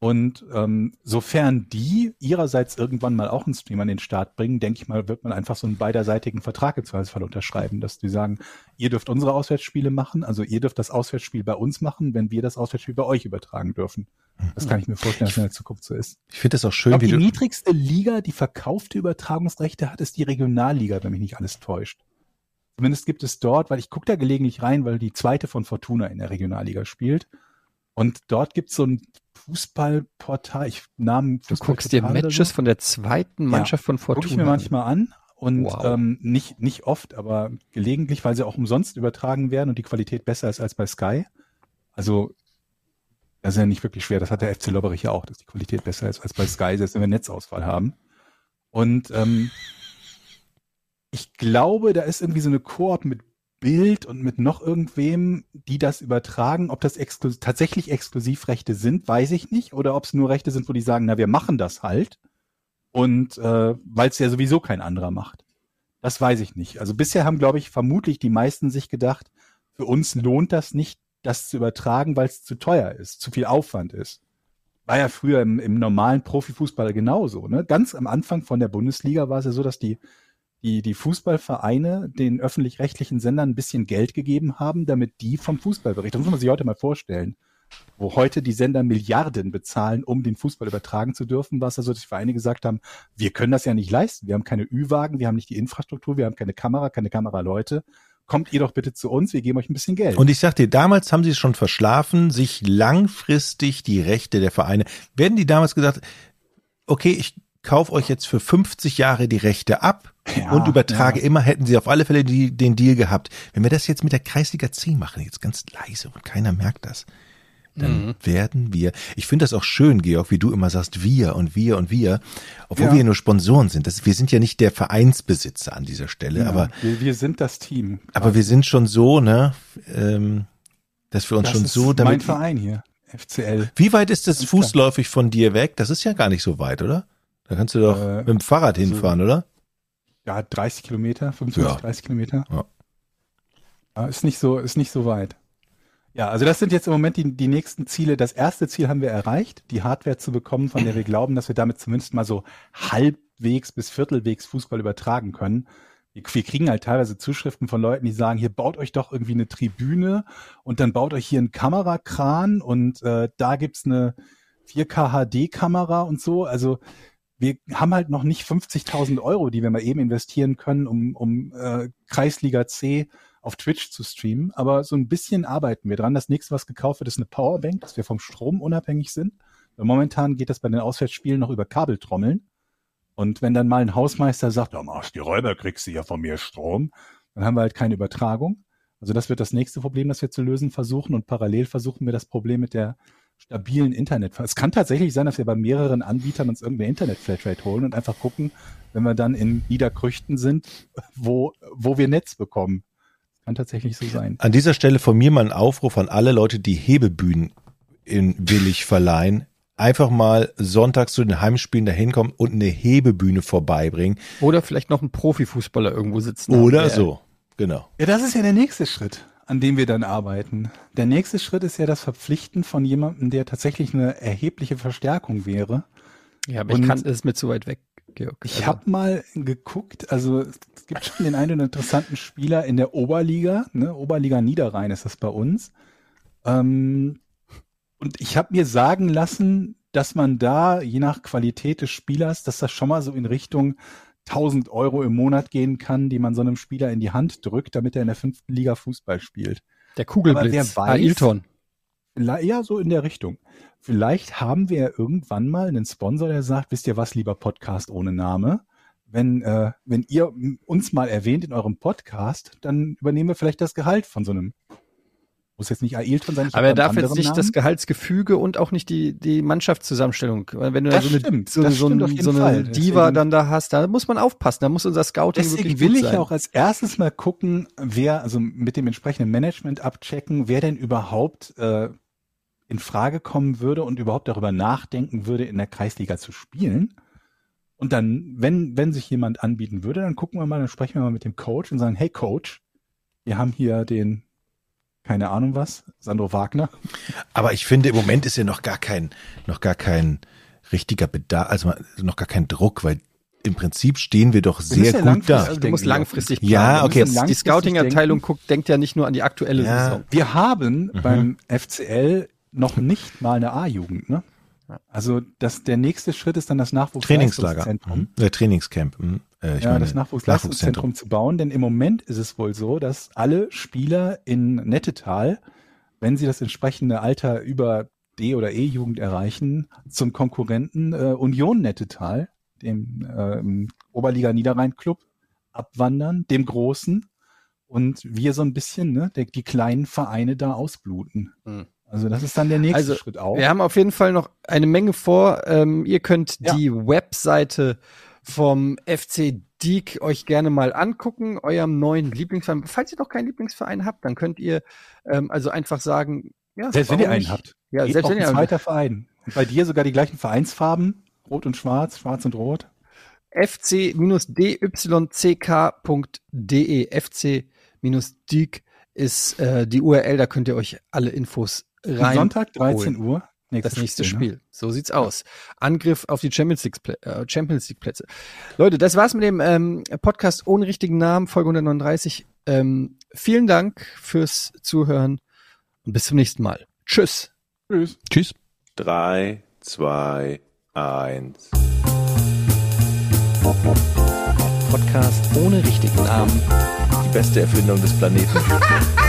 Und ähm, sofern die ihrerseits irgendwann mal auch einen Stream an den Start bringen, denke ich mal, wird man einfach so einen beiderseitigen Vertrag im Zweifelsfall unterschreiben, dass die sagen, ihr dürft unsere Auswärtsspiele machen, also ihr dürft das Auswärtsspiel bei uns machen, wenn wir das Auswärtsspiel bei euch übertragen dürfen. Das kann ich mir vorstellen, dass in der Zukunft so ist. Ich finde das auch schön, ich glaub, wie die niedrigste Liga, die verkaufte Übertragungsrechte hat, ist die Regionalliga, wenn mich nicht alles täuscht. Zumindest gibt es dort, weil ich gucke da gelegentlich rein, weil die zweite von Fortuna in der Regionalliga spielt. Und dort gibt es so ein Fußballportal, ich nahm Du guckst dir Matches so. von der zweiten Mannschaft ja, von Fortuna. Guck ich mir manchmal an und wow. ähm, nicht nicht oft, aber gelegentlich, weil sie auch umsonst übertragen werden und die Qualität besser ist als bei Sky. Also das ist ja nicht wirklich schwer. Das hat der FC Lobberich ja auch, dass die Qualität besser ist als bei Sky, selbst wenn wir Netzausfall haben. Und ähm, ich glaube, da ist irgendwie so eine Koop mit Bild und mit noch irgendwem, die das übertragen. Ob das exklu tatsächlich Exklusivrechte sind, weiß ich nicht. Oder ob es nur Rechte sind, wo die sagen, na, wir machen das halt. Und äh, weil es ja sowieso kein anderer macht. Das weiß ich nicht. Also bisher haben, glaube ich, vermutlich die meisten sich gedacht, für uns lohnt das nicht, das zu übertragen, weil es zu teuer ist, zu viel Aufwand ist. War ja früher im, im normalen Profifußball genauso. Ne? Ganz am Anfang von der Bundesliga war es ja so, dass die die, die Fußballvereine den öffentlich-rechtlichen Sendern ein bisschen Geld gegeben haben, damit die vom Fußball berichten. Das muss man sich heute mal vorstellen. Wo heute die Sender Milliarden bezahlen, um den Fußball übertragen zu dürfen, was also die Vereine gesagt haben, wir können das ja nicht leisten. Wir haben keine Ü-Wagen, wir haben nicht die Infrastruktur, wir haben keine Kamera, keine Kameraleute. Kommt ihr doch bitte zu uns, wir geben euch ein bisschen Geld. Und ich sag dir, damals haben sie es schon verschlafen, sich langfristig die Rechte der Vereine, werden die damals gesagt, okay, ich kauf euch jetzt für 50 Jahre die Rechte ab ja, und übertrage ja. immer, hätten sie auf alle Fälle die, den Deal gehabt. Wenn wir das jetzt mit der Kreisliga 10 machen, jetzt ganz leise und keiner merkt das, dann mhm. werden wir, ich finde das auch schön, Georg, wie du immer sagst, wir und wir und wir, obwohl ja. wir nur Sponsoren sind. Das, wir sind ja nicht der Vereinsbesitzer an dieser Stelle, aber wir, wir, sind das Team. Aber wir sind schon so, ne, ähm, dass wir uns das schon so damit. Mein Verein hier, FCL. Wie weit ist das fußläufig von dir weg? Das ist ja gar nicht so weit, oder? Da kannst du doch äh, mit dem Fahrrad also, hinfahren, oder? Ja, 30 Kilometer, 25, ja. 30 Kilometer. Ja. ja. Ist nicht so, ist nicht so weit. Ja, also das sind jetzt im Moment die, die nächsten Ziele. Das erste Ziel haben wir erreicht, die Hardware zu bekommen, von der wir glauben, dass wir damit zumindest mal so halbwegs bis viertelwegs Fußball übertragen können. Wir, wir kriegen halt teilweise Zuschriften von Leuten, die sagen, hier baut euch doch irgendwie eine Tribüne und dann baut euch hier einen Kamerakran und äh, da gibt's eine 4K HD-Kamera und so. Also wir haben halt noch nicht 50.000 Euro, die wir mal eben investieren können, um, um äh, Kreisliga C auf Twitch zu streamen. Aber so ein bisschen arbeiten wir dran. Das nächste, was gekauft wird, ist eine Powerbank, dass wir vom Strom unabhängig sind. Weil momentan geht das bei den Auswärtsspielen noch über Kabeltrommeln. Und wenn dann mal ein Hausmeister sagt, ja, machst die Räuber, kriegst du ja von mir Strom, dann haben wir halt keine Übertragung. Also das wird das nächste Problem, das wir zu lösen versuchen. Und parallel versuchen wir das Problem mit der stabilen Internet. Es kann tatsächlich sein, dass wir bei mehreren Anbietern uns irgendeine Internet-Flatrate holen und einfach gucken, wenn wir dann in Niederkrüchten sind, wo, wo wir Netz bekommen. Kann tatsächlich so sein. An dieser Stelle von mir mal ein Aufruf an alle Leute, die Hebebühnen in Willig verleihen. Einfach mal sonntags zu den Heimspielen dahin kommen und eine Hebebühne vorbeibringen. Oder vielleicht noch einen Profifußballer irgendwo sitzen. Oder haben, so, genau. Ja, das ist ja der nächste Schritt an dem wir dann arbeiten. Der nächste Schritt ist ja das Verpflichten von jemandem, der tatsächlich eine erhebliche Verstärkung wäre. Ja, aber Und ich kann, das ist mir zu weit weg, Georg. Ich also. habe mal geguckt, also es gibt schon den einen interessanten Spieler in der Oberliga, ne? Oberliga Niederrhein ist das bei uns. Ähm, und ich habe mir sagen lassen, dass man da, je nach Qualität des Spielers, dass das schon mal so in Richtung 1000 Euro im Monat gehen kann, die man so einem Spieler in die Hand drückt, damit er in der fünften Liga Fußball spielt. Der Kugelblitz. wer weiß- Ailton. Ja, so in der Richtung. Vielleicht haben wir ja irgendwann mal einen Sponsor, der sagt, wisst ihr was, lieber Podcast ohne Name? Wenn, äh, wenn ihr uns mal erwähnt in eurem Podcast, dann übernehmen wir vielleicht das Gehalt von so einem. Muss jetzt nicht Ailton sein. Aber er darf jetzt nicht das Namen. Gehaltsgefüge und auch nicht die, die Mannschaftszusammenstellung. Wenn du Das so eine, stimmt, so, das so, ein- so eine Fall. Diva Deswegen- dann da hast, da muss man aufpassen. Da muss unser Scouting Deswegen wirklich will ich sein. ja auch als erstes mal gucken, wer, also mit dem entsprechenden Management abchecken, wer denn überhaupt äh, in Frage kommen würde und überhaupt darüber nachdenken würde, in der Kreisliga zu spielen. Und dann, wenn, wenn sich jemand anbieten würde, dann gucken wir mal, dann sprechen wir mal mit dem Coach und sagen, hey Coach, wir haben hier den, keine Ahnung was, Sandro Wagner. Aber ich finde, im Moment ist ja noch gar kein, noch gar kein richtiger Bedarf, also noch gar kein Druck, weil im Prinzip stehen wir doch sehr müssen ja gut da. Also du musst langfristig Ja, planen. Du okay. Die Scouting-Abteilung denken. guckt, denkt ja nicht nur an die aktuelle Ja. Saison. Wir haben Mhm. beim FCL noch nicht mal eine A-Jugend, ne? Also das, der nächste Schritt ist dann das Trainingslager. Nachwuchsleistungszentrum. Mhm. Äh, Trainingscamp. Mhm. Äh, ich ja, meine, das Nachwuchsleistungszentrum zu bauen, denn im Moment ist es wohl so, dass alle Spieler in Nettetal, wenn sie das entsprechende Alter über D- oder E-Jugend erreichen, zum Konkurrenten äh, Union Nettetal, dem ähm, Oberliga Niederrhein Club, abwandern, dem Großen, und wir so ein bisschen, ne, der, die kleinen Vereine da ausbluten. Mhm. Also das ist dann der nächste Also, Schritt auch. Wir haben auf jeden Fall noch eine Menge vor. Ähm, ihr könnt Ja. die Webseite vom FC Diek euch gerne mal angucken, eurem neuen Lieblingsverein. Falls ihr noch keinen Lieblingsverein habt, dann könnt ihr ähm, also einfach sagen, ja, Selbst wenn ihr einen nicht? habt. Ja, Geht selbst wenn ihr einen zweiter Verein. Und bei dir sogar die gleichen Vereinsfarben, rot und schwarz, schwarz und rot. fc-dyck.de. fc-dyk ist äh, die URL, da könnt ihr euch alle Infos rein. Sonntag 13 holen. Uhr. das nächste ne? Spiel. So sieht's aus. Angriff auf die Champions League, Plä- äh, Champions League Plätze. Leute, das war's mit dem ähm, Podcast ohne richtigen Namen, Folge 139. Ähm, vielen Dank fürs Zuhören und bis zum nächsten Mal. Tschüss. Tschüss. Tschüss. Drei, zwei, eins. Podcast ohne richtigen Namen. Die beste Erfindung des Planeten.